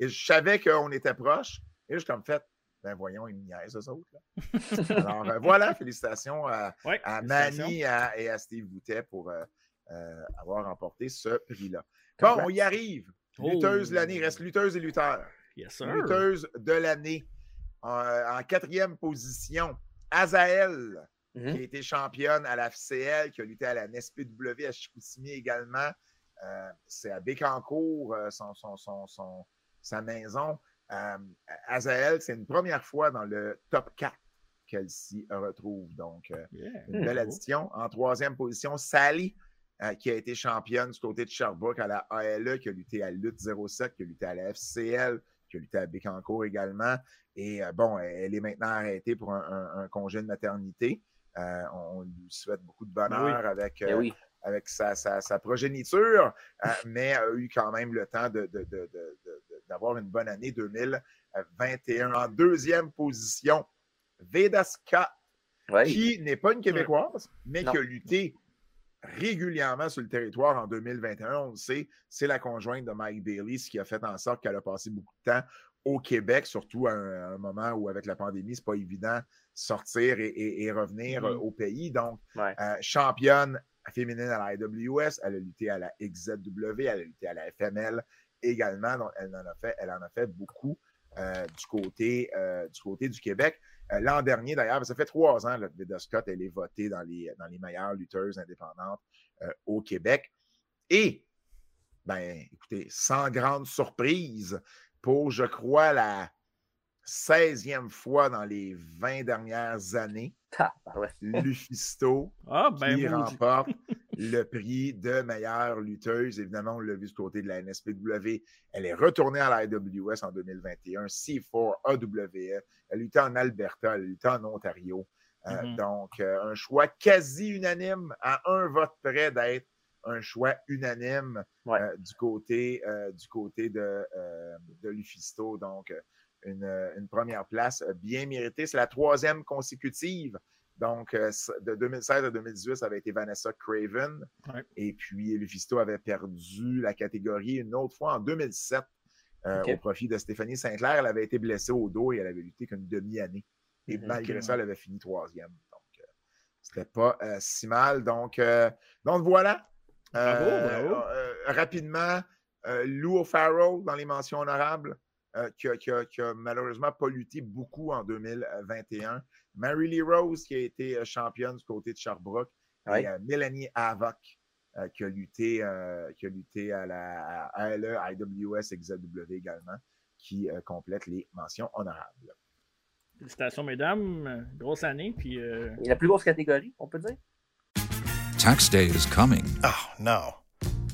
Et je savais qu'on était proche. Et je suis comme fait, ben voyons, ils me niaisent, eux autres. là. Alors, euh, voilà, félicitations à, Ouais, à félicitations. Manny à- et à Steve Boutet pour euh, avoir remporté ce prix-là. Bon, on y arrive. Lutteuse de l'année. Il reste lutteuse et lutteur. Yes, sir. Lutteuse de l'année. En, en quatrième position, Azael, Mhm. qui a été championne à la FCL, qui a lutté à la NSPW à Chicoutimi également. Euh, c'est à Bécancourt, euh, son, son- son- son- sa maison. Euh, Azael, c'est une première fois dans le top 4 qu'elle s'y retrouve. Donc, euh, Yeah. une belle Hmm. addition. En troisième position, Sally, euh, qui a été championne du côté de Sherbrooke à la ALE, qui a lutté à Lutte 07, qui a lutté à la FCL, qui a lutté à Bécancourt également. Et euh, bon, elle est maintenant arrêtée pour un, un- un congé de maternité. Euh, on, lui souhaite beaucoup de bonheur Ben oui. avec, Ben euh, oui. avec sa, sa- sa progéniture, euh, mais a eu quand même le temps de- de- de- d'avoir une bonne année 2021. En deuxième position, Veda Scott, Ouais. qui n'est pas une Québécoise, mais Non. qui a lutté régulièrement sur le territoire en 2021. On le sait, c'est la conjointe de Mike Bailey, ce qui a fait en sorte qu'elle a passé beaucoup de temps au Québec, surtout à un, à un moment où, avec la pandémie, c'est pas évident sortir et, et- et revenir Mhm. euh, au pays. Donc, Ouais. euh, championne féminine à la IWS, elle a lutté à la XZW, elle a lutté à la FML également. Donc, elle en a fait, elle en a fait beaucoup euh, du, côté, euh, du côté du Québec. Euh, L'an dernier, d'ailleurs, ça fait trois ans là, que Veda Scott, elle est votée dans les, dans les meilleures lutteuses indépendantes euh, au Québec. Et, ben, écoutez, sans grande surprise, pour, je crois, la 16e fois dans les 20 dernières années, Ah, ouais. Lufisto Ah, ben, qui remporte le prix de meilleure lutteuse. Évidemment, on l'a vu du côté de la NSPW. Elle est retournée à la IWS en 2021, C4, AWF. Elle luttait en Alberta, elle luttait en Ontario. Euh, Mhm. Donc, euh, un choix quasi unanime, à un vote près d'être un choix unanime Ouais. euh, du, côté, du côté de, de Lufisto. Donc, une, une première place bien méritée. C'est la troisième consécutive. Donc, euh, de 2016 à 2018, ça avait été Vanessa Craven. Ouais. Et puis, Lufisto avait perdu la catégorie une autre fois en 2007 euh, au profit de Stéphanie Sinclair. Elle avait été blessée au dos et elle avait lutté qu'une demi-année. Et malgré ça, elle avait fini troisième. Donc, euh, c'était pas euh, si mal. Donc, donc voilà. Bravo, bravo. rapidement, Lou O'Farrell dans les mentions honorables, euh, qui, a, qui a- qui a malheureusement pas lutté beaucoup en 2021. Mary Lee Rose, qui a été euh, championne du côté de Sherbrooke. Ouais. Et euh, Mélanie Havoc, euh, qui, a lutté, euh, qui a lutté à la à ALE, IWS, XW également, qui euh, complète les mentions honorables. Félicitations, mesdames. Grosse année. Puis, euh, la plus grosse catégorie, on peut dire? Tax day is coming. Oh, no.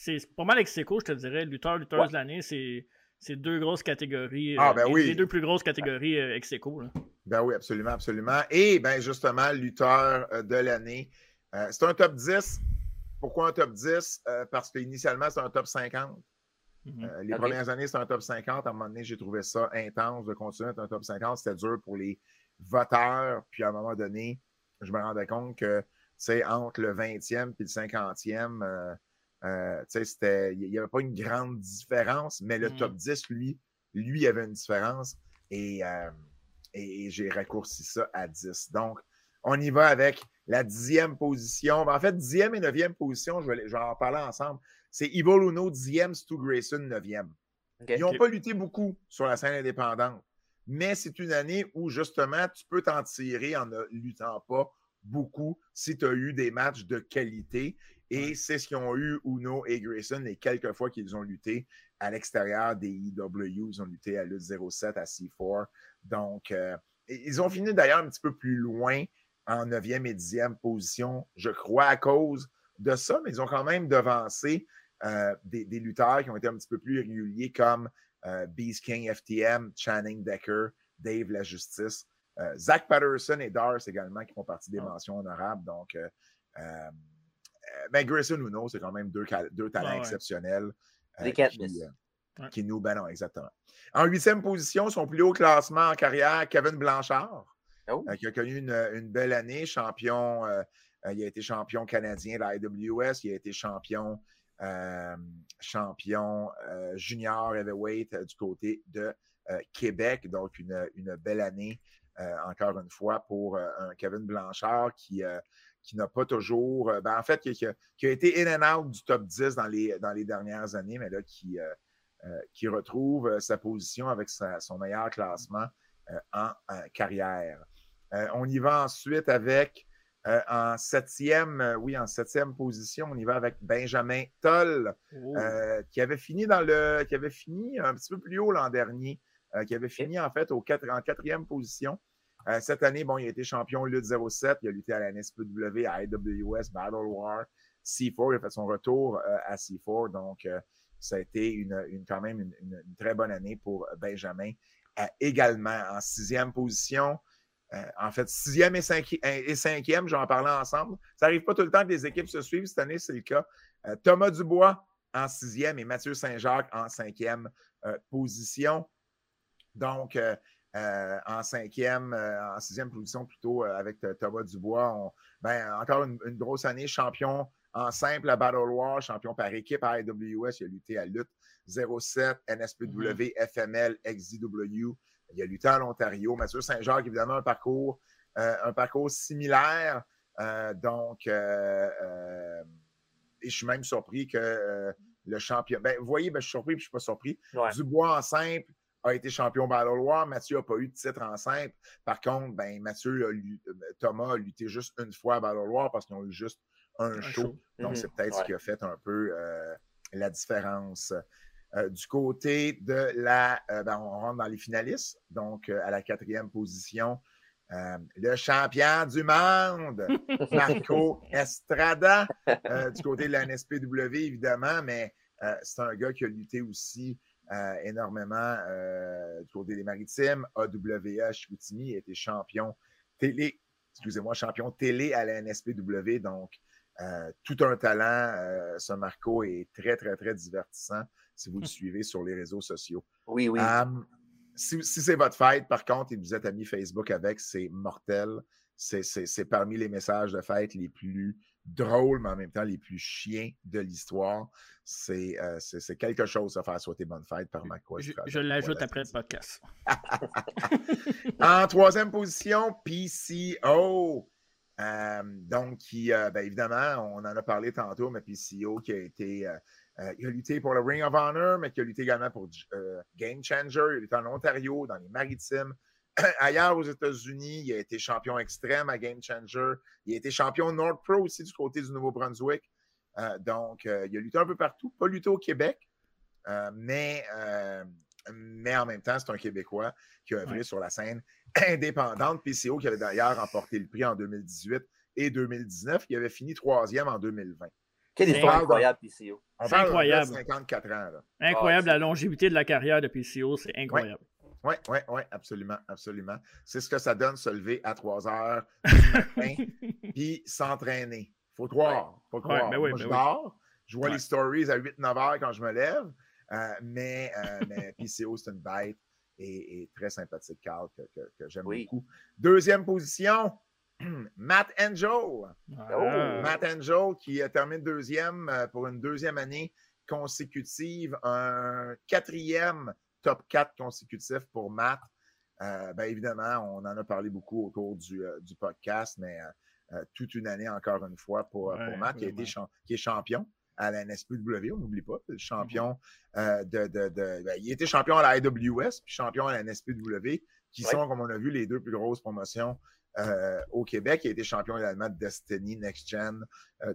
c'est- pas mal ex je te dirais. Lutteur, lutteuse de l'année, c'est c'est deux grosses catégories. Ah, euh, ben les, oui. les deux plus grosses catégories euh, ex aequo, là. Ben oui, absolument, absolument. Et ben justement, lutteur euh, de l'année. Euh, c'est un top 10. Pourquoi un top 10? Euh, parce qu'initialement, c'est un top 50. Euh, les premières années, c'était un top 50. À un moment donné, j'ai trouvé ça intense de continuer à être un top 50. C'était dur pour les voteurs. Puis à un moment donné, je me rendais compte que, tu sais, entre le 20e et le 50e, euh, il n'y avait pas une grande différence, mais le Mhm. top 10, lui, lui, il y avait une différence. Et, euh, et, j'ai raccourci ça à 10. Donc, on y va avec la dixième position. Ben, En fait, dixième et neuvième position, je vais, les- je vais en parler ensemble. C'est Evil Uno, dixième, Stu Grayson, neuvième. Ils n'ont pas lutté beaucoup sur la scène indépendante, mais c'est une année où justement tu peux t'en tirer en ne luttant pas beaucoup si tu as eu des matchs de qualité. Et c'est ce qu'ils ont eu, Uno et Grayson, les quelques fois qu'ils ont lutté à l'extérieur des EW. Ils ont lutté à Lutte 07, à C4. Donc, euh, ils ont fini d'ailleurs un petit peu plus loin en 9e et 10e position, je crois, à cause de ça, mais ils ont quand même devancé euh, des, des lutteurs qui ont été un petit peu plus réguliers comme euh, Beast King FTM, Channing Decker, Dave La Justice, Zach Patterson et Dars également qui font partie des mentions honorables. Donc, ben Grayson Uno, c'est quand même deux, talents ouais. exceptionnels. euh, Des qui, euh, qui nous, ben non, exactement. En huitième position, son plus haut classement en carrière, Kevin Blanchard, Oh. euh, qui a connu une, une belle année, champion. euh, euh, il a été champion canadien de la IWS, il a été champion, euh, champion euh, junior heavyweight euh, du côté de euh, Québec. Donc, une, une belle année, euh, encore une fois, pour euh, un Kevin Blanchard qui, euh, qui n'a pas toujours. euh, ben, en fait, qui, a, qui a été in and out du top 10 dans les, dans les dernières années, mais là, qui, euh, euh, qui retrouve sa position avec sa- son meilleur classement en, carrière. On y va ensuite avec en septième, oui, en septième position, on y va avec Benjamin Toll, Oh. qui avait fini dans le, qui avait fini un petit peu plus haut l'an dernier, qui avait fini en fait au quatre- en quatrième position. Euh, cette année, bon, il a été champion Lutte 07, il a lutté à la NSPW, à IWS, Battle War, C4, il a fait son retour euh, à C4, donc euh, ça a été une, quand même une, très bonne année pour Benjamin. Également en sixième position, en fait, sixième et, et cinquième, j'en parlais ensemble. Ça n'arrive pas tout le temps que les équipes se suivent. Cette année, c'est le cas. Thomas Dubois en sixième et Mathieu Saint-Jacques en cinquième position. Donc, euh, en cinquième, euh, en sixième position plutôt euh, avec Thomas Dubois. On- ben, encore une, une grosse année, champion en simple à Battle War, champion par équipe à IWS. Il a lutté à Lutte 07, NSPW, FML, XZW. Il a lutté en Ontario. Mathieu Saint-Jacques, évidemment, un parcours, un parcours similaire. Donc, et je suis même surpris que le champion. Ben, vous voyez, ben, je suis surpris puis je ne suis pas surpris. Ouais. Dubois en simple a été champion Battle War. Mathieu n'a pas eu de titre en simple. Par contre, ben, Mathieu a lu- euh, Thomas a lutté juste une fois à Battle War parce qu'ils ont eu juste un, show. show. Donc, Mhm. c'est peut-être ce qui a fait un peu euh, la différence. Euh, du côté de la. euh, ben, on rentre dans les finalistes. Donc, à la quatrième position, euh, le champion du monde, Marco Estrada, euh, du côté de la NSPW, évidemment, mais euh, c'est un gars qui a lutté aussi énormément euh, du côté des maritimes. AWA Chicoutimi a été champion télé, excusez-moi, champion télé à la NSPW. Donc, euh, tout un talent. euh, ce Marco est très, très, très divertissant si vous le suivez sur les réseaux sociaux. Oui, oui. Um, si si c'est votre fête, par contre, et vous êtes amis Facebook avec, c'est mortel. C'est- parmi les messages de fête les plus drôles, mais en même temps les plus chiens de l'histoire. C'est euh, quelque chose à faire souhaiter bonne fête par Marco Je, je l'ajoute après le podcast. En troisième position, PCO. Euh, donc, qui, euh, ben, évidemment, on en a parlé tantôt, mais PCO qui a été euh, il a lutté pour le Ring of Honor, mais il a lutté également pour euh, Game Changer. Il a lutté en Ontario, dans les Maritimes. Ailleurs aux États-Unis, il a été champion extrême à Game Changer. Il a été champion North Pro aussi du côté du Nouveau-Brunswick. Euh, donc, il a lutté un peu partout. Pas lutté au Québec, mais, mais en même temps, c'est un Québécois qui a œuvré sur la scène indépendante. PCO qui avait d'ailleurs remporté le prix en 2018 et 2019. Il avait fini troisième en 2020. Quelle histoire incroyable, PCO. On parle incroyable. de 54 ans. Là. Incroyable, la longévité de la carrière de PCO, c'est incroyable. Oui, oui, oui, absolument, absolument. C'est ce que ça donne se lever à 3 heures puis s'entraîner. Faut croire. Faut croire. Ouais, ben oui, Moi, je ben dors, je vois les stories à 8-9 heures quand je me lève, euh, mais, euh, mais PCO, c'est une bête et, et, très sympathique, Carl, que, que, que j'aime beaucoup. Deuxième position, Matt Angel. Ah. Matt Angel qui termine deuxième euh, pour une deuxième année consécutive, un quatrième top 4 consécutif pour Matt. Euh, ben évidemment, on en a parlé beaucoup au cours du, euh, du podcast, mais euh, toute une année encore une fois pour, Ouais, pour Matt qui, a été vraiment. champ- qui est champion à la NSPW, on n'oublie pas, champion euh, de, de, de- ben, il était champion à la IWS, puis champion à la NSPW, qui Ouais. sont, comme on a vu, les deux plus grosses promotions au Québec. Il a été champion également de Destiny Next Gen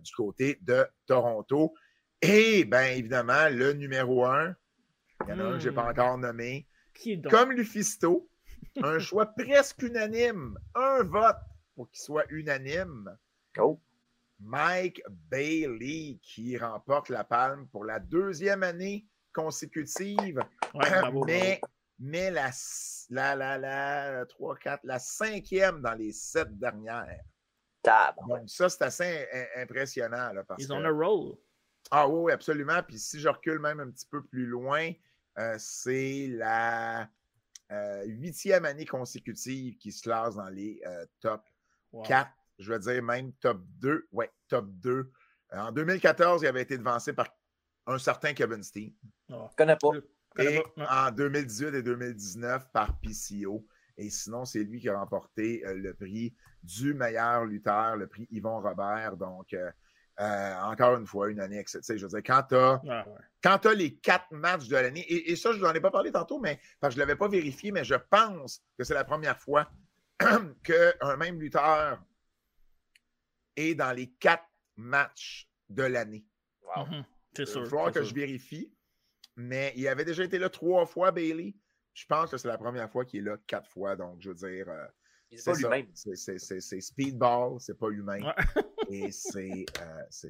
du côté de Toronto. Et bien évidemment, le numéro un, il y en a un que je n'ai pas Hmm. encore nommé, Qui est donc? comme Lufisto, un choix presque unanime, un vote pour qu'il soit unanime. Oh. Mike Bailey qui remporte la palme pour la deuxième année consécutive. Ouais, bravo, mais mais la, la, la, la, 3, 4, la cinquième dans les sept dernières. Donc, ça, c'est assez im- impressionnant. Là, parce Ils que- ont le rôle. ah oui, oui, absolument. Puis si je recule même un petit peu plus loin, euh, c'est la euh, huitième année consécutive qui se classe dans les euh, top Wow. 4, je veux dire même top 2. Ouais, top 2. Euh, en 2014, il avait été devancé par un certain Kevin Steen. Je connais pas. Et en 2018 et 2019 par PCO. Et sinon, c'est lui qui a remporté euh, le prix du meilleur lutteur, le prix Yvon Robert. Donc, euh, encore une fois, une année exceptionnelle. Je veux dire, quand tu as, Ah, ouais. as les quatre matchs de l'année, et, et ça, je n'en ai pas parlé tantôt, mais parce que je ne l'avais pas vérifié, mais je pense que c'est la première fois qu'un même lutteur est dans les quatre matchs de l'année. Mhm. C'est Il va que sûr. je vérifie. Mais il avait déjà été là trois fois, Bailey. Je pense que c'est la première fois qu'il est là quatre fois. Donc, je veux dire. euh, c'est pas lui-même. C'est- speedball, c'est pas humain. Et c'est euh, ça.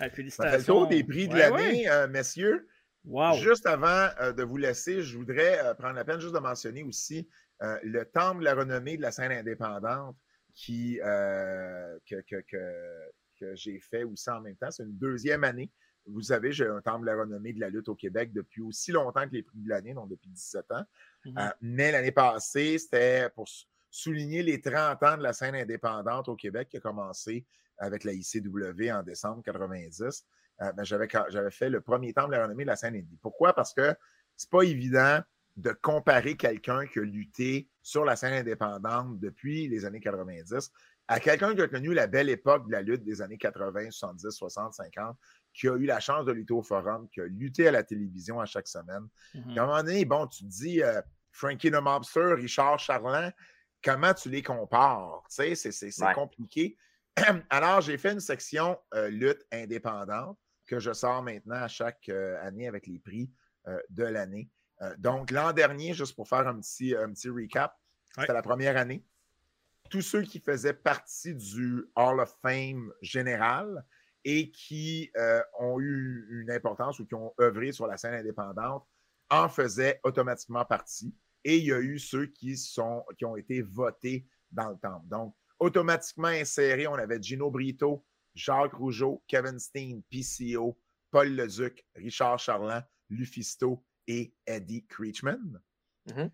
Ah, Ça fait le félicitations. des prix de Ouais, l'année, ouais. euh, messieurs. Wow. Juste avant euh, de vous laisser, je voudrais euh, prendre la peine juste de mentionner aussi le Temple de la renommée de la scène indépendante qui, que, que- que- que j'ai fait aussi en même temps. C'est une deuxième année. Vous savez, j'ai un Temple de la renommée de la lutte au Québec depuis aussi longtemps que les prix de l'année, donc depuis 17 ans. Mhm. Euh, mais l'année passée, c'était pour souligner les 30 ans de la scène indépendante au Québec qui a commencé avec la ICW en décembre 90. Euh, ben, j'avais, fait le premier temple de la renommée de la scène indie. Pourquoi? Parce que c'est pas évident de comparer quelqu'un qui a lutté sur la scène indépendante depuis les années 90 à quelqu'un qui a connu la belle époque de la lutte des années 80, 70, 60, 50, qui a eu la chance de lutter au forum, qui a lutté à la télévision à chaque semaine. Puis à un moment donné, bon, tu te dis, euh, Frankie the Mobster, Richard Charland, comment tu les compares? Tu sais, c'est, Ouais. compliqué. Alors, j'ai fait une section euh, lutte indépendante que je sors maintenant à chaque euh, année avec les prix euh, de l'année. Donc, l'an dernier, juste pour faire un petit, un petit recap, c'était la première année. Tous ceux qui faisaient partie du Hall of Fame général et qui ont eu une importance ou qui ont œuvré sur la scène indépendante en faisaient automatiquement partie. Et il y a eu ceux qui, sont, qui ont été votés dans le temple. Donc, automatiquement insérés, on avait Gino Brito, Jacques Rougeau, Kevin Steen, PCO, Paul Leduc, Richard Charland, Lufisto et Eddie Creechman. Mhm.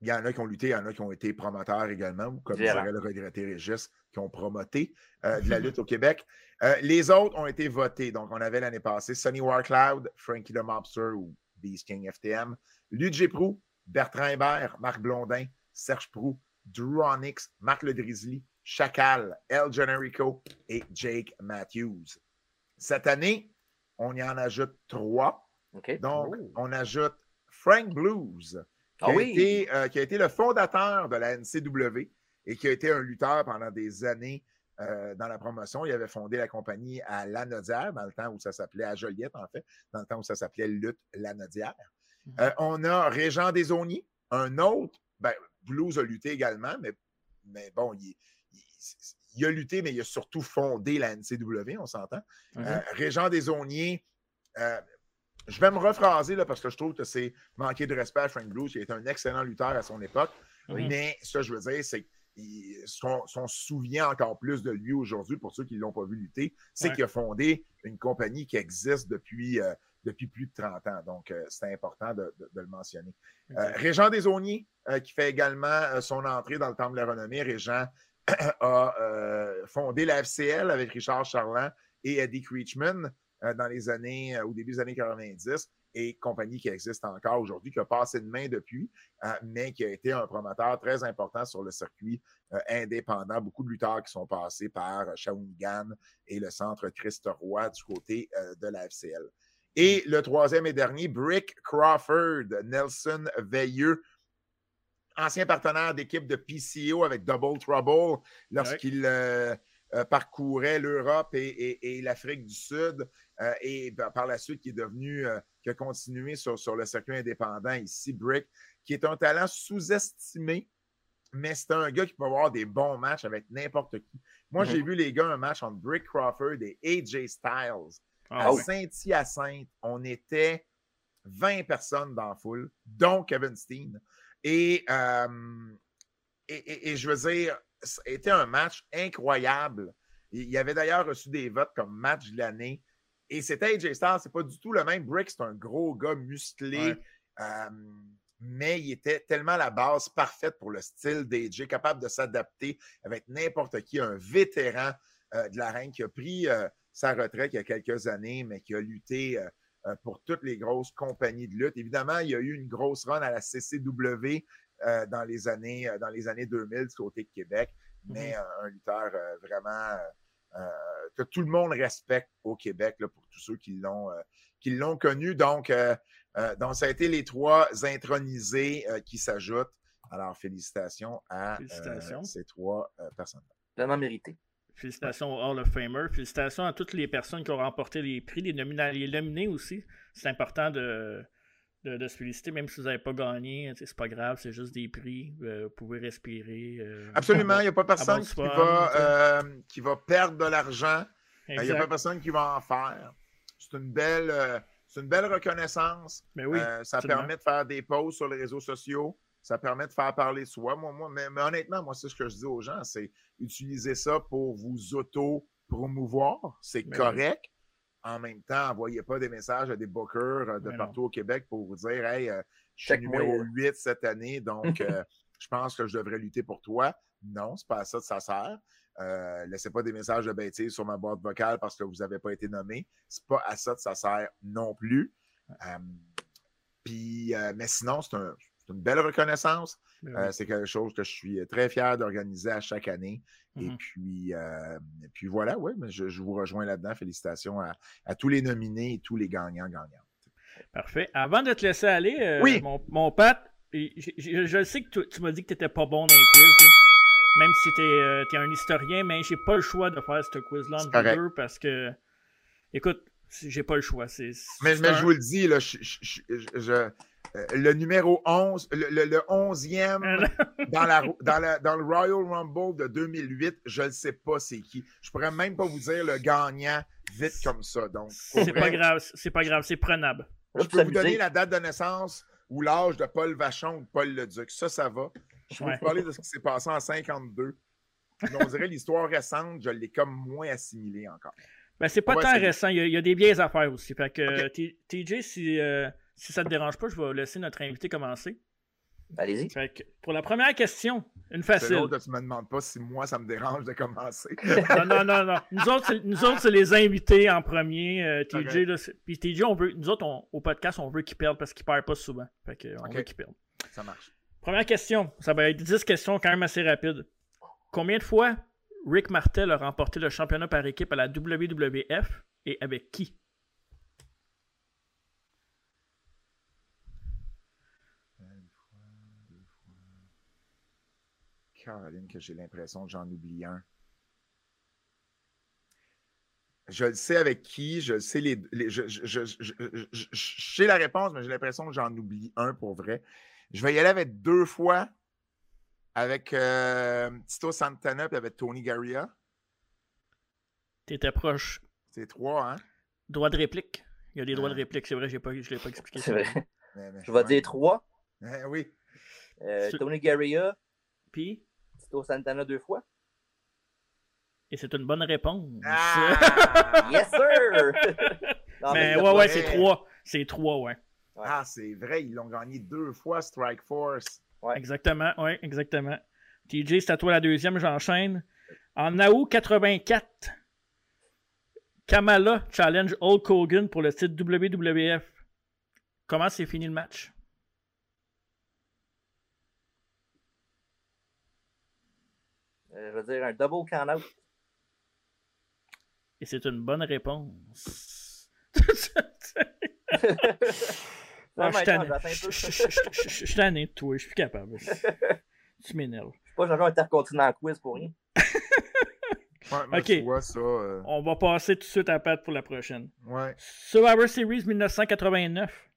Il y en a qui ont lutté, il y en a qui ont été promoteurs également, ou comme dirait le regretté Régis, qui ont promoté euh, de la lutte au Québec. Euh, les autres ont été votés. Donc, on avait l'année passée Sonny Warcloud, Frankie the Mobster ou Beast King FTM, Luigi Prou, Bertrand Hébert, Marc Blondin, Serge Prou, Drew Onyx, Marc Le Drizzly, Chacal, El Generico et Jake Matthews. Cette année, on y en ajoute trois. Donc, Oh. on ajoute Frank Blues, qui, Ah a oui. été, euh, qui a été le fondateur de la NCW et qui a été un lutteur pendant des années euh, dans la promotion. Il avait fondé la compagnie à Lanaudière, dans le temps où ça s'appelait à Joliette, en fait, dans le temps où ça s'appelait Lutte Lanaudière. Euh, on a Régent Desauniers, un autre. Ben, Blues a lutté également, mais, mais bon, il, il- il a lutté, mais il a surtout fondé la NCW, on s'entend. Mhm. Euh, Régent Desauniers, euh, je vais me rephraser là, parce que je trouve que c'est manquer de respect à Frank Blues, qui était un excellent lutteur à son époque. Oui. Mais ce que je veux dire, c'est qu'on se souvient encore plus de lui aujourd'hui, pour ceux qui ne l'ont pas vu lutter, c'est Ouais. qu'il a fondé une compagnie qui existe depuis, euh, depuis plus de 30 ans. Donc, euh, c'est important de, de- de le mentionner. Euh, Régent Desauniers, euh, qui fait également son entrée dans le Temple de la Renommée. Régent a fondé la FCL avec Richard Charland et Eddie Creechman dans les années, au début des années 90 et compagnie qui existe encore aujourd'hui, qui a passé de main depuis, euh, mais qui a été un promoteur très important sur le circuit euh, indépendant. Beaucoup de lutteurs qui sont passés par Shawinigan et le centre Christ Roy du côté euh, de la FCL. Et le troisième et dernier, Brick Crawford, Nelson Veilleux, ancien partenaire d'équipe de PCO avec Double Trouble lorsqu'il euh, euh, parcourait l'Europe et, et- et l'Afrique du Sud. euh, et par la suite, qui est devenu, qui a continué sur, sur le circuit indépendant ici, Brick, qui est un talent sous-estimé, mais c'est un gars qui peut avoir des bons matchs avec n'importe qui. Moi, j'ai Mhm. vu les gars un match entre Brick Crawford et AJ Styles. Ah à ouais. Saint-Hyacinthe, on était 20 personnes dans la foule, dont Kevin Steen. Et, euh, et, et- et je veux dire, été un match incroyable. Il avait d'ailleurs reçu des votes comme match de l'année. Et c'était AJ Styles, c'est pas du tout le même. Brick, c'est un gros gars musclé. Ouais. euh, mais il était tellement la base parfaite pour le style d'AJ, capable de s'adapter avec n'importe qui, un vétéran euh, de l'arène qui a pris sa retraite il y a quelques années, mais qui a lutté euh, euh, pour toutes les grosses compagnies de lutte. Évidemment, il y a eu une grosse run à la CCW euh, dans, les années, euh, dans les années 2000 du côté de Québec, mais euh, un lutteur euh, vraiment que tout le monde respecte au Québec là, pour tous ceux qui l'ont euh, qui l'ont connu. Donc, euh, euh, donc, ça a été les trois intronisés euh, qui s'ajoutent. Alors, félicitations à euh, Félicitations. ces trois euh, personnes. Vraiment mérité. Félicitations au Hall of Famer. Félicitations à toutes les personnes qui ont remporté les prix, les, nomina- les nominés aussi. C'est important de, de, de se féliciter, même si vous n'avez pas gagné. sais, C'est pas grave, c'est juste des prix. Euh, vous pouvez respirer. euh, Absolument, il n'y a pas personne qui va, euh, qui va perdre de l'argent. Il n'y a pas personne qui va en faire. C'est une belle, c'est une belle reconnaissance. Mais oui, Euh, ça absolument. permet de faire des posts sur les réseaux sociaux. Ça permet de faire parler de soi. Moi, moi, mais, mais honnêtement, moi, c'est ce que je dis aux gens, c'est utiliser ça pour vous auto-promouvoir. C'est Mais correct. En même temps, envoyez pas des messages à des bookers euh, de Mais non. partout au Québec pour vous dire Hey, euh, je suis numéro euh. 8 cette année, donc euh, je pense que je devrais lutter pour toi. Non, c'est pas à ça que ça sert. Euh, laissez pas des messages de bêtises sur ma boîte vocale parce que vous n'avez pas été nommé. C'est pas à ça que ça sert non plus. Euh, puis, euh, mais sinon, c'est un- c'est une belle reconnaissance. Mais Euh, c'est quelque chose que je suis très fier d'organiser à chaque année. Et Mhm. puis, euh, et puis voilà, oui, mais je, je vous rejoins là-dedans. Félicitations à, à tous les nominés et tous les gagnants gagnants. Parfait. Avant de te laisser aller, euh, Oui. mon, mon Pat, je, sais que tu, tu m'as dit que tu n'étais pas bon dans les quiz. là. Même si tu es, un historien, mais j'ai pas le choix de faire ce quiz-là entre correct. deux parce que. Écoute, j'ai pas le choix. Mais, je vous le dis, là, je- je- je- euh, le numéro 11, le, le, le 11e dans, la, dans, la- dans le Royal Rumble de 2008, je ne sais pas c'est qui. Je pourrais même pas vous dire le gagnant vite comme ça. Donc, C'est pas grave, c'est pas grave, c'est prenable. Je peux vous donner la date de naissance ou l'âge de Paul Vachon ou de Paul Leduc. Ça, ça va. Je peux Ouais. vous parler de ce qui s'est passé en 52. Mais on dirait l'histoire récente, je l'ai comme moins assimilée encore. Ben, c'est pas Ouais, tant récent, il y, a, il y a des vieilles affaires aussi. Fait que, TJ, si, euh, si ça te dérange pas, je vais laisser notre invité commencer. Allez-y. Pour la première question, une facile. l'autre, tu me demandes pas si moi, ça me dérange de commencer. non, non, non, non. Nous autres, c'est, nous autres, c'est les invités en premier. euh, TJ, puis TJ, on veut, nous autres, on- au podcast, on veut qu'il perde parce qu'il perd pas souvent. Fait que, on veut qu'il perde. Ça marche. Première question. Ça va être 10 questions quand même assez rapides. Combien de fois Rick Martel a remporté le championnat par équipe à la WWF et avec qui? Caroline, que j'ai l'impression que j'en oublie un. Je le sais avec qui, je le sais les, les- je, je- je- je- je- je- je sais la réponse, mais j'ai l'impression que j'en oublie un pour vrai. Je vais y aller avec deux fois avec euh, Tito Santana et avec Tony Garia. T'étais proche. C'est trois, hein? Droit de réplique. Il y a des droits de réplique, c'est vrai, j'ai pas, je l'ai pas expliqué. C'est vrai. Mais- mais- Je vais dire trois. Eh oui. Euh, Tony Garia, Puis, Tito Santana deux fois? et c'est une bonne réponse. Ah! Yes, sir! Non, mais mais ouais, c'est ouais, vrai. c'est trois. C'est trois, ouais. Ah, c'est vrai, ils l'ont gagné deux fois, Strike Force. Exactement, ouais, exactement. TJ, c'est à toi la deuxième, j'enchaîne. En août 84, Kamala challenge Hulk Hogan pour le titre WWF. Comment s'est fini le match? Je veux dire un double count-out. Et c'est une bonne réponse. Non, Ah, je suis tanné. Je- suis tanné de toi, je suis plus capable. Tu m'énerves. Je suis pas champion intercontinental quiz pour rien. Ouais, Ok. tu vois ça. euh, On va passer tout de suite à Pat pour la prochaine. Ouais. Survivor Series 1989.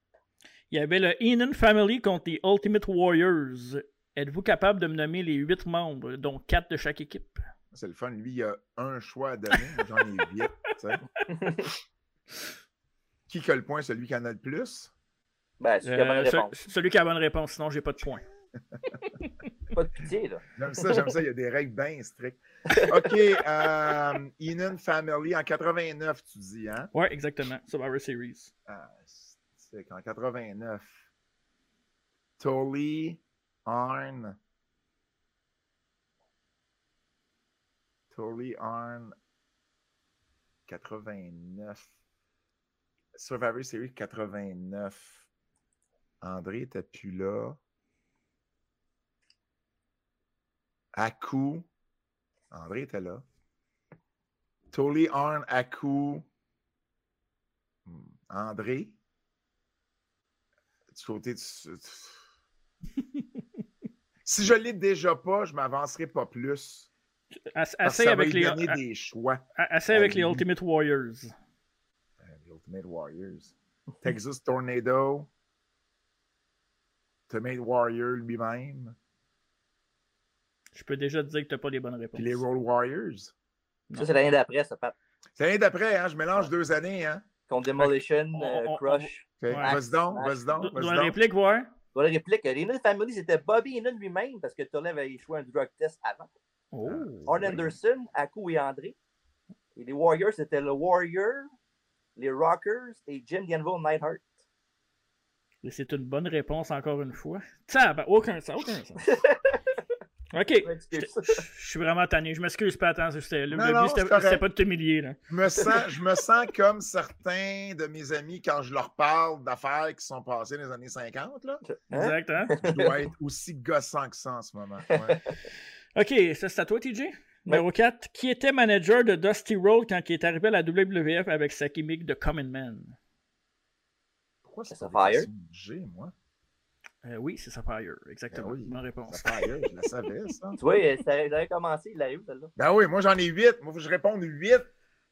Il y avait le Heenan Family contre les Ultimate Warriors. Êtes-vous capable de me nommer les huit membres, dont quatre de chaque équipe? C'est le fun. Lui, il a un choix à donner. J'en ai huit. tu sais. Qui que le point? Celui qui en a le plus? Ben, celui qui a la bonne Euh, ce- réponse. celui qui a la bonne réponse, sinon j'ai pas de points. Pas de pitié, là. J'aime ça, j'aime ça. Il y a des règles bien strictes. OK. Euh, Enon Family en 89, tu dis, hein? Ouais, exactement. Survivor Series. Ah, c'est qu'en 89. Tully, Arn. Tully, Arn. 89. Survivor Series 89. André était plus là? Aku. André était là. Tully, Arn, Aku. Hmm, André? Du côté du. si je l'ai déjà pas, je m'avancerai pas plus. Assez avec les, des choix. assez avec à les. Ultimate Warriors. Euh, les Ultimate Warriors. Texas Tornado. Ultimate Warrior lui-même. Je peux déjà te dire que t'as pas les bonnes réponses. Puis les Road Warriors. Ça, c'est l'année d'après, ça, Pat. C'est l'année d'après, hein? Je mélange deux années, hein? Contre Demolition, On- euh, on- Crush. Vas-y donc, vas-y donc, Do- vas-y Dois la réplique, voir? Dans la réplique, les Heenan Family, c'était Bobby Heenan lui-même parce que Tully avait échoué un drug test avant. Oh. Arn Anderson, Aku et André. Et les Warriors, c'était le Warrior, les Rockers et Jim Ganville Nightheart. C'est une bonne réponse encore une fois. Ça, ben, aucun sens, aucun sens. Ok, je je suis vraiment tanné. Je m'excuse pas, attends, c'était- le, Non, le but c'est c'était pas de t'humilier. là. Je me, sens, je me sens comme certains de mes amis quand je leur parle d'affaires qui sont passées dans les années 50. Là. Exact, hein? Je dois être aussi gossant que ça en ce moment. Ouais. Ok, ça c'est à toi, TJ. Numéro 4. Qui était manager de Dusty Road quand il est arrivé à la WWF avec sa gimmick de Common Man? Pourquoi c'est Fire? j'ai, moi? Euh, oui, c'est Sapphire, exactement. Ben oui, Bonne réponse. Sapphire, je la savais, ça. Tu vois, ça avait commencé, il arrive, celle-là? Ben oui, moi j'en ai 8. Moi, faut que je réponde 8.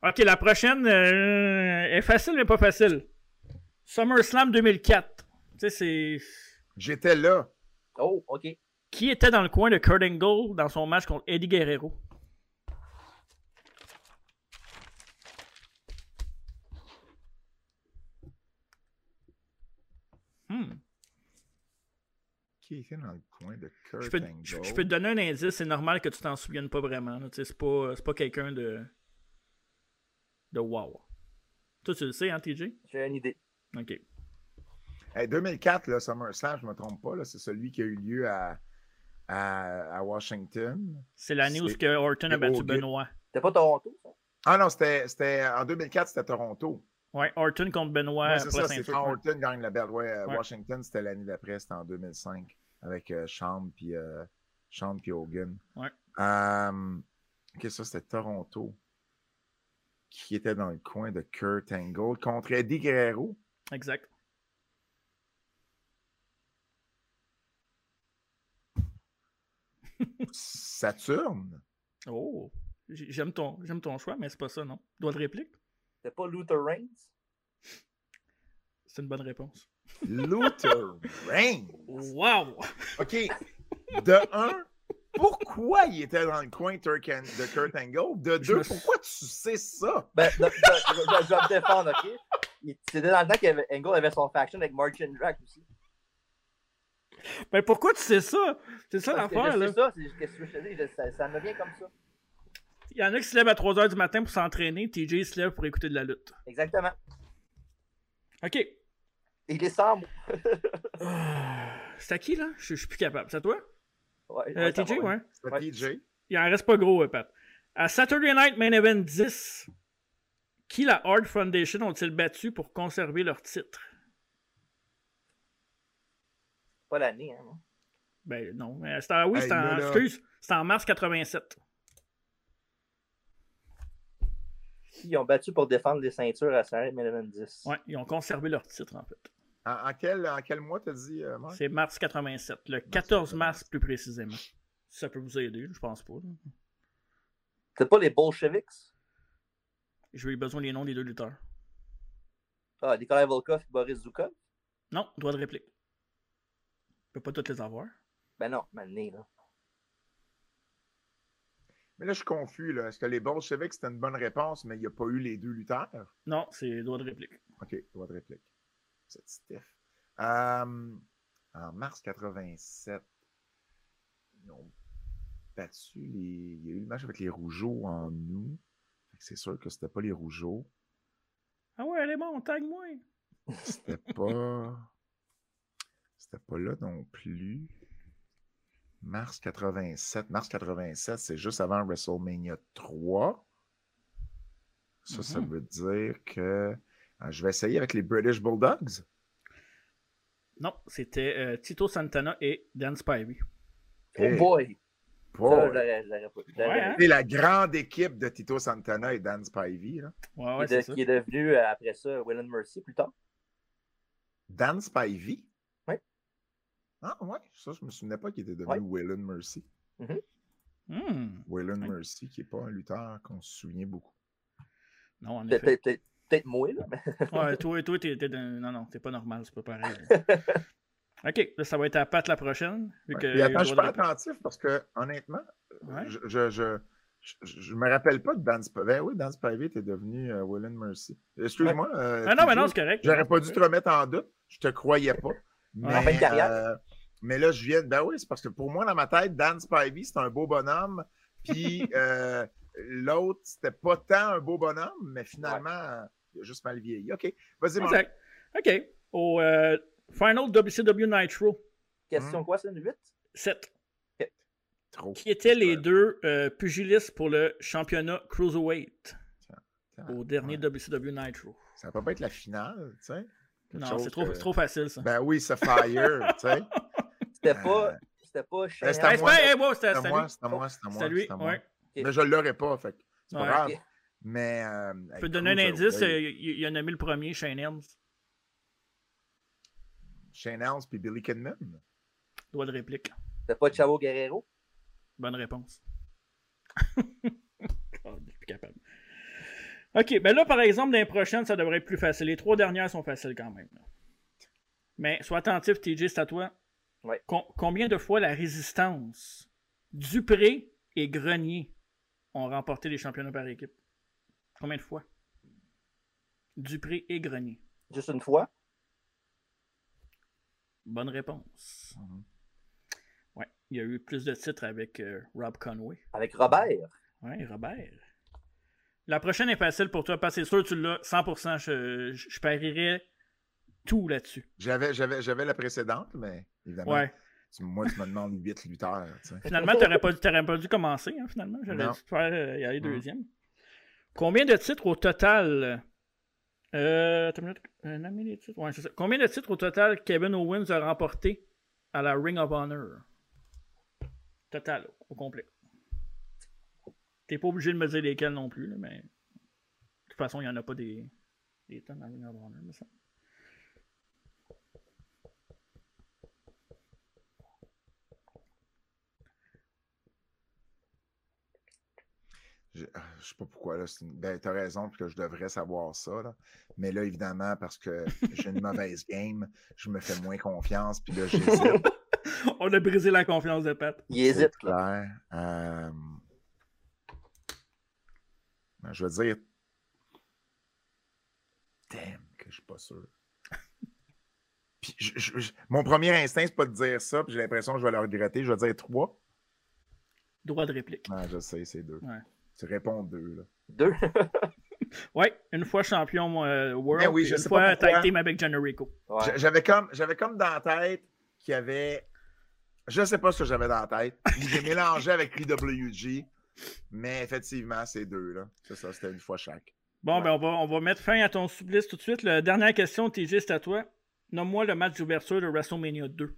Ok, la prochaine euh, est facile, mais pas facile. SummerSlam 2004. Tu sais, c'est. J'étais là. Oh, ok. Qui était dans le coin de Kurt Angle dans son match contre Eddie Guerrero? Hmm. Qui était dans le coin de Kurt Je peux, Angle? je, je peux te donner un indice, c'est normal que tu t'en souviennes pas vraiment. C'est pas, pas quelqu'un de. de wow. Toi, tu le sais, hein, TJ? J'ai une idée. Ok. Hey, 2004, là, SummerSlam, je me trompe pas, là, c'est celui qui a eu lieu à, à, à Washington. C'est l'année où que Orton a battu. Benoit. C'était pas Toronto, ça? Ah non, c'était, c'était en 2004, c'était Toronto. Ouais, Orton contre Benoit Ouais, c'est ça, c'est ceinture. quand Orton gagne la belle. Ouais, euh, Ouais. Washington, c'était l'année d'après, c'était en 2005, avec euh, puis euh, Shawn puis Hogan. Ouais. Euh, ok, ça, c'était Toronto. Qui était dans le coin de Kurt Angle contre Eddie Guerrero. Exact. Saturne. Oh, j'aime ton, j'aime ton choix, mais c'est pas ça, non? Doigt de réplique. C'est pas Luther Reigns? C'est une bonne réponse. Luther Reigns. Wow! OK. De un, pourquoi il était dans le coin Turk and- de Kurt Angle? De deux, pourquoi tu sais ça? Ben, de- de- je, je vais me défendre, OK? C'était dans le temps qu'Angle avait son faction avec March and Drag aussi. Ben pourquoi tu sais ça? C'est ça l'affaire, là. sais ça, c'est qu'est-ce que je te dis, ça, ça me vient comme ça. Il y en a qui se lèvent à 3h du matin pour s'entraîner, TJ se lève pour écouter de la lutte. Exactement. OK. Il est sans mots. C'est à qui, là? Je suis plus capable. C'est à toi? Ouais, Euh, ouais, TJ, va, ouais. C'est TJ. Il en reste pas gros, euh, Pat. À Saturday Night Main Event 10, qui la Hard Foundation ont-ils battu pour conserver leur titre? Pas l'année, hein. non? Ben non. mais c'était en- oui, Hey, c'était en, excuse, en mars 87. Ils ont battu pour défendre les ceintures à Main 10. Ouais, ils ont conservé leur titre, en fait. En, en quel, en quel mois t'as dit, euh, Marc? C'est mars 87. Le 14 mars, plus précisément. Si ça peut vous aider, je pense pas. C'est pas les Bolsheviks? J'ai eu besoin des noms des deux lutteurs. Ah, Nikolai Volkov et Boris Zukov? Non, droit de réplique. Je peux pas toutes les avoir. Ben non, maintenant, là. Mais là, je suis confus. Là. Est-ce que les Bolsheviks, c'était une bonne réponse, mais il n'y a pas eu les deux lutteurs? Non, c'est droit de réplique. OK, droit de réplique. C'est stiff. Euh, en mars 87, ils ont battu les. Il y a eu le match avec les Rougeaux en que C'est sûr que c'était pas les Rougeaux. Ah ouais, elle est bon, tag-moi. C'était pas. C'était pas là non plus. Mars 87. Mars 87, c'est juste avant WrestleMania 3. Ça, ça Mhm. veut dire que. euh, je vais essayer avec les British Bulldogs. Non, c'était euh, Tito Santana et Dan Spivey. Oh Hey. boy! Boy. Ça, Ouais, hein? C'est la grande équipe de Tito Santana et Dan Spivey. Là. Ouais, qui, ouais, est c'est de- ça. qui est devenu, euh, après ça, Will and Mercy plus tard. Dan Spivey? Ah, ouais. Ça, je me souvenais pas qu'il était devenu Ouais. Waylon Mercy. Hmm. Waylon Ouais. Mercy, qui n'est pas un lutteur qu'on se souvient beaucoup. Non, en Peut-être effet. peut-être- peut-être moi, là. mais- Ouais, toi, toi, t'es, dans- Non, non, t'es pas normal, c'est pas pareil. ok, là, ça va être à Pat la prochaine. Vu Ouais. que Puis attends, je suis pas attentif parce que, honnêtement, Ouais. je, je, je, je, je me rappelle pas de Dan Spivey. Ben oui, Dan Spivey était devenu euh, Waylon Mercy. Excuse-moi. euh, Ah non, mais non, c'est correct. J'aurais pas dû te remettre en doute. Je te croyais pas. Mais, En fin de carrière. euh, mais là, je viens. Ben oui, c'est parce que pour moi, dans ma tête, Dan Spivey, c'est un beau bonhomme. Puis euh, l'autre, c'était pas tant un beau bonhomme, mais finalement, il a juste mal vieilli. OK. Vas-y, Marc. Exact. Ok. Au euh, Final WCW Nitro Question quoi, c'est une 8? 7. Trop. Qui étaient les deux euh, pugilistes pour le championnat Cruiserweight au dernier WCW Nitro? Ça va pas être la finale, tu sais? Non, c'est trop, que- trop facile, ça. Ben oui, c'est Fire, tu sais. C'était Euh, pas. C'était pas Shane Ben, c'était à moi. c'était- à moi, c'était à moi, c'était à lui. Mais je l'aurais pas, fait c'est pas Ouais. grave. Mais. euh, Je peux te donner un indice, euh, il, il a nommé le premier, Shane Helms. Shane Helms puis Billy Kidman. Droit de réplique. C'était pas Chavo Guerrero? Bonne réponse. Oh, je suis plus capable. Ok, ben là, par exemple, dans les prochaines, ça devrait être plus facile. Les trois dernières sont faciles quand même. Mais sois attentif, TJ, c'est à toi. Ouais. Com- combien de fois la résistance, Dupré et Grenier ont remporté les championnats par équipe? Combien de fois? Dupré et Grenier. Juste une fois? Bonne réponse. Ouais, il y a eu plus de titres avec euh, Rob Conway. Avec Robert? Ouais, Robert. La prochaine est facile pour toi, parce que c'est sûr que tu l'as 100%. Je, je, je parierais tout là-dessus. J'avais, j'avais, j'avais la précédente, mais évidemment, Ouais. moi, tu me demandes 8 lutteurs. tu sais. Finalement, tu n'aurais pas, pas dû commencer, hein, finalement. J'aurais dû faire euh, y aller Mm. deuxième. Combien de titres au total euh, les titres? Ouais, ça. Combien de titres au total Kevin Owens a remporté à la Ring of Honor? Total, au complet. T'es pas obligé de me dire lesquels non plus, là, mais de toute façon, il n'y en a pas des, des tonnes à la Ring of Honor, me semble. Je ne sais pas pourquoi, là. Une... Ben, tu as raison, que je devrais savoir ça. Là. Mais là, évidemment, parce que j'ai une mauvaise game, je me fais moins confiance, puis là, j'hésite. On a brisé la confiance de Pat. Il hésite. Clair. Euh... Je veux dire. Damn, que je suis pas sûr. puis je, je, mon premier instinct, c'est pas de dire ça, puis j'ai l'impression que je vais le regretter. Je vais dire trois. Droit de réplique. Ah, je sais, c'est deux. Ouais. Tu réponds deux. Là. Deux? oui, une fois champion euh, World, oui, une fois tag team avec Generico. Ouais. J'avais comme, comme dans la tête qu'il y avait. Je sais pas ce que j'avais dans la tête. J'ai mélangé avec PWG. Mais effectivement, c'est deux. là. C'est ça, c'était une fois chaque. Bon, ouais. ben on va, on va mettre fin à ton supplice tout de suite. La dernière question, TJ, c'est à toi. Nomme-moi le match d'ouverture de WrestleMania 2.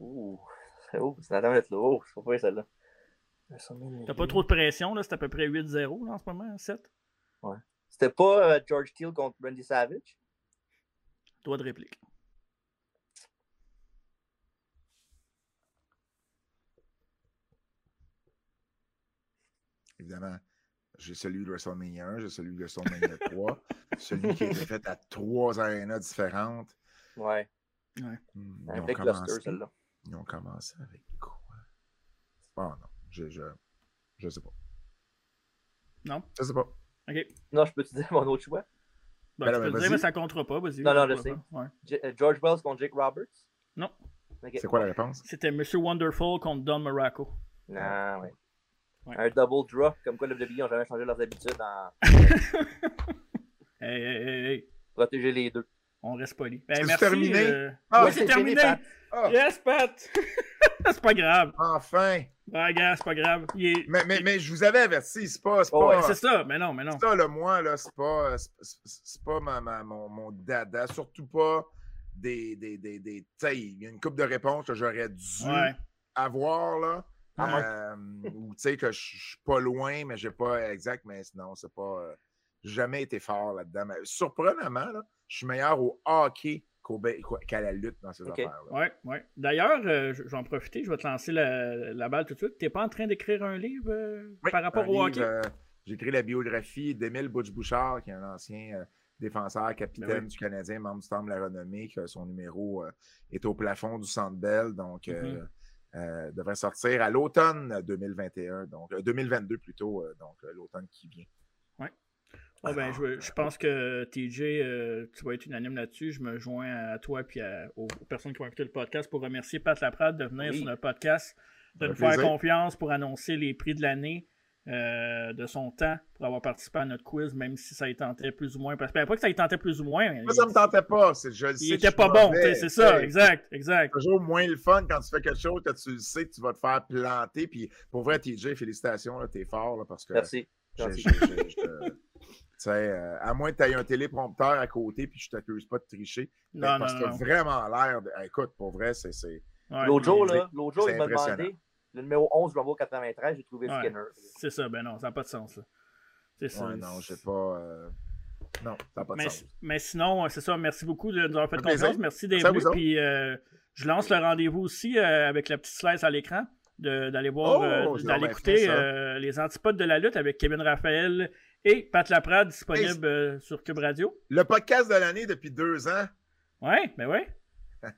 Ouh, c'est haut. C'est la mettre là. Oh, je pas celle-là. T'as pas trop de pression, là. C'est à peu près 8-0 en ce moment, 7. Ouais. C'était pas euh, George Steele contre Randy Savage? Droit de réplique. Évidemment, j'ai celui de WrestleMania 1, j'ai celui de WrestleMania 3, celui qui a été fait à trois arénas différentes. Ouais. ouais. Ils, avec ont commencé, celle-là. Ils ont commencé avec quoi? Oh non, je, je, je sais pas. Non? Je sais pas. OK. Non, je peux te dire mon autre choix? Ben, ben, tu peux le dire, mais ça comptera pas. Vas-y. Non, non, je sais. Ouais. euh, George Wells contre Jake Roberts? Non. Okay. C'est quoi la réponse? C'était Mr. Wonderful contre Don Morocco. Non, ouais. Ouais. Un double draw, comme quoi le WWE n'ont jamais changé leurs habitudes en. hey, hey, hey, hey. Protéger les deux. On reste poli. Ben, c'est merci. terminé? Euh... Ah, ouais, c'est terminé. Pat. Ah. Yes, Pat. c'est pas grave. Enfin. Ouais, gars, c'est pas grave. Est... Mais, mais, mais je vous avais averti, c'est pas. Oh, ouais, c'est ça, mais non, mais non. Ça, le moi, là, c'est pas, c'est pas ma, ma, mon, mon dada, surtout pas des. des, des, des tu sais, il y a une coupe de réponses que j'aurais dû ouais. avoir, là. Ah, euh, ou tu sais que je suis pas loin, mais j'ai pas exact, mais non, c'est pas. Euh, jamais été fort là-dedans. Mais surprenamment, là, je suis meilleur au hockey qu'à la lutte dans ces okay. affaires. Oui, oui. D'ailleurs, euh, je vais en profiter, je vais te lancer la, la balle tout de suite. Tu n'es pas en train d'écrire un livre euh, oui, par rapport au livre, hockey? Euh, J'ai écrit la biographie d'Émile Butch-Bouchard, qui est un ancien euh, défenseur, capitaine ben oui. du Canadien, membre du Temple de la Renommée, que son numéro euh, est au plafond du Centre Bell. Donc, mm Mm-hmm. -hmm. Euh, devrait sortir à l'automne 2021, donc euh, 2022 plutôt, euh, donc l'automne qui vient. Oh, ben, je, je, pense que TJ, tu vas être unanime là-dessus. Je me joins à toi et aux, aux, personnes qui vont écouter le podcast pour remercier Pat Laprade de venir oui. sur le podcast, de nous faire confiance pour annoncer les prix de l'année. Euh, de son temps pour avoir participé à notre quiz, même si ça y tentait plus ou moins. Parce que pas que ça y tentait plus ou moins. Moi, ça me tentait pas. Je il était pas bon, c'est ça, exact, exact. C'est toujours moins le fun quand tu fais quelque chose que tu sais que tu vas te faire planter. Puis pour vrai, TJ, félicitations, t'es fort là, parce que. Merci. sais, euh, à moins que tu aies un téléprompteur à côté puis je t'accuse pas de tricher. Non, parce non, que non. vraiment l'air de. Écoute, pour vrai, c'est. Ouais, l'autre jour, là, l'autre jour, il m'a demandé le numéro 11 Bravo 93, j'ai trouvé Ouais, Skinner. C'est ça, ben non, ça n'a pas de sens. là. C'est ça. Ouais, non, j'ai pas. euh, Non, ça n'a pas de Mais, sens. mais sinon, c'est ça. Merci beaucoup de nous avoir fait confiance. Merci d'être venu. Puis euh, je lance le rendez-vous aussi euh, avec la petite slice à l'écran. de- D'aller voir, Oh, euh, d'aller écouter euh, les antipodes de la lutte avec Kevin Raphaël et Pat Laprade disponible euh, sur Cube Radio. Le podcast de l'année depuis deux ans. Ouais, ben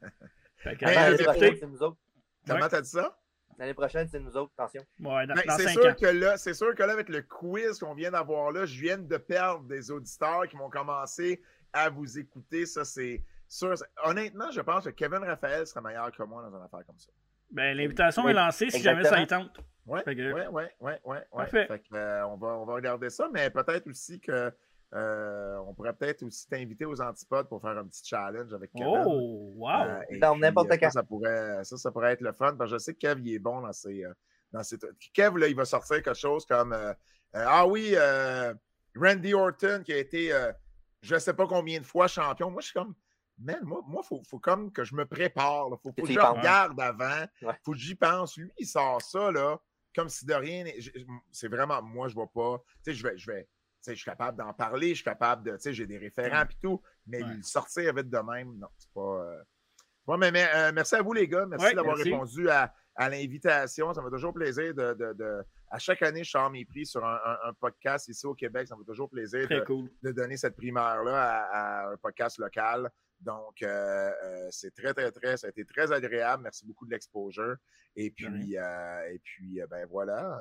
autres. Comment t'as dit ça? L'année prochaine, c'est nous autres. Attention. Ouais, Ben, c'est sûr ans. que là, c'est sûr que là, avec le quiz qu'on vient d'avoir là, je viens de perdre des auditeurs qui vont commencer à vous écouter. Ça, c'est sûr. Honnêtement, je pense que Kevin Raphaël serait meilleur que moi dans une affaire comme ça. Ben, l'invitation Oui, est lancée si jamais ça y tente. Ouais, Fait que- ouais, ouais, ouais, ouais, ouais. Parfait. Fait que, euh, on, va, on va regarder ça, mais peut-être aussi que euh, on pourrait peut-être aussi t'inviter aux antipodes pour faire un petit challenge avec Kevin. Oh, wow! Euh, Dans n'importe ça, quand. Ça pourrait, ça, ça pourrait être le fun. Parce que je sais que Kev, il est bon dans ses. euh, dans ses trucs. Kev, là, il va sortir quelque chose comme euh, euh, Ah oui, euh, Randy Orton qui a été euh, je ne sais pas combien de fois champion. Moi, je suis comme. Man, moi, il moi, faut, faut comme que je me prépare. Il faut, faut que je regarde avant. Ouais. faut que j'y pense. Lui, il sort ça, là, comme si de rien. C'est vraiment. Moi, je ne vois pas. Tu sais, je vais. Je vais tu sais, je suis capable d'en parler, je suis capable de. Tu sais, j'ai des référents et tout, mais Ouais. le sortir vite de même, non, c'est pas. euh, Ouais, mais, mais, euh, merci à vous, les gars. Merci Ouais, d'avoir répondu à, à l'invitation. Ça me fait toujours plaisir de, de, de, À chaque année, je sors mes prix sur un, un, un, podcast ici au Québec. Ça me fait toujours plaisir de, cool. de, donner cette primeur-là à, à, un podcast local. Donc, euh, euh, c'est très, très, très, ça a été très agréable. Merci beaucoup de l'exposure. Et puis, euh, et puis ben voilà.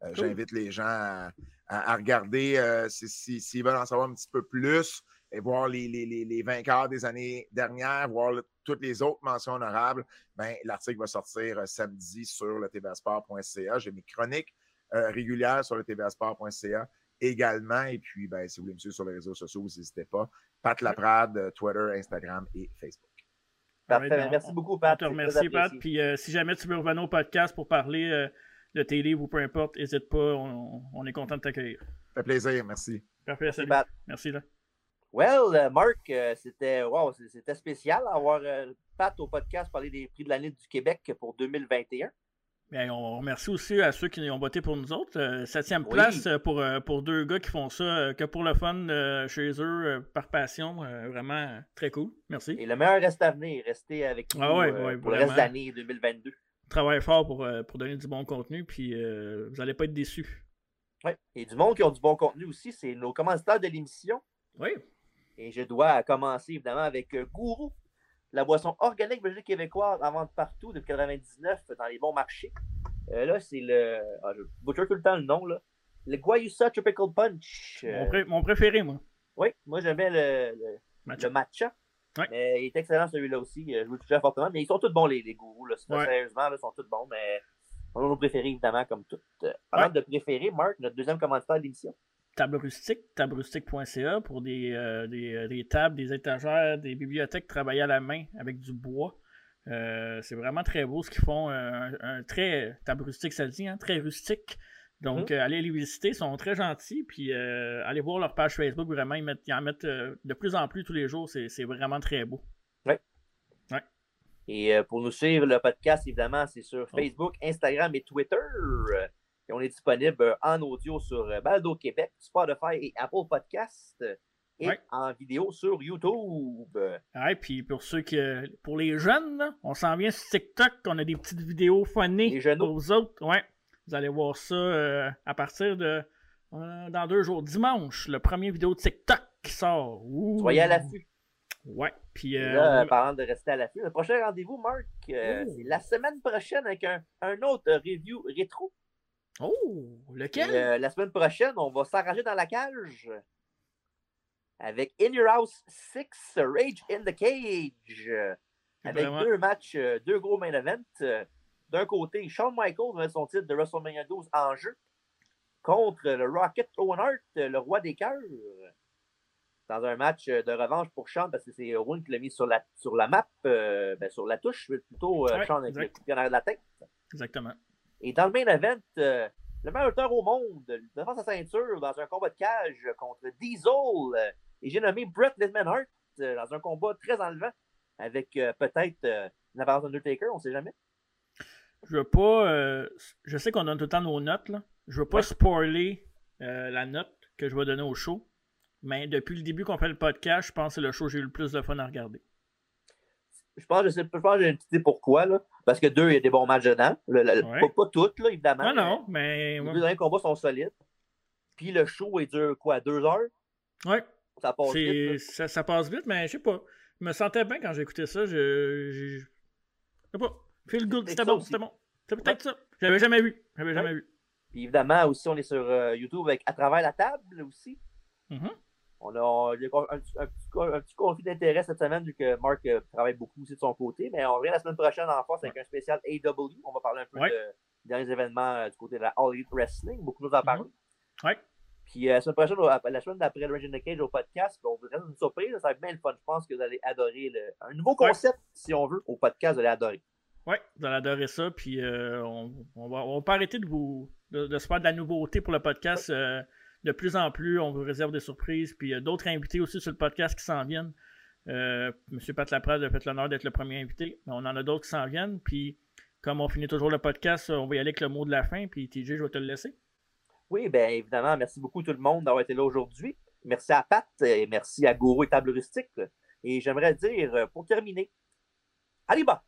Cool. J'invite les gens à, à, à regarder s'ils si, si, veulent en savoir un petit peu plus et voir les, les, les, les vainqueurs des années dernières, voir le, toutes les autres mentions honorables. Ben, l'article va sortir samedi sur le tvsport.ca. J'ai mes chroniques régulières sur le tvsport.ca également. Et puis, ben, si vous voulez me suivre sur les réseaux sociaux, n'hésitez pas. Pat Laprade, Twitter, Instagram et Facebook. Parfait. Right, Merci beaucoup, Pat. Je te remercie, Pat. Puis euh, si jamais tu veux revenir au podcast pour parler euh, de tes livres ou peu importe, n'hésite pas. On, on, est content de t'accueillir. Ça fait plaisir. Merci. Parfait. Merci, salut. Pat. Merci. Là. Well, uh, Marc, c'était wow, c'était spécial d'avoir uh, Pat au podcast parler des prix de l'année du Québec pour 2021. Bien, on remercie aussi à ceux qui ont voté pour nous autres. Euh, septième oui. place pour, euh, pour deux gars qui font ça euh, que pour le fun chez eux, par passion. vraiment très cool. Merci. Et le meilleur reste à venir. Restez avec nous ah ouais, ouais, pour vraiment. le reste de l'année 2022. Travaille fort pour, pour donner du bon contenu, puis vous n'allez pas être déçus. Oui. Et du monde qui ont du bon contenu aussi, c'est nos commentateurs de l'émission. Oui. Et je dois commencer évidemment avec Gourou la boisson organique belgique québécoise en vente partout depuis 99 dans les bons marchés. Euh, là, c'est le. Ah, je butcher tout le temps le nom, là. Le Guayusa Tropical Punch. Euh... Mon, pré mon, préféré, moi. Oui, moi j'aimais le, le, matcha. Le matcha. Ouais. Mais il est excellent celui-là aussi. Je vous touche fortement. Mais ils sont tous bons, les, les gourous. Là. Ouais. Sérieusement, là, ils sont tous bons. Mais on a nos préférés, évidemment, comme toutes. Parlant ouais. de préférés, Marc, notre deuxième commentateur d'émission table rustique, tablerustique.ca pour des, euh, des, des, tables, des étagères, des bibliothèques travaillées à la main avec du bois. Euh, c'est vraiment très beau ce qu'ils font. Un, un, très table rustique, ça dit, hein, très rustique. Donc, mmh. euh, allez les visiter, ils sont très gentils. Puis, euh, allez voir leur page Facebook, vraiment, ils, mettent, ils en mettent de plus en plus tous les jours. C'est vraiment très beau. Oui. Ouais. Et pour nous suivre, le podcast, évidemment, c'est sur Facebook, oh. Instagram et Twitter. Et on est disponible en audio sur Baldo Québec, Spotify et Apple Podcast. Et ouais. en vidéo sur YouTube. Ouais, puis pour ceux qui. Pour les jeunes, on s'en vient sur TikTok, on a des petites vidéos funnées pour vous autres. Ouais. Vous allez voir ça euh, à partir de. Euh, dans deux jours. Dimanche, le premier vidéo de TikTok qui sort. Ouh. Soyez à l'affût. Ouais. Puis, euh, là, parlant de rester à l'affût, le prochain rendez-vous, Marc, c'est la semaine prochaine avec un, un autre review rétro. Oh, lequel? Et, la semaine prochaine, on va s'arranger dans la cage avec In Your House 6 Rage in the Cage. Avec Vraiment? deux matchs, deux gros main events. D'un côté, Shawn Michaels met son titre de WrestleMania 12 en jeu contre le Rocket Owen Hart, le roi des cœurs. Dans un match de revanche pour Shawn, parce que c'est Owen qui l'a mis sur la, sur la map, euh, ben sur la touche, plutôt euh, ouais, Shawn avec le de la tête. Exactement. Et dans le main event, euh, le meilleur lutteur au monde défend sa ceinture dans un combat de cage contre Diesel. Et j'ai nommé Brett Lidman Hart dans un combat très enlevant avec euh, peut-être euh, une Undertaker, on ne sait jamais. Je veux pas. Euh, je sais qu'on donne tout le temps nos notes. Là. Je veux pas ouais. spoiler la note que je vais donner au show. Mais depuis le début qu'on fait le podcast, je pense que c'est le show que j'ai eu le plus de fun à regarder. Je pense, je sais, je pense que j'ai une petite idée pourquoi. Là. Parce que deux, il y a des bons matchs dedans. Le, le, ouais. pas, pas, toutes, là, évidemment. Non, non, mais. Les deux derniers combats sont solides. Puis le show, il dure quoi, deux heures? Ouais. Ça passe vite. Ça, ça, passe vite, mais je sais pas. Je me sentais bien quand écouté ça. Je, je, je sais pas. Feel good, c'était bon, c'était bon. C'est peut-être ouais. ça. J'avais jamais vu. J'avais jamais vu. Puis évidemment, aussi, on est sur euh, YouTube avec À travers la table aussi. Mm -hmm. On a, il y a un, un, un, petit, un petit conflit d'intérêt cette semaine vu que Marc euh, travaille beaucoup aussi de son côté. Mais on revient la semaine prochaine en force avec un spécial AW. On va parler un peu ouais. de, des derniers événements euh, du côté de la All Elite Wrestling. Beaucoup de choses à parler. Mm -hmm. Ouais. Puis euh, la semaine prochaine, la semaine d'après le the Cage au podcast, on vous donne une surprise. Ça va être bien le fun. Je pense que vous allez adorer le... un nouveau concept, ouais. si on veut, au podcast. Vous allez adorer. Oui, vous allez adorer ça. Puis on, on, va, on va pas arrêter de vous de, de, se faire de la nouveauté pour le podcast. De plus en plus, on vous réserve des surprises. Puis il y a d'autres invités aussi sur le podcast qui s'en viennent. Euh, Monsieur Pat Laprade a fait l'honneur d'être le premier invité. On en a d'autres qui s'en viennent. Puis comme on finit toujours le podcast, on va y aller avec le mot de la fin. Puis TJ, je vais te le laisser. Oui, bien évidemment, merci beaucoup tout le monde d'avoir été là aujourd'hui. Merci à Pat et merci à Gourou et Table Rustique. Et j'aimerais dire, pour terminer, allez bas!